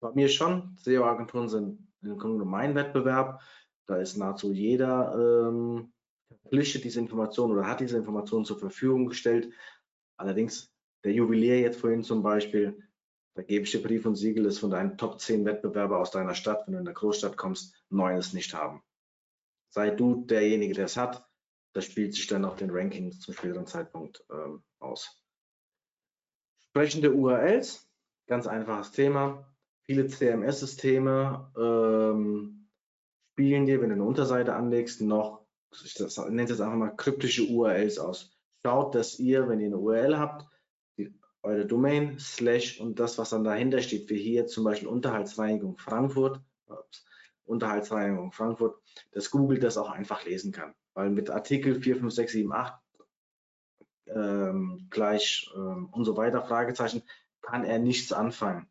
Bei mir schon. SEO-Agenturen sind im Grunde mein Wettbewerb. Da ist nahezu jeder ähm, verpflichtet, diese Information oder hat diese Information zur Verfügung gestellt. Allerdings der Juwelier jetzt vorhin zum Beispiel, da gebe ich dir Brief und Siegel, ist von deinen Top 10 Wettbewerber aus deiner Stadt, wenn du in der Großstadt kommst, neun es nicht haben. Sei du derjenige, der es hat, das spielt sich dann auf den Rankings zum späteren Zeitpunkt ähm, aus. Sprechende URLs, ganz einfaches Thema. Viele CMS-Systeme ähm, spielen dir, wenn du eine Unterseite anlegst, noch, ich nenne es jetzt einfach mal kryptische URLs aus. Schaut, dass ihr, wenn ihr eine URL habt, die, eure Domain, Slash und das, was dann dahinter steht, wie hier zum Beispiel Unterhaltsreinigung Frankfurt, ups, Unterhaltsreinigung Frankfurt, dass Google das auch einfach lesen kann. Weil mit Artikel 4, 5, 6, 7, 8 ähm, gleich ähm, und so weiter, Fragezeichen, kann er nichts anfangen.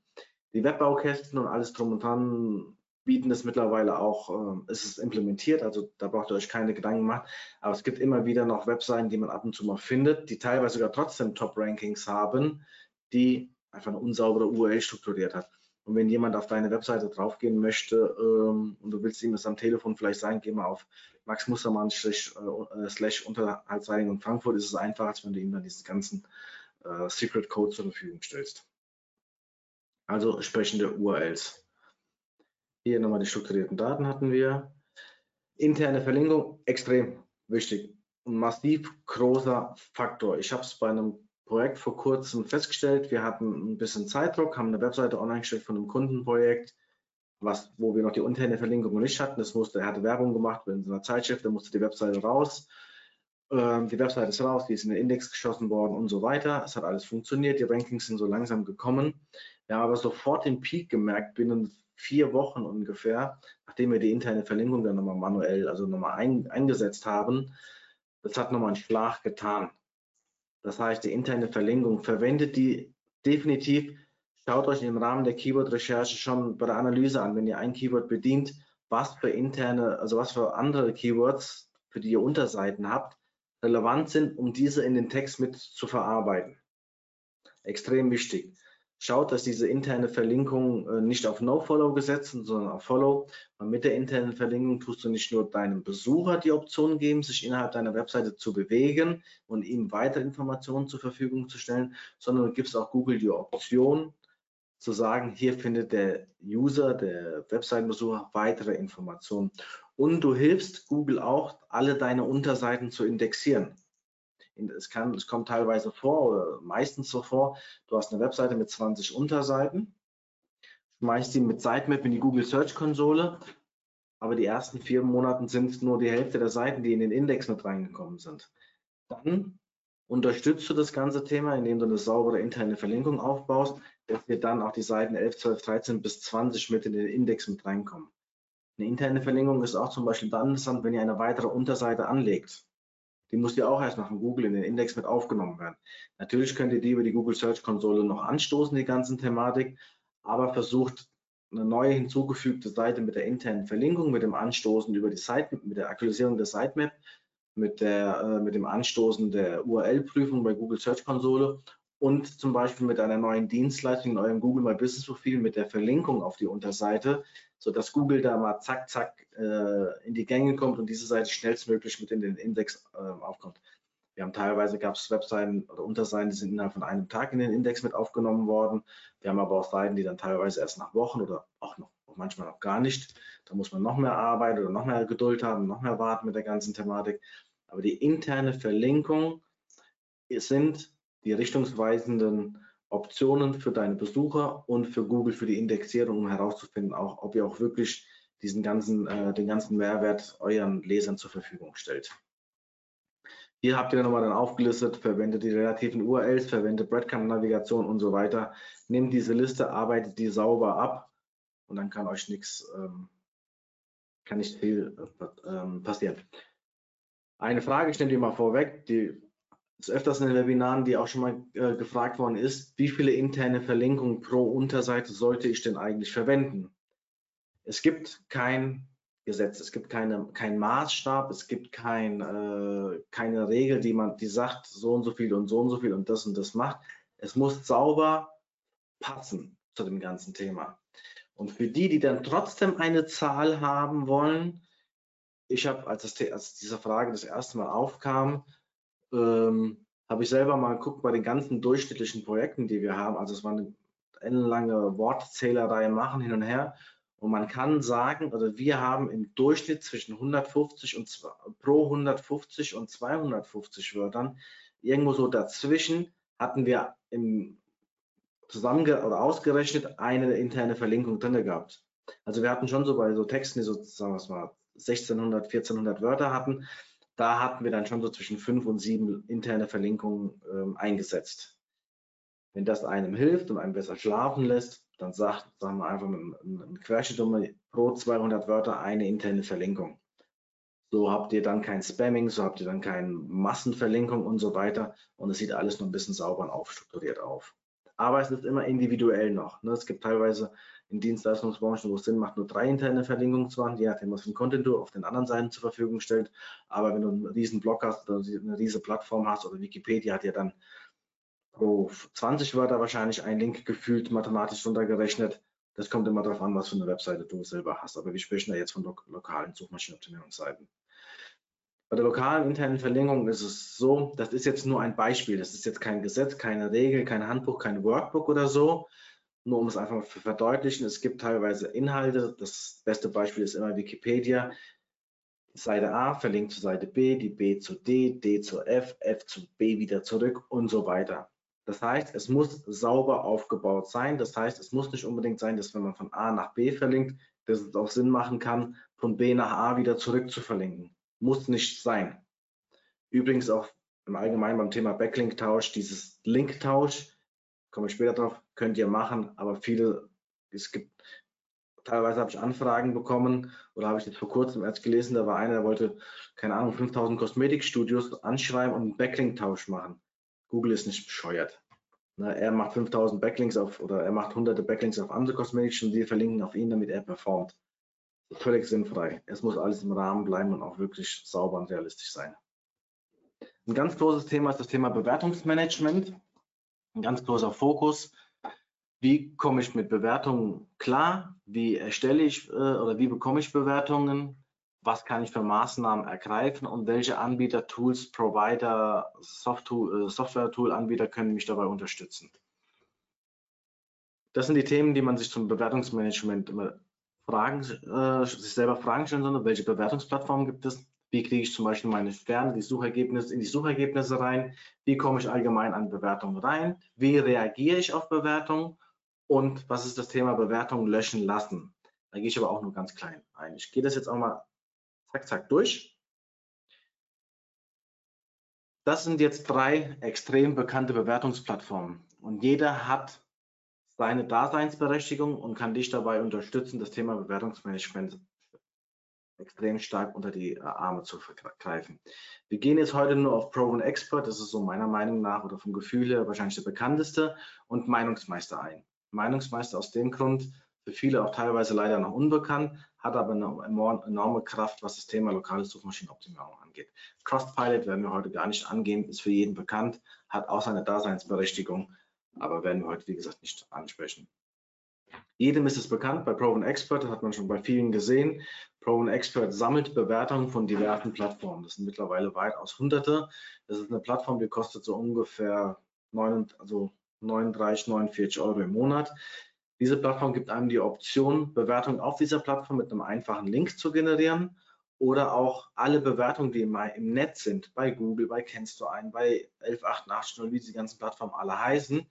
Die Webbaukästen und alles drum und dran bieten das mittlerweile auch, äh, es ist implementiert, also da braucht ihr euch keine Gedanken machen. Aber es gibt immer wieder noch Webseiten, die man ab und zu mal findet, die teilweise sogar trotzdem Top-Rankings haben, die einfach eine unsaubere URL strukturiert hat. Und wenn jemand auf deine Webseite draufgehen möchte ähm, und du willst ihm das am Telefon vielleicht sagen, geh mal auf Max Mustermann in Frankfurt, ist es einfacher, als wenn du ihm dann diesen ganzen äh, Secret Code zur Verfügung stellst. Also entsprechende URLs. Hier nochmal die strukturierten Daten hatten wir. Interne Verlinkung, extrem wichtig. Ein massiv großer Faktor. Ich habe es bei einem Projekt vor kurzem festgestellt. Wir hatten ein bisschen Zeitdruck, haben eine Webseite online gestellt von einem Kundenprojekt, was, wo wir noch die interne Verlinkung nicht hatten. Das musste, er hatte Werbung gemacht in so einer Zeitschrift, da musste die Webseite raus. Ähm, die Webseite ist raus, die ist in den Index geschossen worden und so weiter. Es hat alles funktioniert, die Rankings sind so langsam gekommen. Wir haben aber sofort den Peak gemerkt, binnen vier Wochen ungefähr, nachdem wir die interne Verlinkung dann nochmal manuell, also nochmal ein, eingesetzt haben. Das hat nochmal einen Schlag getan. Das heißt, die interne Verlinkung verwendet die definitiv. Schaut euch im Rahmen der Keyword-Recherche schon bei der Analyse an, wenn ihr ein Keyword bedient, was für interne, also was für andere Keywords, für die ihr Unterseiten habt, relevant sind, um diese in den Text mit zu verarbeiten. Extrem wichtig. Schaut, dass diese interne Verlinkung äh, nicht auf No-Follow gesetzt sind, sondern auf Follow. Und mit der internen Verlinkung tust du nicht nur deinem Besucher die Option geben, sich innerhalb deiner Webseite zu bewegen und ihm weitere Informationen zur Verfügung zu stellen, sondern du gibst auch Google die Option, zu sagen, hier findet der User, der Webseitenbesucher weitere Informationen. Und du hilfst Google auch, alle deine Unterseiten zu indexieren es, kann, es kommt teilweise vor oder meistens so vor, du hast eine Webseite mit 20 Unterseiten, schmeißt sie mit Sitemap in die Google Search Konsole, aber die ersten vier Monate sind nur die Hälfte der Seiten, die in den Index mit reingekommen sind. Dann unterstützt du das ganze Thema, indem du eine saubere interne Verlinkung aufbaust, dass dir dann auch die Seiten 11, 12, 13 bis 20 mit in den Index mit reinkommen. Eine interne Verlinkung ist auch zum Beispiel dann interessant, wenn ihr eine weitere Unterseite anlegt die muss ja auch erst nach Google in den Index mit aufgenommen werden. Natürlich könnt ihr die über die Google Search Konsole noch anstoßen, die ganzen Thematik, aber versucht eine neue hinzugefügte Seite mit der internen Verlinkung, mit dem Anstoßen über die Seite, mit der Aktualisierung der Sitemap, mit, der, äh, mit dem Anstoßen der URL-Prüfung bei Google Search Konsole und zum Beispiel mit einer neuen Dienstleistung in eurem Google My Business Profil mit der Verlinkung auf die Unterseite, sodass Google da mal zack, zack äh, in die Gänge kommt und diese Seite schnellstmöglich mit in den Index äh, aufkommt. Wir haben teilweise gab es Webseiten oder Unterseiten, die sind innerhalb von einem Tag in den Index mit aufgenommen worden. Wir haben aber auch Seiten, die dann teilweise erst nach Wochen oder auch noch auch manchmal noch gar nicht. Da muss man noch mehr Arbeit oder noch mehr Geduld haben, noch mehr warten mit der ganzen Thematik. Aber die interne Verlinkung sind die richtungsweisenden Optionen für deine Besucher und für Google für die Indexierung, um herauszufinden, auch, ob ihr auch wirklich diesen ganzen, äh, den ganzen Mehrwert euren Lesern zur Verfügung stellt. Hier habt ihr nochmal dann aufgelistet, verwendet die relativen URLs, verwendet Breadcrumb-Navigation und so weiter. Nehmt diese Liste, arbeitet die sauber ab und dann kann euch nichts, ähm, kann nicht viel äh, ähm, passieren. Eine Frage, ich nehme die mal vorweg, die ist öfters in den Webinaren, die auch schon mal äh, gefragt worden ist, wie viele interne Verlinkungen pro Unterseite sollte ich denn eigentlich verwenden? Es gibt kein Gesetz, es gibt keine, kein Maßstab, es gibt kein, äh, keine Regel, die man, die sagt, so und so viel und so und so viel und das und das macht. Es muss sauber passen zu dem ganzen Thema. Und für die, die dann trotzdem eine Zahl haben wollen, ich habe, als, als diese Frage das erste Mal aufkam, ähm, habe ich selber mal geguckt bei den ganzen durchschnittlichen Projekten, die wir haben. Also es war eine ellenlange Wortzählerei machen hin und her. Und man kann sagen, also wir haben im Durchschnitt zwischen 150 und pro 150 und 250 Wörtern irgendwo so dazwischen hatten wir im zusammenge oder ausgerechnet eine interne Verlinkung drin gehabt. Also wir hatten schon so bei so Texten, die so sagen wir mal 1600, 1400 Wörter hatten, da hatten wir dann schon so zwischen fünf und sieben interne Verlinkungen ähm, eingesetzt. Wenn das einem hilft und einem besser schlafen lässt, dann sagt, sagen wir einfach mit einem Querschnitt pro 200 Wörter eine interne Verlinkung. So habt ihr dann kein Spamming, so habt ihr dann keine Massenverlinkung und so weiter. Und es sieht alles nur ein bisschen sauber und aufstrukturiert auf, Aber es ist immer individuell noch. Ne? Es gibt teilweise in Dienstleistungsbranchen, wo es Sinn macht, nur drei interne Verlinkungen zu machen, je nachdem, was für ein Content du auf den anderen Seiten zur Verfügung stellst. Aber wenn du einen riesen Blog hast oder eine riesige Plattform hast oder Wikipedia hat ja dann pro 20 Wörter wahrscheinlich ein Link gefühlt mathematisch runtergerechnet. Das kommt immer darauf an, was für eine Webseite du selber hast. Aber wir sprechen da jetzt von lo lokalen Suchmaschinenoptimierungsseiten. Bei der lokalen internen Verlinkung ist es so, das ist jetzt nur ein Beispiel. Das ist jetzt kein Gesetz, keine Regel, kein Handbuch, kein Workbook oder so, nur um es einfach zu verdeutlichen, es gibt teilweise Inhalte. Das beste Beispiel ist immer Wikipedia. Seite A verlinkt zu Seite B, die B zu D, D zu F, F zu B wieder zurück und so weiter. Das heißt, es muss sauber aufgebaut sein. Das heißt, es muss nicht unbedingt sein, dass wenn man von A nach B verlinkt, dass es auch Sinn machen kann, von B nach A wieder zurück zu verlinken. Muss nicht sein. Übrigens auch im Allgemeinen beim Thema Backlink-Tausch, dieses Link-Tausch, komme ich später drauf, könnt ihr machen, aber viele, es gibt, teilweise habe ich Anfragen bekommen oder habe ich jetzt vor kurzem erst gelesen, da war einer, der wollte, keine Ahnung, 5000 Kosmetikstudios anschreiben und einen Backlink-Tausch machen. Google ist nicht bescheuert. Na, er macht 5000 Backlinks auf oder er macht hunderte Backlinks auf andere Kosmetikstudios und die verlinken auf ihn, damit er performt. Völlig sinnfrei. Es muss alles im Rahmen bleiben und auch wirklich sauber und realistisch sein. Ein ganz großes Thema ist das Thema Bewertungsmanagement ein ganz großer Fokus. Wie komme ich mit Bewertungen klar? Wie erstelle ich äh, oder wie bekomme ich Bewertungen? Was kann ich für Maßnahmen ergreifen und welche Anbieter, Tools, Provider, äh, Software-Tool-Anbieter können mich dabei unterstützen? Das sind die Themen, die man sich zum Bewertungsmanagement immer fragen, äh, sich selber fragen stellen soll. Welche Bewertungsplattformen gibt es? Wie kriege ich zum Beispiel meine Sterne, die Suchergebnisse in die Suchergebnisse rein? Wie komme ich allgemein an Bewertungen rein? Wie reagiere ich auf Bewertungen? Und was ist das Thema Bewertungen löschen lassen? Da gehe ich aber auch nur ganz klein ein. Ich gehe das jetzt auch mal zack, zack durch. Das sind jetzt drei extrem bekannte Bewertungsplattformen und jeder hat seine Daseinsberechtigung und kann dich dabei unterstützen, das Thema Bewertungsmanagement extrem stark unter die äh, Arme zu greifen. Wir gehen jetzt heute nur auf Proven Expert, das ist so meiner Meinung nach oder vom Gefühl her wahrscheinlich der bekannteste, und Meinungsmeister ein. Meinungsmeister aus dem Grund, für viele auch teilweise leider noch unbekannt, hat aber eine enorme Kraft, was das Thema lokale Suchmaschinenoptimierung angeht. Trustpilot werden wir heute gar nicht angehen, ist für jeden bekannt, hat auch seine Daseinsberechtigung, aber werden wir heute, wie gesagt, nicht ansprechen. Jedem ist es bekannt, bei Proven Expert, das hat man schon bei vielen gesehen. Proven Expert sammelt Bewertungen von diversen Plattformen. Das sind mittlerweile weitaus hunderte. Das ist eine Plattform, die kostet so ungefähr 9, also 39, 49 Euro im Monat. Diese Plattform gibt einem die Option, Bewertungen auf dieser Plattform mit einem einfachen Link zu generieren oder auch alle Bewertungen, die im, Netz sind, bei Google, bei Kennst du ein, bei 11880, wie die ganzen Plattformen alle heißen,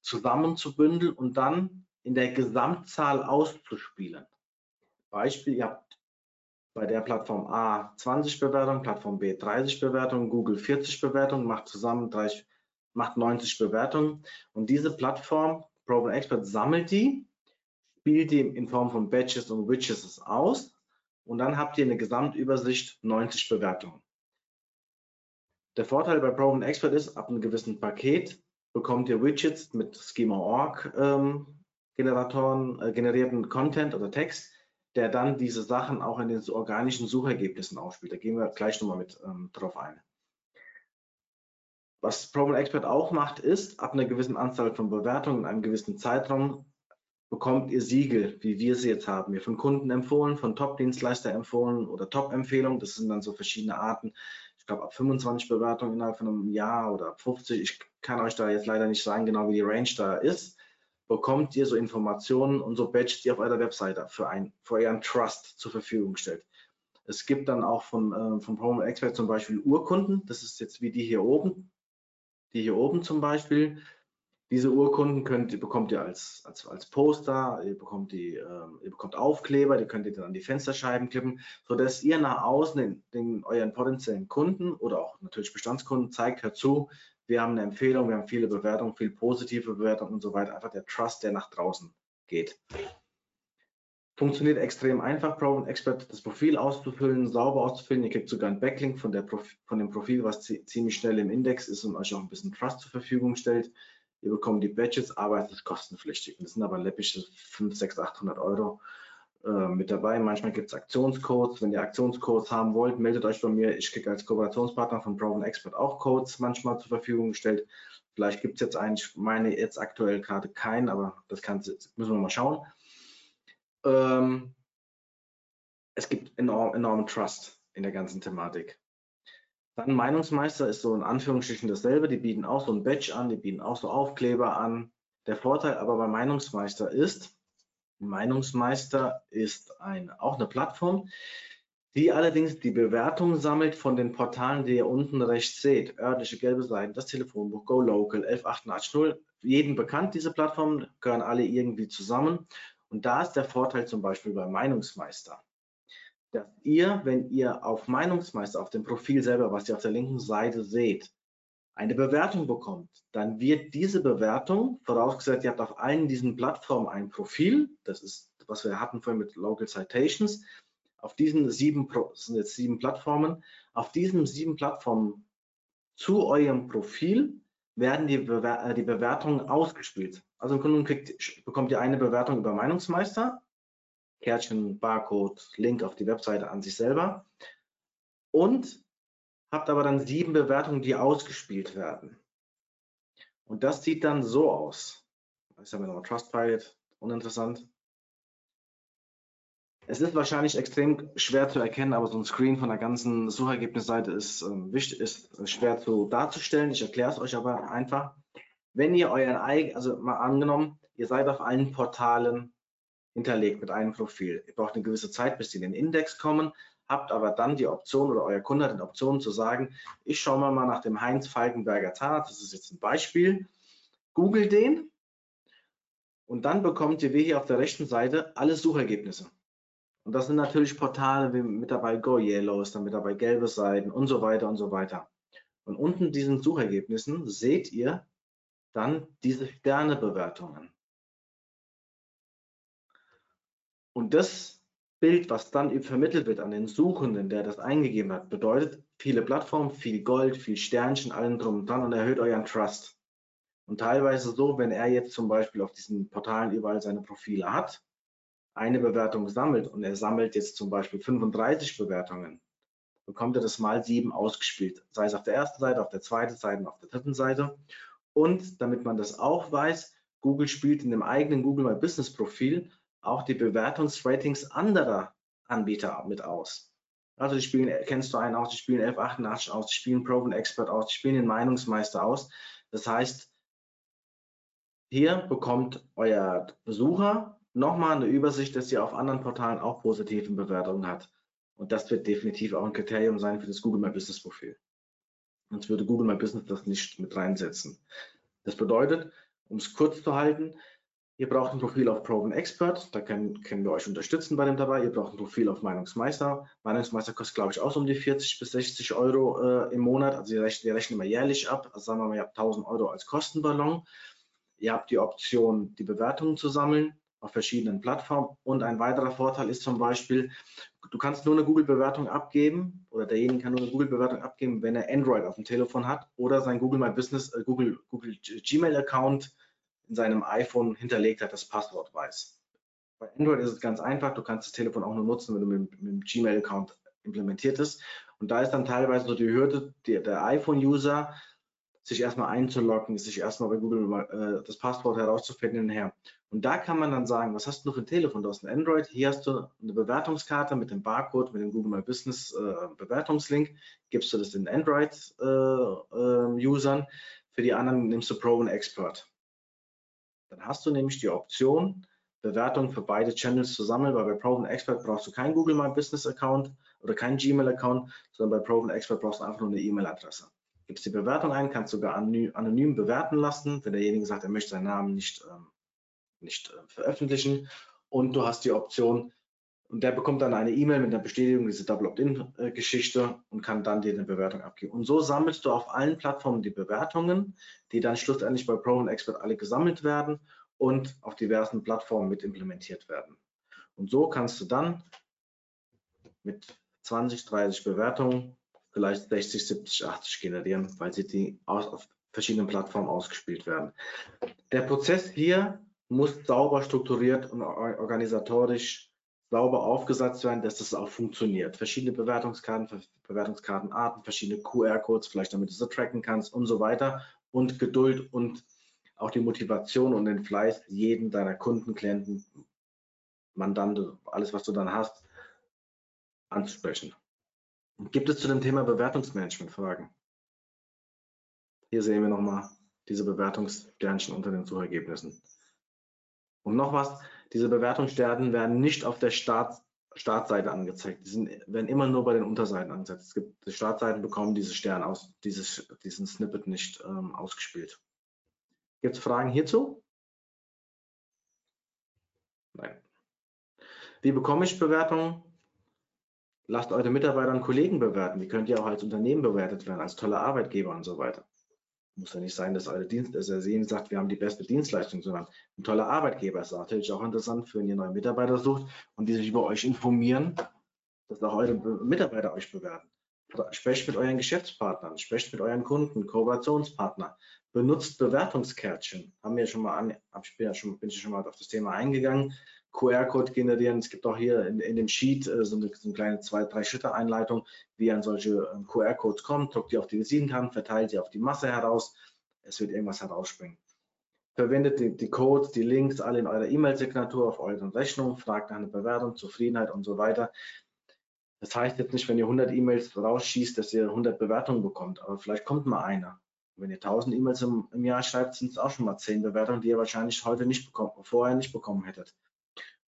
zusammenzubündeln und dann in der Gesamtzahl auszuspielen. Beispiel, ihr habt bei der Plattform A 20 Bewertungen, Plattform B 30 Bewertungen, Google 40 Bewertungen, macht zusammen 30, macht 90 Bewertungen. Und diese Plattform, Proven Expert, sammelt die, spielt die in Form von Badges und Widgets aus und dann habt ihr eine Gesamtübersicht 90 Bewertungen. Der Vorteil bei Proven Expert ist, ab einem gewissen Paket bekommt ihr Widgets mit Schema.org ähm, Generatoren äh, generierten Content oder Text, der dann diese Sachen auch in den organischen Suchergebnissen ausspielt. Da gehen wir gleich nochmal mit ähm, drauf ein. Was Problem Expert auch macht, ist, ab einer gewissen Anzahl von Bewertungen in einem gewissen Zeitraum bekommt ihr Siegel, wie wir sie jetzt haben. Wir von Kunden empfohlen, von Top-Dienstleister empfohlen oder Top-Empfehlungen. Das sind dann so verschiedene Arten. Ich glaube, ab 25 Bewertungen innerhalb von einem Jahr oder ab 50. Ich kann euch da jetzt leider nicht sagen, genau wie die Range da ist bekommt ihr so Informationen und so Badges, die auf eurer Webseite für, ein, für euren Trust zur Verfügung stellt. Es gibt dann auch von, äh, von Promo Expert zum Beispiel Urkunden. Das ist jetzt wie die hier oben. Die hier oben zum Beispiel. Diese Urkunden könnt, bekommt ihr als, als, als Poster, ihr bekommt, die, äh, ihr bekommt Aufkleber, die könnt ihr dann an die Fensterscheiben klippen, sodass ihr nach außen den, den, euren potenziellen Kunden oder auch natürlich Bestandskunden zeigt, hört zu, wir haben eine Empfehlung, wir haben viele Bewertungen, viel positive Bewertungen und so weiter. Einfach der Trust, der nach draußen geht. Funktioniert extrem einfach, Proven Expert das Profil auszufüllen, sauber auszufüllen. Ihr kriegt sogar einen Backlink von, der Profi von dem Profil, was ziemlich schnell im Index ist und euch auch ein bisschen Trust zur Verfügung stellt. Ihr bekommt die Badges, aber es ist kostenpflichtig. Das sind aber läppische 5, 6, 800 Euro äh, mit dabei. Manchmal gibt es Aktionscodes. Wenn ihr Aktionscodes haben wollt, meldet euch bei mir. Ich kriege als Kooperationspartner von Proven Expert auch Codes manchmal zur Verfügung gestellt. Vielleicht gibt es jetzt einen, ich meine jetzt aktuell gerade keinen, aber das kann, müssen wir mal schauen. Ähm, es gibt enorm, enormen Trust in der ganzen Thematik. Dann Meinungsmeister ist so in Anführungsstrichen dasselbe. Die bieten auch so ein Badge an, die bieten auch so Aufkleber an. Der Vorteil aber bei Meinungsmeister ist, Meinungsmeister ist ein, auch eine Plattform, die allerdings die Bewertung sammelt von den Portalen, die ihr unten rechts seht. Örtliche gelbe Seiten, das Telefonbuch, Go Local, 11880. Jeden bekannt, diese Plattformen, gehören alle irgendwie zusammen. Und da ist der Vorteil zum Beispiel bei Meinungsmeister dass ihr, wenn ihr auf Meinungsmeister, auf dem Profil selber, was ihr auf der linken Seite seht, eine Bewertung bekommt, dann wird diese Bewertung, vorausgesetzt, ihr habt auf allen diesen Plattformen ein Profil, das ist, was wir hatten vorhin mit Local Citations, auf diesen sieben, sind jetzt sieben Plattformen, auf diesen sieben Plattformen zu eurem Profil werden die, Bewer äh, die Bewertungen ausgespielt. Also im Grunde kriegt, bekommt ihr eine Bewertung über Meinungsmeister, Kärtchen, Barcode, Link auf die Webseite an sich selber und habt aber dann sieben Bewertungen, die ausgespielt werden. Und das sieht dann so aus. Jetzt haben wir nochmal Trustpilot, uninteressant. Es ist wahrscheinlich extrem schwer zu erkennen, aber so ein Screen von der ganzen Suchergebnisseite ist, äh, wichtig, ist schwer zu darzustellen. Ich erkläre es euch aber einfach. Wenn ihr euren eigenen, also mal angenommen, ihr seid auf allen Portalen hinterlegt mit einem Profil. Ihr braucht eine gewisse Zeit, bis Sie in den Index kommen, habt aber dann die Option oder euer Kunde hat die Option zu sagen, ich schaue mal, mal nach dem Heinz Falkenberger Zahnarzt, das ist jetzt ein Beispiel, google den und dann bekommt ihr wie hier auf der rechten Seite alle Suchergebnisse. Und das sind natürlich Portale wie mit dabei Go Yellow, ist dann mit dabei gelbe Seiten und so weiter und so weiter. Und unten diesen Suchergebnissen seht ihr dann diese Sternebewertungen. Und das Bild, was dann vermittelt wird an den Suchenden, der das eingegeben hat, bedeutet viele Plattformen, viel Gold, viel Sternchen, allen drum und dran und erhöht euren Trust. Und teilweise so, wenn er jetzt zum Beispiel auf diesen Portalen überall seine Profile hat, eine Bewertung sammelt und er sammelt jetzt zum Beispiel 35 Bewertungen, bekommt er das mal sieben ausgespielt, sei es auf der ersten Seite, auf der zweiten Seite und auf der dritten Seite. Und damit man das auch weiß, Google spielt in dem eigenen Google My Business Profil auch die Bewertungsratings anderer Anbieter mit aus. Also die spielen, kennst du einen aus, die spielen 1188 aus, die spielen Proven Expert aus, die spielen den Meinungsmeister aus. Das heißt, hier bekommt euer Besucher nochmal eine Übersicht, dass ihr auf anderen Portalen auch positive Bewertungen hat. Und das wird definitiv auch ein Kriterium sein für das Google My Business Profil. Sonst würde Google My Business das nicht mit reinsetzen. Das bedeutet, um es kurz zu halten, Ihr braucht ein Profil auf Proven Expert, da können, können wir euch unterstützen bei dem dabei. Ihr braucht ein Profil auf Meinungsmeister. Meinungsmeister kostet, glaube ich, auch so um die 40 bis 60 Euro äh, im Monat. Also wir rechnen, wir rechnen immer jährlich ab. Also sagen wir mal, ihr habt 1000 Euro als Kostenballon. Ihr habt die Option, die Bewertungen zu sammeln auf verschiedenen Plattformen. Und ein weiterer Vorteil ist zum Beispiel, du kannst nur eine Google-Bewertung abgeben oder derjenige kann nur eine Google-Bewertung abgeben, wenn er Android auf dem Telefon hat oder sein Google My Business, äh, Google, Google Gmail-Account in seinem iPhone hinterlegt hat, das Passwort weiß. Bei Android ist es ganz einfach, du kannst das Telefon auch nur nutzen, wenn du mit, mit dem Gmail-Account implementiert ist. Und da ist dann teilweise so die Hürde, die, der iPhone-User sich erstmal einzuloggen, sich erstmal bei Google äh, das Passwort herauszufinden her. Und da kann man dann sagen, was hast du für ein Telefon? Du hast ein Android, hier hast du eine Bewertungskarte mit dem Barcode, mit dem Google My Business äh, Bewertungslink, gibst du das den Android-Usern, äh, äh für die anderen nimmst du Pro und Expert. Dann hast du nämlich die Option, Bewertungen für beide Channels zu sammeln, weil bei Proven Expert brauchst du keinen Google My Business Account oder keinen Gmail Account, sondern bei Proven Expert brauchst du einfach nur eine E-Mail-Adresse. Gibst die Bewertung ein, kannst sogar anonym bewerten lassen, wenn derjenige sagt, er möchte seinen Namen nicht, ähm, nicht äh, veröffentlichen. Und du hast die Option, und der bekommt dann eine E-Mail mit einer Bestätigung, diese Double Opt-in-Geschichte und kann dann dir eine Bewertung abgeben. Und so sammelst du auf allen Plattformen die Bewertungen, die dann schlussendlich bei Pro und Expert alle gesammelt werden und auf diversen Plattformen mit implementiert werden. Und so kannst du dann mit 20, 30 Bewertungen vielleicht 60, 70, 80 generieren, weil sie die auf verschiedenen Plattformen ausgespielt werden. Der Prozess hier muss sauber strukturiert und organisatorisch sauber aufgesetzt werden, dass das auch funktioniert. Verschiedene Bewertungskarten, Bewertungskartenarten, verschiedene QR-Codes, vielleicht damit du sie tracken kannst und so weiter. Und Geduld und auch die Motivation und den Fleiß jeden deiner Kunden, Klienten, Mandante, alles, was du dann hast, anzusprechen. Gibt es zu dem Thema Bewertungsmanagement Fragen? Hier sehen wir nochmal diese Bewertungssternchen unter den Suchergebnissen. Und noch was, diese Bewertungssterne werden nicht auf der Start, Startseite angezeigt. Die sind, werden immer nur bei den Unterseiten angezeigt. Es gibt, die Startseiten bekommen diese Stern aus, dieses, diesen Snippet nicht ähm, ausgespielt. Gibt es Fragen hierzu? Nein. Wie bekomme ich Bewertungen? Lasst eure Mitarbeiter und Kollegen bewerten. Die könnt ihr auch als Unternehmen bewertet werden, als toller Arbeitgeber und so weiter. Muss ja nicht sein, dass eure Dienst, dass er sehen sagt, wir haben die beste Dienstleistung, sondern ein toller Arbeitgeber ist natürlich auch interessant, für wenn ihr neue Mitarbeiter sucht und die sich über euch informieren, dass auch eure Mitarbeiter euch bewerten. Sprecht mit euren Geschäftspartnern, sprecht mit euren Kunden, Kooperationspartnern, benutzt Bewertungskärtchen. Haben wir schon mal an, bin ich schon mal auf das Thema eingegangen. QR-Code generieren. Es gibt auch hier in, in dem Sheet äh, so, eine, so, eine, kleine zwei, drei Schritte Einleitung, wie an solche ähm, QR-Codes kommt. Druckt die auf die Visitenkarten, verteilt die auf die Masse heraus. Es wird irgendwas herausspringen. Verwendet die, die Codes, die Links alle in eurer E-Mail-Signatur auf euren Rechnungen, fragt nach einer Bewertung, Zufriedenheit und so weiter. Das heißt jetzt nicht, wenn ihr 100 E-Mails rausschießt, dass ihr 100 Bewertungen bekommt, aber vielleicht kommt mal einer. Wenn ihr 1000 E-Mails im, im, Jahr schreibt, sind es auch schon mal 10 Bewertungen, die ihr wahrscheinlich heute nicht bekommen, vorher nicht bekommen hättet.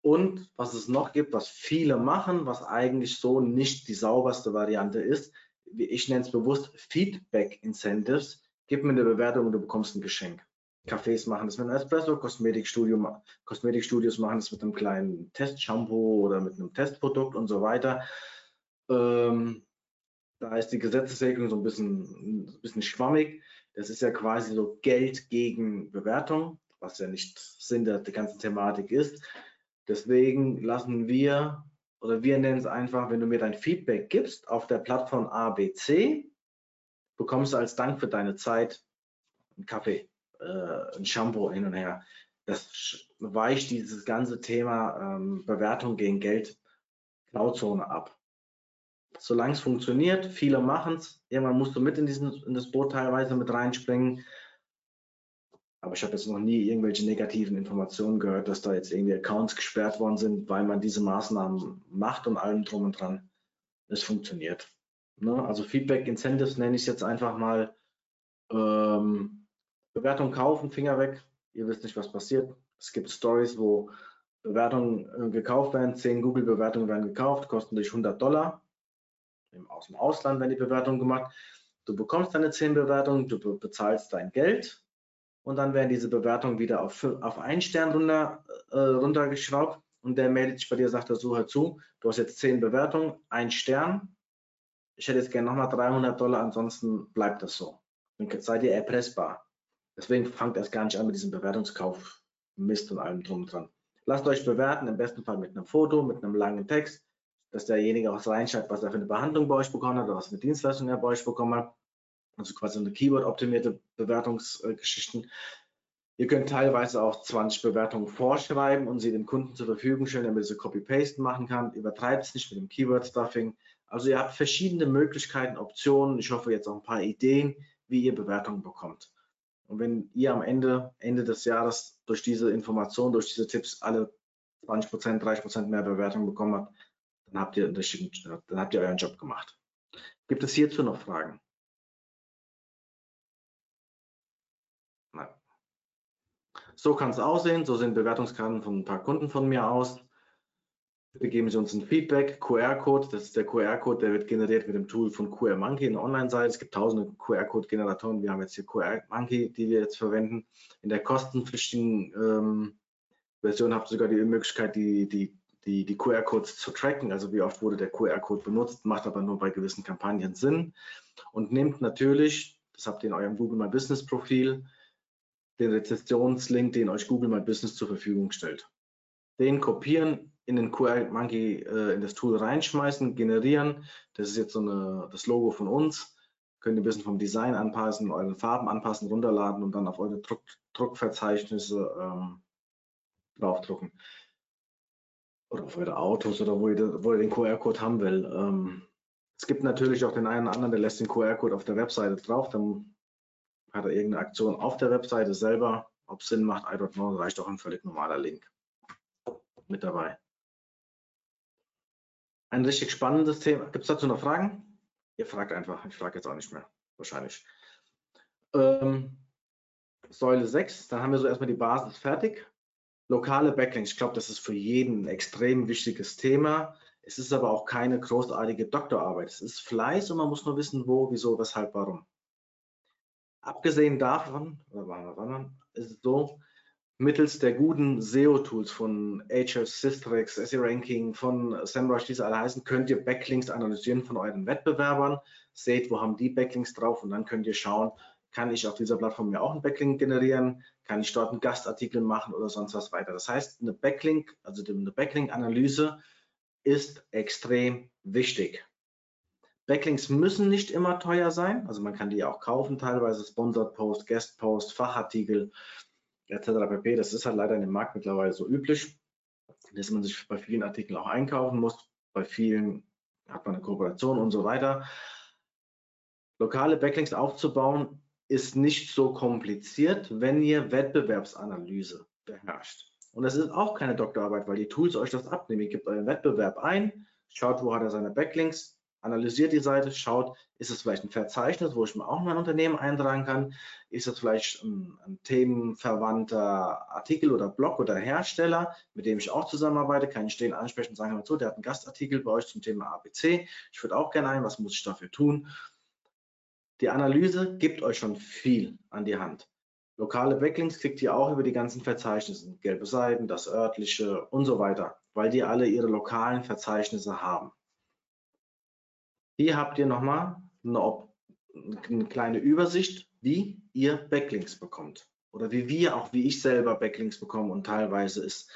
Und was es noch gibt, was viele machen, was eigentlich so nicht die sauberste Variante ist, ich nenne es bewusst Feedback Incentives. Gib mir eine Bewertung und du bekommst ein Geschenk. Cafés machen das mit einem Espresso, Kosmetikstudio, Kosmetikstudios machen das mit einem kleinen Testshampoo oder mit einem Testprodukt und so weiter. Ähm, da ist die Gesetzesregelung so ein bisschen, ein bisschen schwammig. Das ist ja quasi so Geld gegen Bewertung, was ja nicht Sinn der, der ganzen Thematik ist. Deswegen lassen wir oder wir nennen es einfach, wenn du mir dein Feedback gibst auf der Plattform ABC, bekommst du als Dank für deine Zeit einen Kaffee, äh, ein Shampoo hin und her. Das weicht dieses ganze Thema ähm, Bewertung gegen Geld Grauzone ab. Solange es funktioniert, viele machen es, irgendwann musst du mit in, diesen, in das Boot teilweise mit reinspringen. Aber ich habe jetzt noch nie irgendwelche negativen Informationen gehört, dass da jetzt irgendwie Accounts gesperrt worden sind, weil man diese Maßnahmen macht und allem drum und dran. Es funktioniert. Ne? Also Feedback Incentives nenne ich jetzt einfach mal ähm, Bewertung kaufen, Finger weg. Ihr wisst nicht, was passiert. Es gibt Stories, wo Bewertungen äh, gekauft werden, 10 Google-Bewertungen werden gekauft, kosten dich 100 Dollar. Aus dem Ausland werden die Bewertungen gemacht. Du bekommst deine 10 Bewertungen, du bezahlst dein Geld und dann werden diese Bewertungen wieder auf, auf einen Stern runter, äh, runtergeschraubt und der meldet sich bei dir, sagt er so, hör zu, du hast jetzt 10 Bewertungen, ein Stern, ich hätte jetzt gerne nochmal 300 Dollar, ansonsten bleibt das so. Dann seid ihr erpressbar. Deswegen fangt erst gar nicht an mit diesem Bewertungskauf, Mist und allem drum und dran. Lasst euch bewerten, im besten Fall mit einem Foto, mit einem langen Text, dass derjenige auch reinschreibt, was er für eine Behandlung bei euch bekommen hat oder was für eine Dienstleistung er bei euch bekommen hat also quasi eine Keyword-optimierte Bewertungsgeschichten. Ihr könnt teilweise auch 20 Bewertungen vorschreiben und sie dem Kunden zur Verfügung stellen, damit er sie Copy-Paste machen kann. Übertreibt es nicht mit dem Keyword-Stuffing. Also ihr habt verschiedene Möglichkeiten, Optionen. Ich hoffe jetzt auch ein paar Ideen, wie ihr Bewertungen bekommt. Und wenn ihr am Ende, Ende des Jahres durch diese Informationen, durch diese Tipps alle 20 Prozent, 30 Prozent mehr Bewertungen bekommen habt, dann habt ihr, dann habt ihr euren Job gemacht. Gibt es hierzu noch Fragen? So kann es aussehen. So sehen Bewertungskarten von ein paar Kunden von mir aus. Bitte geben Sie uns ein Feedback. QR-Code, das ist der QR-Code, der wird generiert mit dem Tool von QR Monkey, eine Online-Seite. Es gibt tausende QR-Code-Generatoren. Wir haben jetzt hier QR Monkey, die wir jetzt verwenden. In der kostenpflichtigen ähm, Version habt ihr sogar die Möglichkeit, die, die, die, die QR-Codes zu tracken. Also wie oft wurde der QR-Code benutzt, macht aber nur bei gewissen Kampagnen Sinn. Und nehmt natürlich, das habt ihr in eurem Google My Business Profil, den Rezessionslink, den euch Google My Business zur Verfügung stellt. Den kopieren, in den QR Monkey äh, in das Tool reinschmeißen, generieren. Das ist jetzt so eine, das Logo von uns. könnt ihr ein bisschen vom Design anpassen, eure Farben anpassen, runterladen und dann auf eure Druck, Druckverzeichnisse ähm, draufdrucken. Oder auf eure Autos oder wo ihr, wo ihr den QR-Code haben will. Ähm, es gibt natürlich auch den einen oder anderen, der lässt den QR-Code auf der Webseite drauf, dann hat er irgendeine Aktion auf der Webseite selber. Ob es Sinn macht, I don't know, reicht auch ein völlig normaler Link mit dabei. Ein richtig spannendes Thema. Gibt es dazu noch Fragen? Ihr fragt einfach. Ich frage jetzt auch nicht mehr. Wahrscheinlich. Ähm, Säule 6, dann haben wir so erstmal die Basis fertig. Lokale Backlinks, ich glaube, das ist für jeden ein extrem wichtiges Thema. Es ist aber auch keine großartige Doktorarbeit. Es ist Fleiß und man muss nur wissen, wo, wieso, weshalb, warum. Abgesehen davon, ist es so, mittels der guten SEO-Tools von Ahrefs, Systrix, SE Ranking, von SEMrush, die sie alle heißen, könnt ihr Backlinks analysieren von euren Wettbewerbern, seht, wo haben die Backlinks drauf und dann könnt ihr schauen, kann ich auf dieser Plattform mir auch einen Backlink generieren, kann ich dort einen Gastartikel machen oder sonst was weiter. Das heißt, eine Backlink, also eine Backlink-Analyse ist extrem wichtig. Backlinks müssen nicht immer teuer sein, also man kann die auch kaufen, teilweise Sponsored Post, Guest Post, Fachartikel etc. pp. Das ist halt leider in dem Markt mittlerweile so üblich, dass man sich bei vielen Artikeln auch einkaufen muss. Bei vielen hat man eine Kooperation und so weiter. Lokale Backlinks aufzubauen ist nicht so kompliziert, wenn ihr Wettbewerbsanalyse beherrscht. Und das ist auch keine Doktorarbeit, weil die Tools euch das abnehmen. Ihr gebt euren Wettbewerb ein, schaut, wo hat er seine Backlinks, analysiert die Seite, schaut, ist es vielleicht ein Verzeichnis, wo ich mir auch mein Unternehmen eintragen kann? Ist es vielleicht ein, ein, themenverwandter Artikel oder Blog oder Hersteller, mit dem ich auch zusammenarbeite? Kann ich den ansprechen und sagen, hör zu, der hat einen Gastartikel bei euch zum Thema ABC. Ich würde auch gerne ein, was muss ich dafür tun? Die Analyse gibt euch schon viel an die Hand. Lokale Backlinks kriegt ihr auch über die ganzen Verzeichnisse, gelbe Seiten, das örtliche und so weiter, weil die alle ihre lokalen Verzeichnisse haben. Hier habt ihr nochmal eine, eine kleine Übersicht, wie ihr Backlinks bekommt oder wie wir, auch wie ich selber Backlinks bekomme und teilweise ist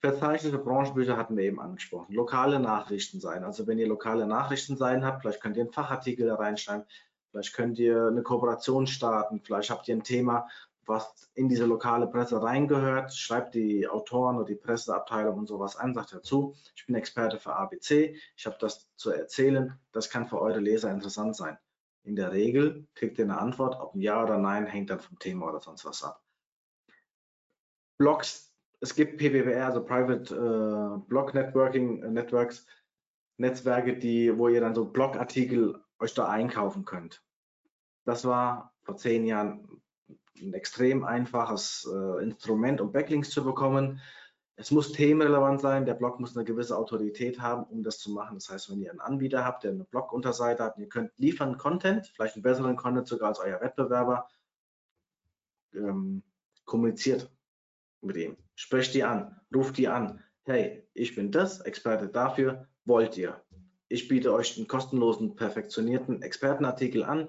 verzeichnete Branchenbücher hatten wir eben angesprochen. Lokale Nachrichten sein. Also wenn ihr lokale Nachrichten sein habt, vielleicht könnt ihr einen Fachartikel da reinschreiben, vielleicht könnt ihr eine Kooperation starten, vielleicht habt ihr ein Thema, was in diese lokale Presse reingehört, schreibt die Autoren oder die Presseabteilung und sowas an, sagt dazu, ich bin Experte für ABC, ich habe das zu erzählen, das kann für eure Leser interessant sein. In der Regel kriegt ihr eine Antwort, ob ein Ja oder Nein, hängt dann vom Thema oder sonst was ab. Blogs, es gibt PBWR, also Private äh, Blog Networking äh, Networks, Netzwerke, die, wo ihr dann so Blogartikel euch da einkaufen könnt. Das war vor zehn Jahren ein extrem einfaches äh, Instrument, um Backlinks zu bekommen. Es muss themenrelevant sein, der Blog muss eine gewisse Autorität haben, um das zu machen. Das heißt, wenn ihr einen Anbieter habt, der eine Blog-Unterseite hat, ihr könnt liefern Content, vielleicht einen besseren Content sogar als euer Wettbewerber, ähm, kommuniziert mit ihm, sprecht die an, ruft die an. Hey, ich bin das, Experte dafür, wollt ihr? Ich biete euch einen kostenlosen, perfektionierten Expertenartikel an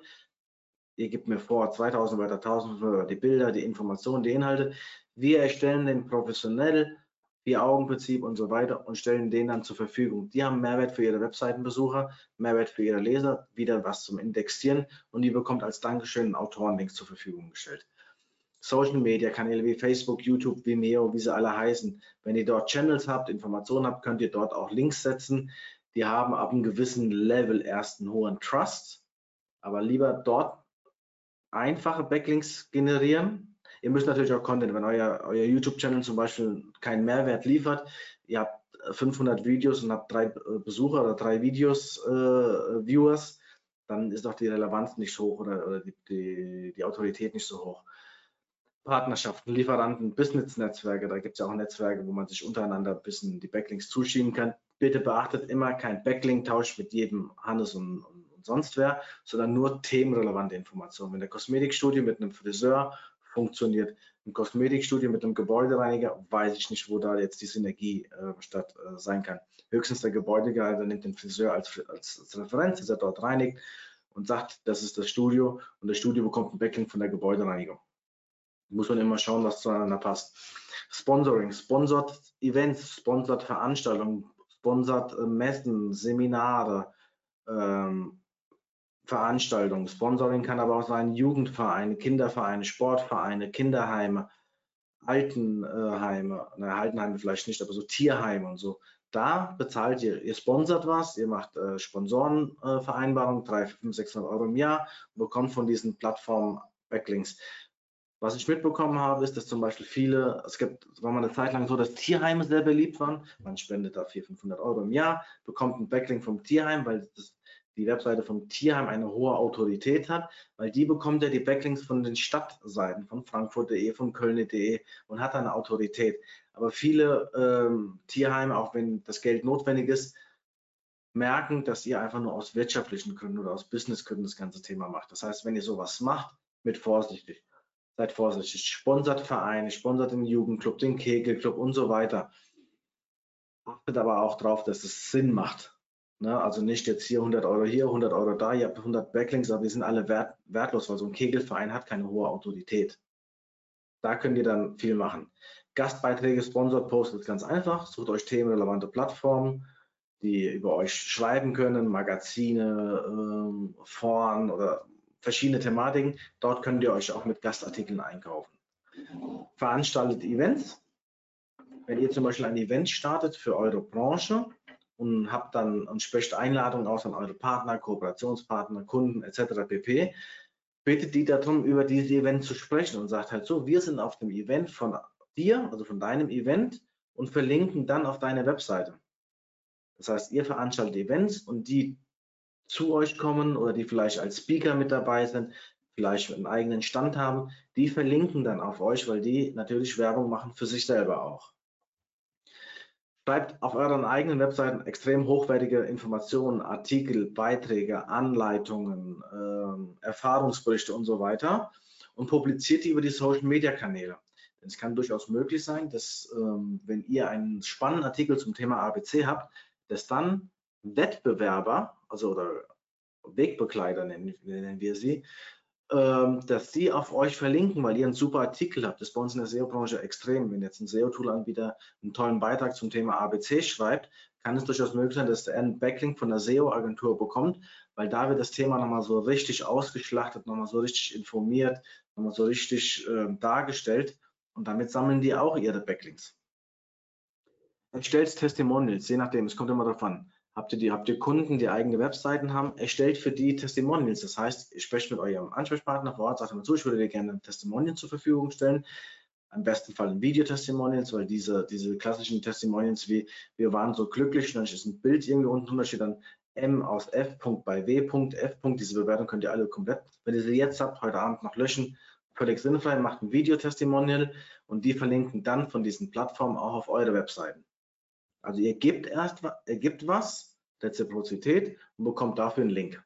ihr gebt mir vor 2000 Wörter, 1000 Wörter, die Bilder, die Informationen, die Inhalte. Wir erstellen den professionell, Vier-Augen-Prinzip und so weiter und stellen den dann zur Verfügung. Die haben Mehrwert für ihre Webseitenbesucher, Mehrwert für ihre Leser, wieder was zum Indexieren und die bekommt als Dankeschön einen Autorenlink zur Verfügung gestellt. Social Media Kanäle wie Facebook, YouTube, Vimeo, wie sie alle heißen. Wenn ihr dort Channels habt, Informationen habt, könnt ihr dort auch Links setzen. Die haben ab einem gewissen Level erst einen hohen Trust, aber lieber dort einfache Backlinks generieren. Ihr müsst natürlich auch Content, wenn euer, euer YouTube-Channel zum Beispiel keinen Mehrwert liefert, ihr habt 500 Videos und habt drei Besucher oder drei Videos, äh, dann ist auch die Relevanz nicht hoch oder, oder die, die, die, Autorität nicht so hoch. Partnerschaften, Lieferanten, Business-Netzwerke, da gibt es ja auch Netzwerke, wo man sich untereinander ein bisschen die Backlinks zuschieben kann. Bitte beachtet immer kein Backlink-Tausch mit jedem Hannes und, sonst wer, sondern nur themenrelevante Informationen. Wenn der Kosmetikstudio mit einem Friseur funktioniert, ein Kosmetikstudio mit einem Gebäudereiniger, weiß ich nicht, wo da jetzt die Synergie äh, statt äh, sein kann. Höchstens der Gebäudereiniger nimmt den Friseur als, als, als Referenz, dass er dort reinigt und sagt, das ist das Studio und das Studio bekommt ein Backlink von der Gebäudereinigung. Muss man immer schauen, was zueinander passt. Sponsoring, sponsert Events, sponsert Veranstaltungen, sponsert äh, Messen, Seminare, ähm, Veranstaltungen. Sponsoring kann aber auch sein Jugendvereine, Kindervereine, Sportvereine, Kinderheime, Altenheime, na, Altenheime vielleicht nicht, aber so Tierheime und so. Da bezahlt ihr, ihr sponsert was, ihr macht äh, Sponsorenvereinbarungen, äh, 300, 500, 600 Euro im Jahr und bekommt von diesen Plattformen Backlinks. Was ich mitbekommen habe, ist, dass zum Beispiel viele, es gibt, war mal eine Zeit lang so, dass Tierheime sehr beliebt waren. Man spendet da 400, 500 Euro im Jahr, bekommt einen Backlink vom Tierheim, weil das, die Webseite vom Tierheim eine hohe Autorität hat, weil die bekommt ja die Backlinks von den Stadtseiten, von frankfurt.de, von köln.de und hat eine Autorität. Aber viele ähm, Tierheime, auch wenn das Geld notwendig ist, merken, dass ihr einfach nur aus wirtschaftlichen Gründen oder aus Businessgründen das ganze Thema macht. Das heißt, wenn ihr sowas macht, mit vorsichtig seid vorsichtig, sponsert Vereine, sponsert den Jugendclub, den Kegelclub und so weiter. Achtet aber auch darauf, dass es Sinn macht. Ne? Also nicht jetzt hier 100 Euro hier, 100 Euro da, ihr habt 100 Backlinks, aber die sind alle wert, wertlos, weil so ein Kegelverein hat keine hohe Autorität. Da könnt ihr dann viel machen. Gastbeiträge, Sponsored Posts ist ganz einfach. Sucht euch themenrelevante Plattformen, die über euch schreiben können, Magazine, ähm, Foren oder verschiedene Thematiken. Dort könnt ihr euch auch mit Gastartikeln einkaufen. Veranstaltet Events. Wenn ihr zum Beispiel ein Event startet für eure Branche und habt dann und sprecht Einladungen aus an eure Partner, Kooperationspartner, Kunden etc. pp. Bittet die darum, über dieses Event zu sprechen und sagt halt so, wir sind auf dem Event von dir, also von deinem Event und verlinken dann auf deine Webseite. Das heißt, ihr veranstaltet Events und die zu euch kommen oder die vielleicht als Speaker mit dabei sind, vielleicht einen eigenen Stand haben, die verlinken dann auf euch, weil die natürlich Werbung machen für sich selber auch. Schreibt auf euren eigenen Webseiten extrem hochwertige Informationen, Artikel, Beiträge, Anleitungen, äh, Erfahrungsberichte und so weiter und publiziert die über die Social Media Kanäle. Denn es kann durchaus möglich sein, dass ähm, wenn ihr einen spannenden Artikel zum Thema ABC habt, dass dann Wettbewerber, also oder Wegbegleiter nennen, nennen wir sie, dass sie auf euch verlinken, weil ihr einen super Artikel habt. Das ist bei uns in der SEO-Branche extrem. Wenn jetzt ein SEO-Tool-Anbieter einen tollen Beitrag zum Thema ABC schreibt, kann es durchaus möglich sein, dass er einen Backlink von der SEO-Agentur bekommt, weil da wird das Thema nochmal so richtig ausgeschlachtet, nochmal so richtig informiert, nochmal so richtig äh, dargestellt und damit sammeln die auch ihre Backlinks. Erstellt Testimonials, je nachdem, es kommt immer darauf an. Habt ihr, die, habt ihr Kunden, die eigene Webseiten haben, erstellt für die Testimonials. Das heißt, ihr sprecht mit eurem Ansprechpartner vor Ort, sagt immer zu, ich würde dir gerne ein Testimonial zur Verfügung stellen. Am besten Fall ein Video-Testimonials, weil diese, diese klassischen Testimonials wie wir waren so glücklich, dann ist ein Bild irgendwie unten da steht dann M aus F. bei W. F. Diese Bewertung könnt ihr alle komplett, wenn ihr sie jetzt habt, heute Abend noch löschen. Völlig sinnfrei, macht ein Video-Testimonial und die verlinken dann von diesen Plattformen auch auf eure Webseiten. Also ihr gebt erst, ihr gebt was, Reziprozität und bekommt dafür einen Link.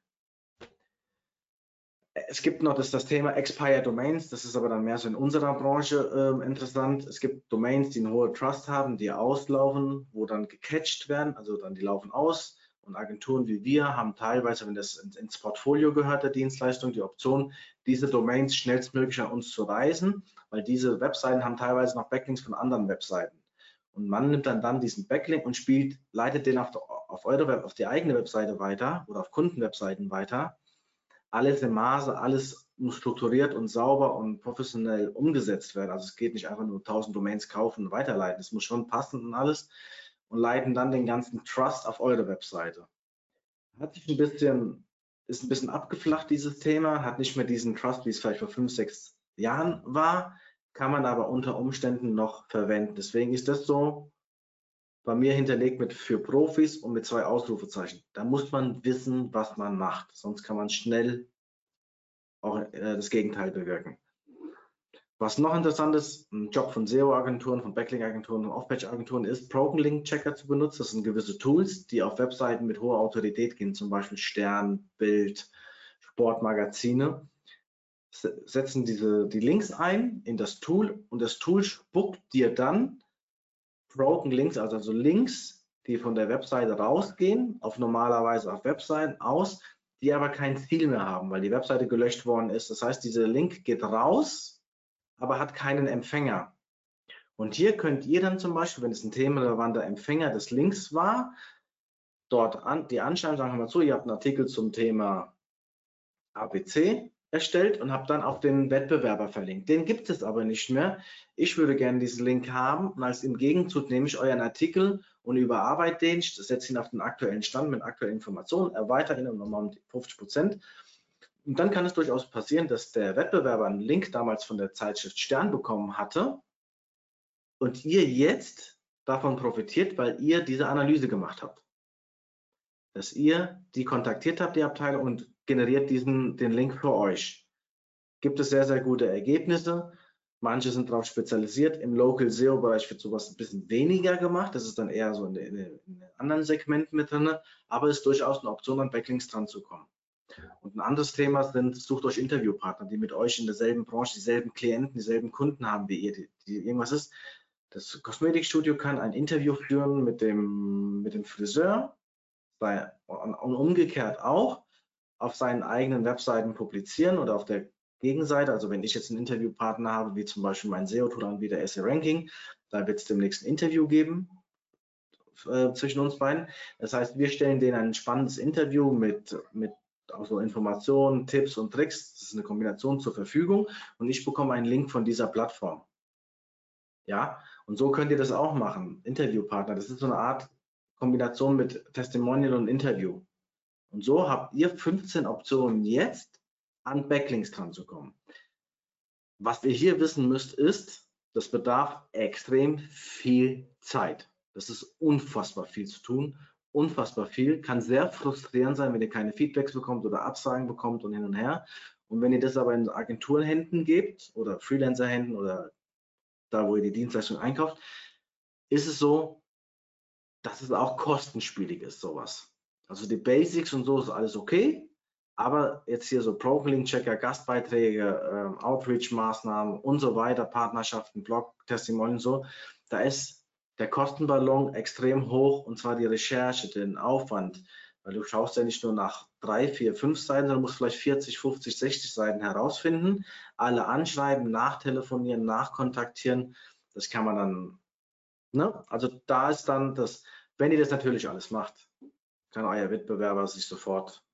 Es gibt noch das, das Thema Expire Domains, das ist aber dann mehr so in unserer Branche äh, interessant. Es gibt Domains, die eine hohe Trust haben, die auslaufen, wo dann gecatcht werden, also dann die laufen aus. Und Agenturen wie wir haben teilweise, wenn das ins Portfolio gehört, der Dienstleistung, die Option, diese Domains schnellstmöglich an uns zu reisen, weil diese Webseiten haben teilweise noch Backlinks von anderen Webseiten. Und man nimmt dann, dann diesen Backlink und spielt, leitet den auf, auf eure Web, auf die eigene Webseite weiter oder auf Kundenwebseiten weiter. Alles im Maße, alles muss strukturiert und sauber und professionell umgesetzt werden. Also es geht nicht einfach nur 1000 Domains kaufen und weiterleiten. Es muss schon passen und alles und leiten dann den ganzen Trust auf eure Webseite. Hat sich ein bisschen, ist ein bisschen abgeflacht, dieses Thema, hat nicht mehr diesen Trust, wie es vielleicht vor fünf, sechs Jahren war kann man aber unter Umständen noch verwenden. Deswegen ist das so bei mir hinterlegt mit für Profis und mit zwei Ausrufezeichen. Da muss man wissen, was man macht, sonst kann man schnell auch äh, das Gegenteil bewirken. Was noch interessant ist, ein Job von SEO-Agenturen, von Backlink-Agenturen und Off-Page-Agenturen ist, Broken Link-Checker zu benutzen. Das sind gewisse Tools, die auf Webseiten mit hoher Autorität gehen, zum Beispiel Stern, Bild, Sportmagazine setzen diese, die Links ein in das Tool und das Tool spuckt dir dann Broken Links, also, also Links, die von der Webseite rausgehen, auf normalerweise auf Webseiten aus, die aber kein Ziel mehr haben, weil die Webseite gelöscht worden ist. Das heißt, dieser Link geht raus, aber hat keinen Empfänger. Und hier könnt ihr dann zum Beispiel, wenn es ein themenrelevanter Empfänger des Links war, dort an, die anschreiben, sagen wir mal so, ihr habt einen Artikel zum Thema ABC erstellt und habe dann auf den Wettbewerber verlinkt. Den gibt es aber nicht mehr. Ich würde gerne diesen Link haben und als im Gegenzug nehme ich euren Artikel und überarbeite den, setze ihn auf den aktuellen Stand mit aktuellen Informationen, erweitere ihn um nochmal 50 Prozent. Und dann kann es durchaus passieren, dass der Wettbewerber einen Link damals von der Zeitschrift Stern bekommen hatte und ihr jetzt davon profitiert, weil ihr diese Analyse gemacht habt. Dass ihr die kontaktiert habt, die Abteilung, und generiert diesen, den Link für euch. Gibt es sehr, sehr gute Ergebnisse. Manche sind darauf spezialisiert. Im Local SEO-Bereich wird sowas ein bisschen weniger gemacht. Das ist dann eher so in, in anderen Segmenten mit drin, aber es ist durchaus eine Option, an Backlinks dran zu kommen. Und ein anderes Thema sind, sucht euch Interviewpartner, die mit euch in derselben Branche, dieselben Klienten, dieselben Kunden haben wie ihr, die, die irgendwas ist. Das Kosmetikstudio kann ein Interview führen mit dem, mit dem Friseur bei, und umgekehrt auch auf seinen eigenen Webseiten publizieren oder auf der Gegenseite. Also wenn ich jetzt einen Interviewpartner habe, wie zum Beispiel mein SEO-Tool-Anbieter SE Ranking, da wird es demnächst ein Interview geben äh, zwischen uns beiden. Das heißt, wir stellen denen ein spannendes Interview mit, mit also Informationen, Tipps und Tricks. Das ist eine Kombination zur Verfügung und ich bekomme einen Link von dieser Plattform. Ja, und so könnt ihr das auch machen. Interviewpartner, das ist so eine Art Kombination mit Testimonial und Interview. Und so habt ihr 15 Optionen jetzt an Backlinks dran zu kommen. Was ihr hier wissen müsst, ist, das bedarf extrem viel Zeit. Das ist unfassbar viel zu tun, unfassbar viel. Kann sehr frustrierend sein, wenn ihr keine Feedbacks bekommt oder Absagen bekommt und hin und her. Und wenn ihr das aber in Agenturenhänden gebt oder Freelancerhänden oder da, wo ihr die Dienstleistung einkauft, ist es so, dass es auch kostenspielig ist, sowas. Also die Basics und so ist alles okay, aber jetzt hier so Profile-Checker, Gastbeiträge, ähm, Outreach-Maßnahmen und so weiter, Partnerschaften, Blog, Testimonial so, da ist der Kostenballon extrem hoch und zwar die Recherche, den Aufwand, weil du schaust ja nicht nur nach drei, vier, fünf Seiten, sondern musst vielleicht 40, 50, 60 Seiten herausfinden, alle anschreiben, nachtelefonieren, nachkontaktieren. Das kann man dann, ne? Also da ist dann das, wenn ihr das natürlich alles macht, kann euer Wettbewerber sich sofort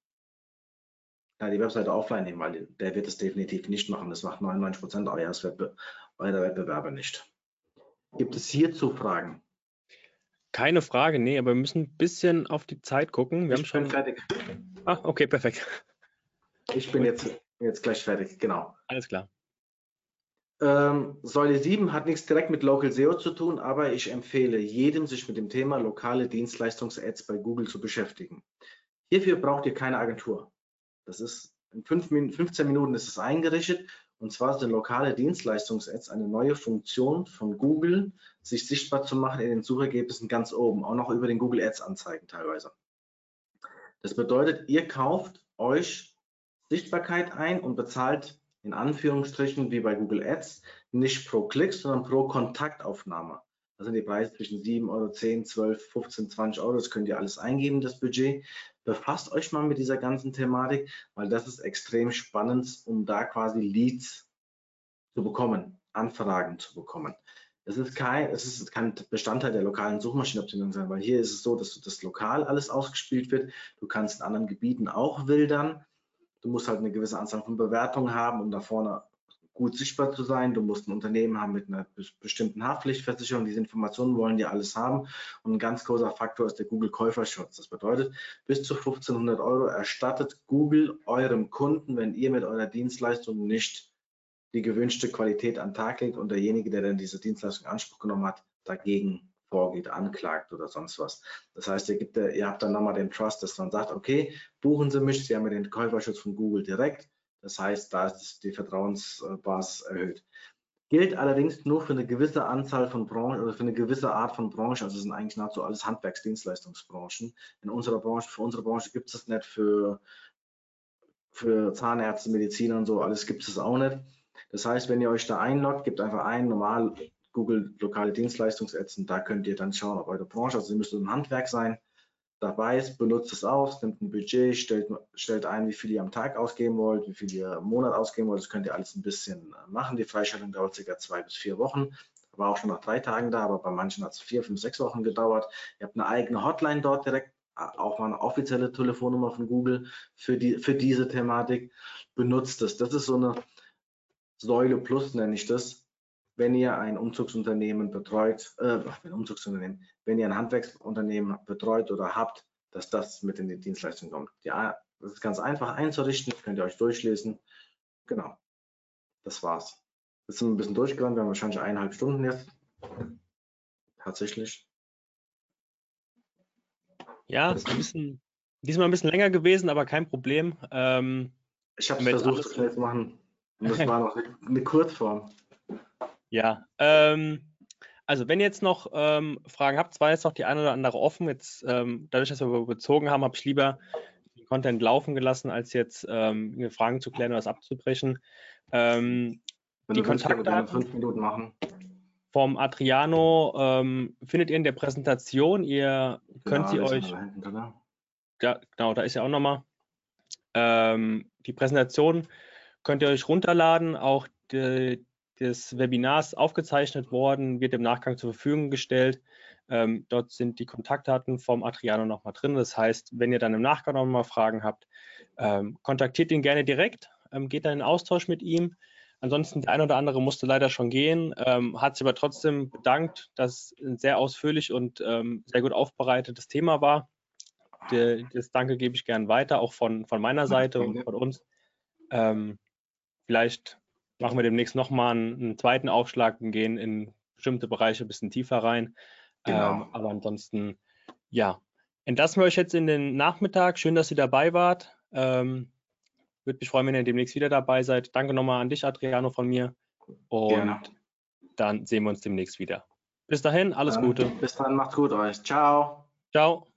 ja, die Webseite offline nehmen, weil der wird es definitiv nicht machen. Das macht 99 Prozent eures Wettbe eurer Wettbewerber nicht. Gibt es hierzu Fragen? Keine Frage, nee, aber wir müssen ein bisschen auf die Zeit gucken. Wir ich haben schon fertig. Ah, okay, perfekt. Ich bin jetzt, jetzt gleich fertig, genau. Alles klar. Ähm, Säule 7 hat nichts direkt mit Local SEO zu tun, aber ich empfehle jedem, sich mit dem Thema lokale Dienstleistungs-Ads bei Google zu beschäftigen. Hierfür braucht ihr keine Agentur. Das ist in 15 Minuten ist es eingerichtet und zwar sind lokale Dienstleistungs-Ads eine neue Funktion von Google, sich sichtbar zu machen in den Suchergebnissen ganz oben, auch noch über den Google Ads Anzeigen teilweise. Das bedeutet, ihr kauft euch Sichtbarkeit ein und bezahlt in Anführungsstrichen wie bei Google Ads nicht pro Klick, sondern pro Kontaktaufnahme. Das sind die Preise zwischen 7 Euro, 10, 12, 15, 20 Euro. Das könnt ihr alles eingeben, das Budget. Befasst euch mal mit dieser ganzen Thematik, weil das ist extrem spannend, um da quasi Leads zu bekommen, Anfragen zu bekommen. Es ist kein, es ist kein Bestandteil der lokalen Suchmaschinenoptimierung sein, weil hier ist es so, dass das lokal alles ausgespielt wird. Du kannst in anderen Gebieten auch wildern. Du musst halt eine gewisse Anzahl von Bewertungen haben, um da vorne gut sichtbar zu sein. Du musst ein Unternehmen haben mit einer bestimmten Haftpflichtversicherung. Diese Informationen wollen die alles haben. Und ein ganz großer Faktor ist der Google Käuferschutz. Das bedeutet, bis zu 1500 Euro erstattet Google eurem Kunden, wenn ihr mit eurer Dienstleistung nicht die gewünschte Qualität an den Tag legt und derjenige, der dann diese Dienstleistung in Anspruch genommen hat, dagegen vorgeht, anklagt oder sonst was. Das heißt, ihr, gibt, ihr habt dann nochmal den Trust, dass man sagt, okay, buchen Sie mich, Sie haben ja den Käuferschutz von Google direkt. Das heißt, da ist die Vertrauensbasis erhöht. Gilt allerdings nur für eine gewisse Anzahl von Branchen oder für eine gewisse Art von Branche. Also es sind eigentlich nahezu alles Handwerksdienstleistungsbranchen. In unserer Branche, für unsere Branche gibt es das nicht, für, für Zahnärzte, Mediziner und so, alles gibt es auch nicht. Das heißt, wenn ihr euch da einloggt, gebt einfach ein, normal Google lokale Dienstleistungs-Ads und da könnt ihr dann schauen, ob eure Branche, also ihr müsst im Handwerk sein, dabei ist, benutzt es aus, nimmt ein Budget, stellt, stellt ein, wie viel ihr am Tag ausgeben wollt, wie viel ihr im Monat ausgeben wollt. Das könnt ihr alles ein bisschen äh, machen. Die Freischaltung dauert circa zwei bis vier Wochen. War auch schon nach drei Tagen da, aber bei manchen hat es vier, fünf, sechs Wochen gedauert. Ihr habt eine eigene Hotline dort direkt auch mal eine offizielle Telefonnummer von Google für, die, für diese Thematik. Benutzt es. Das ist so eine Säule Plus, nenne ich das. Wenn ihr ein Umzugsunternehmen betreut, äh, ein Umzugsunternehmen, wenn ihr ein Handwerksunternehmen betreut oder habt, dass das mit in die Dienstleistung kommt. Ja, das ist ganz einfach einzurichten, könnt ihr euch durchlesen. Genau, das war's. Jetzt sind wir ein bisschen durchgegangen, wir haben wahrscheinlich eineinhalb Stunden jetzt. Tatsächlich. Ja, ein bisschen, diesmal ein bisschen länger gewesen, aber kein Problem. Ähm, ich habe es versucht, schnell zu machen. Und das war noch eine, eine Kurzform. Ja, ähm, also wenn ihr jetzt noch ähm, Fragen habt, zwar jetzt noch die eine oder andere offen. Jetzt, ähm, dadurch, dass wir überzogen haben, habe ich lieber den Content laufen gelassen, als jetzt ähm, Fragen zu klären oder was abzubrechen. Ähm, wenn die Kontaktdaten fünf Minuten machen. vom Adriano ähm, findet ihr in der Präsentation. Ihr könnt sie euch. Hinten, ja, genau, da ist ja auch nochmal. Ähm, die Präsentation könnt ihr euch runterladen. Auch die, des Webinars aufgezeichnet worden, wird im Nachgang zur Verfügung gestellt. Ähm, dort sind die Kontaktdaten vom Adriano nochmal drin. Das heißt, wenn ihr dann im Nachgang nochmal Fragen habt, ähm, kontaktiert ihn gerne direkt, ähm, geht dann in Austausch mit ihm. Ansonsten, der ein oder andere musste leider schon gehen, ähm, hat sich aber trotzdem bedankt, dass es ein sehr ausführlich und ähm, sehr gut aufbereitetes Thema war. De, das Danke gebe ich gern weiter, auch von, von meiner Seite und von uns. Ähm, vielleicht machen wir demnächst nochmal einen, einen zweiten Aufschlag und gehen in bestimmte Bereiche ein bisschen tiefer rein. Genau. Ähm, aber ansonsten, ja, entlassen wir euch jetzt in den Nachmittag. Schön, dass ihr dabei wart. Ähm, Würde mich freuen, wenn ihr demnächst wieder dabei seid. Danke nochmal an dich, Adriano, von mir. Und Gerne. dann sehen wir uns demnächst wieder. Bis dahin, alles dann, Gute. Bis dann, macht's gut euch. Ciao. Ciao.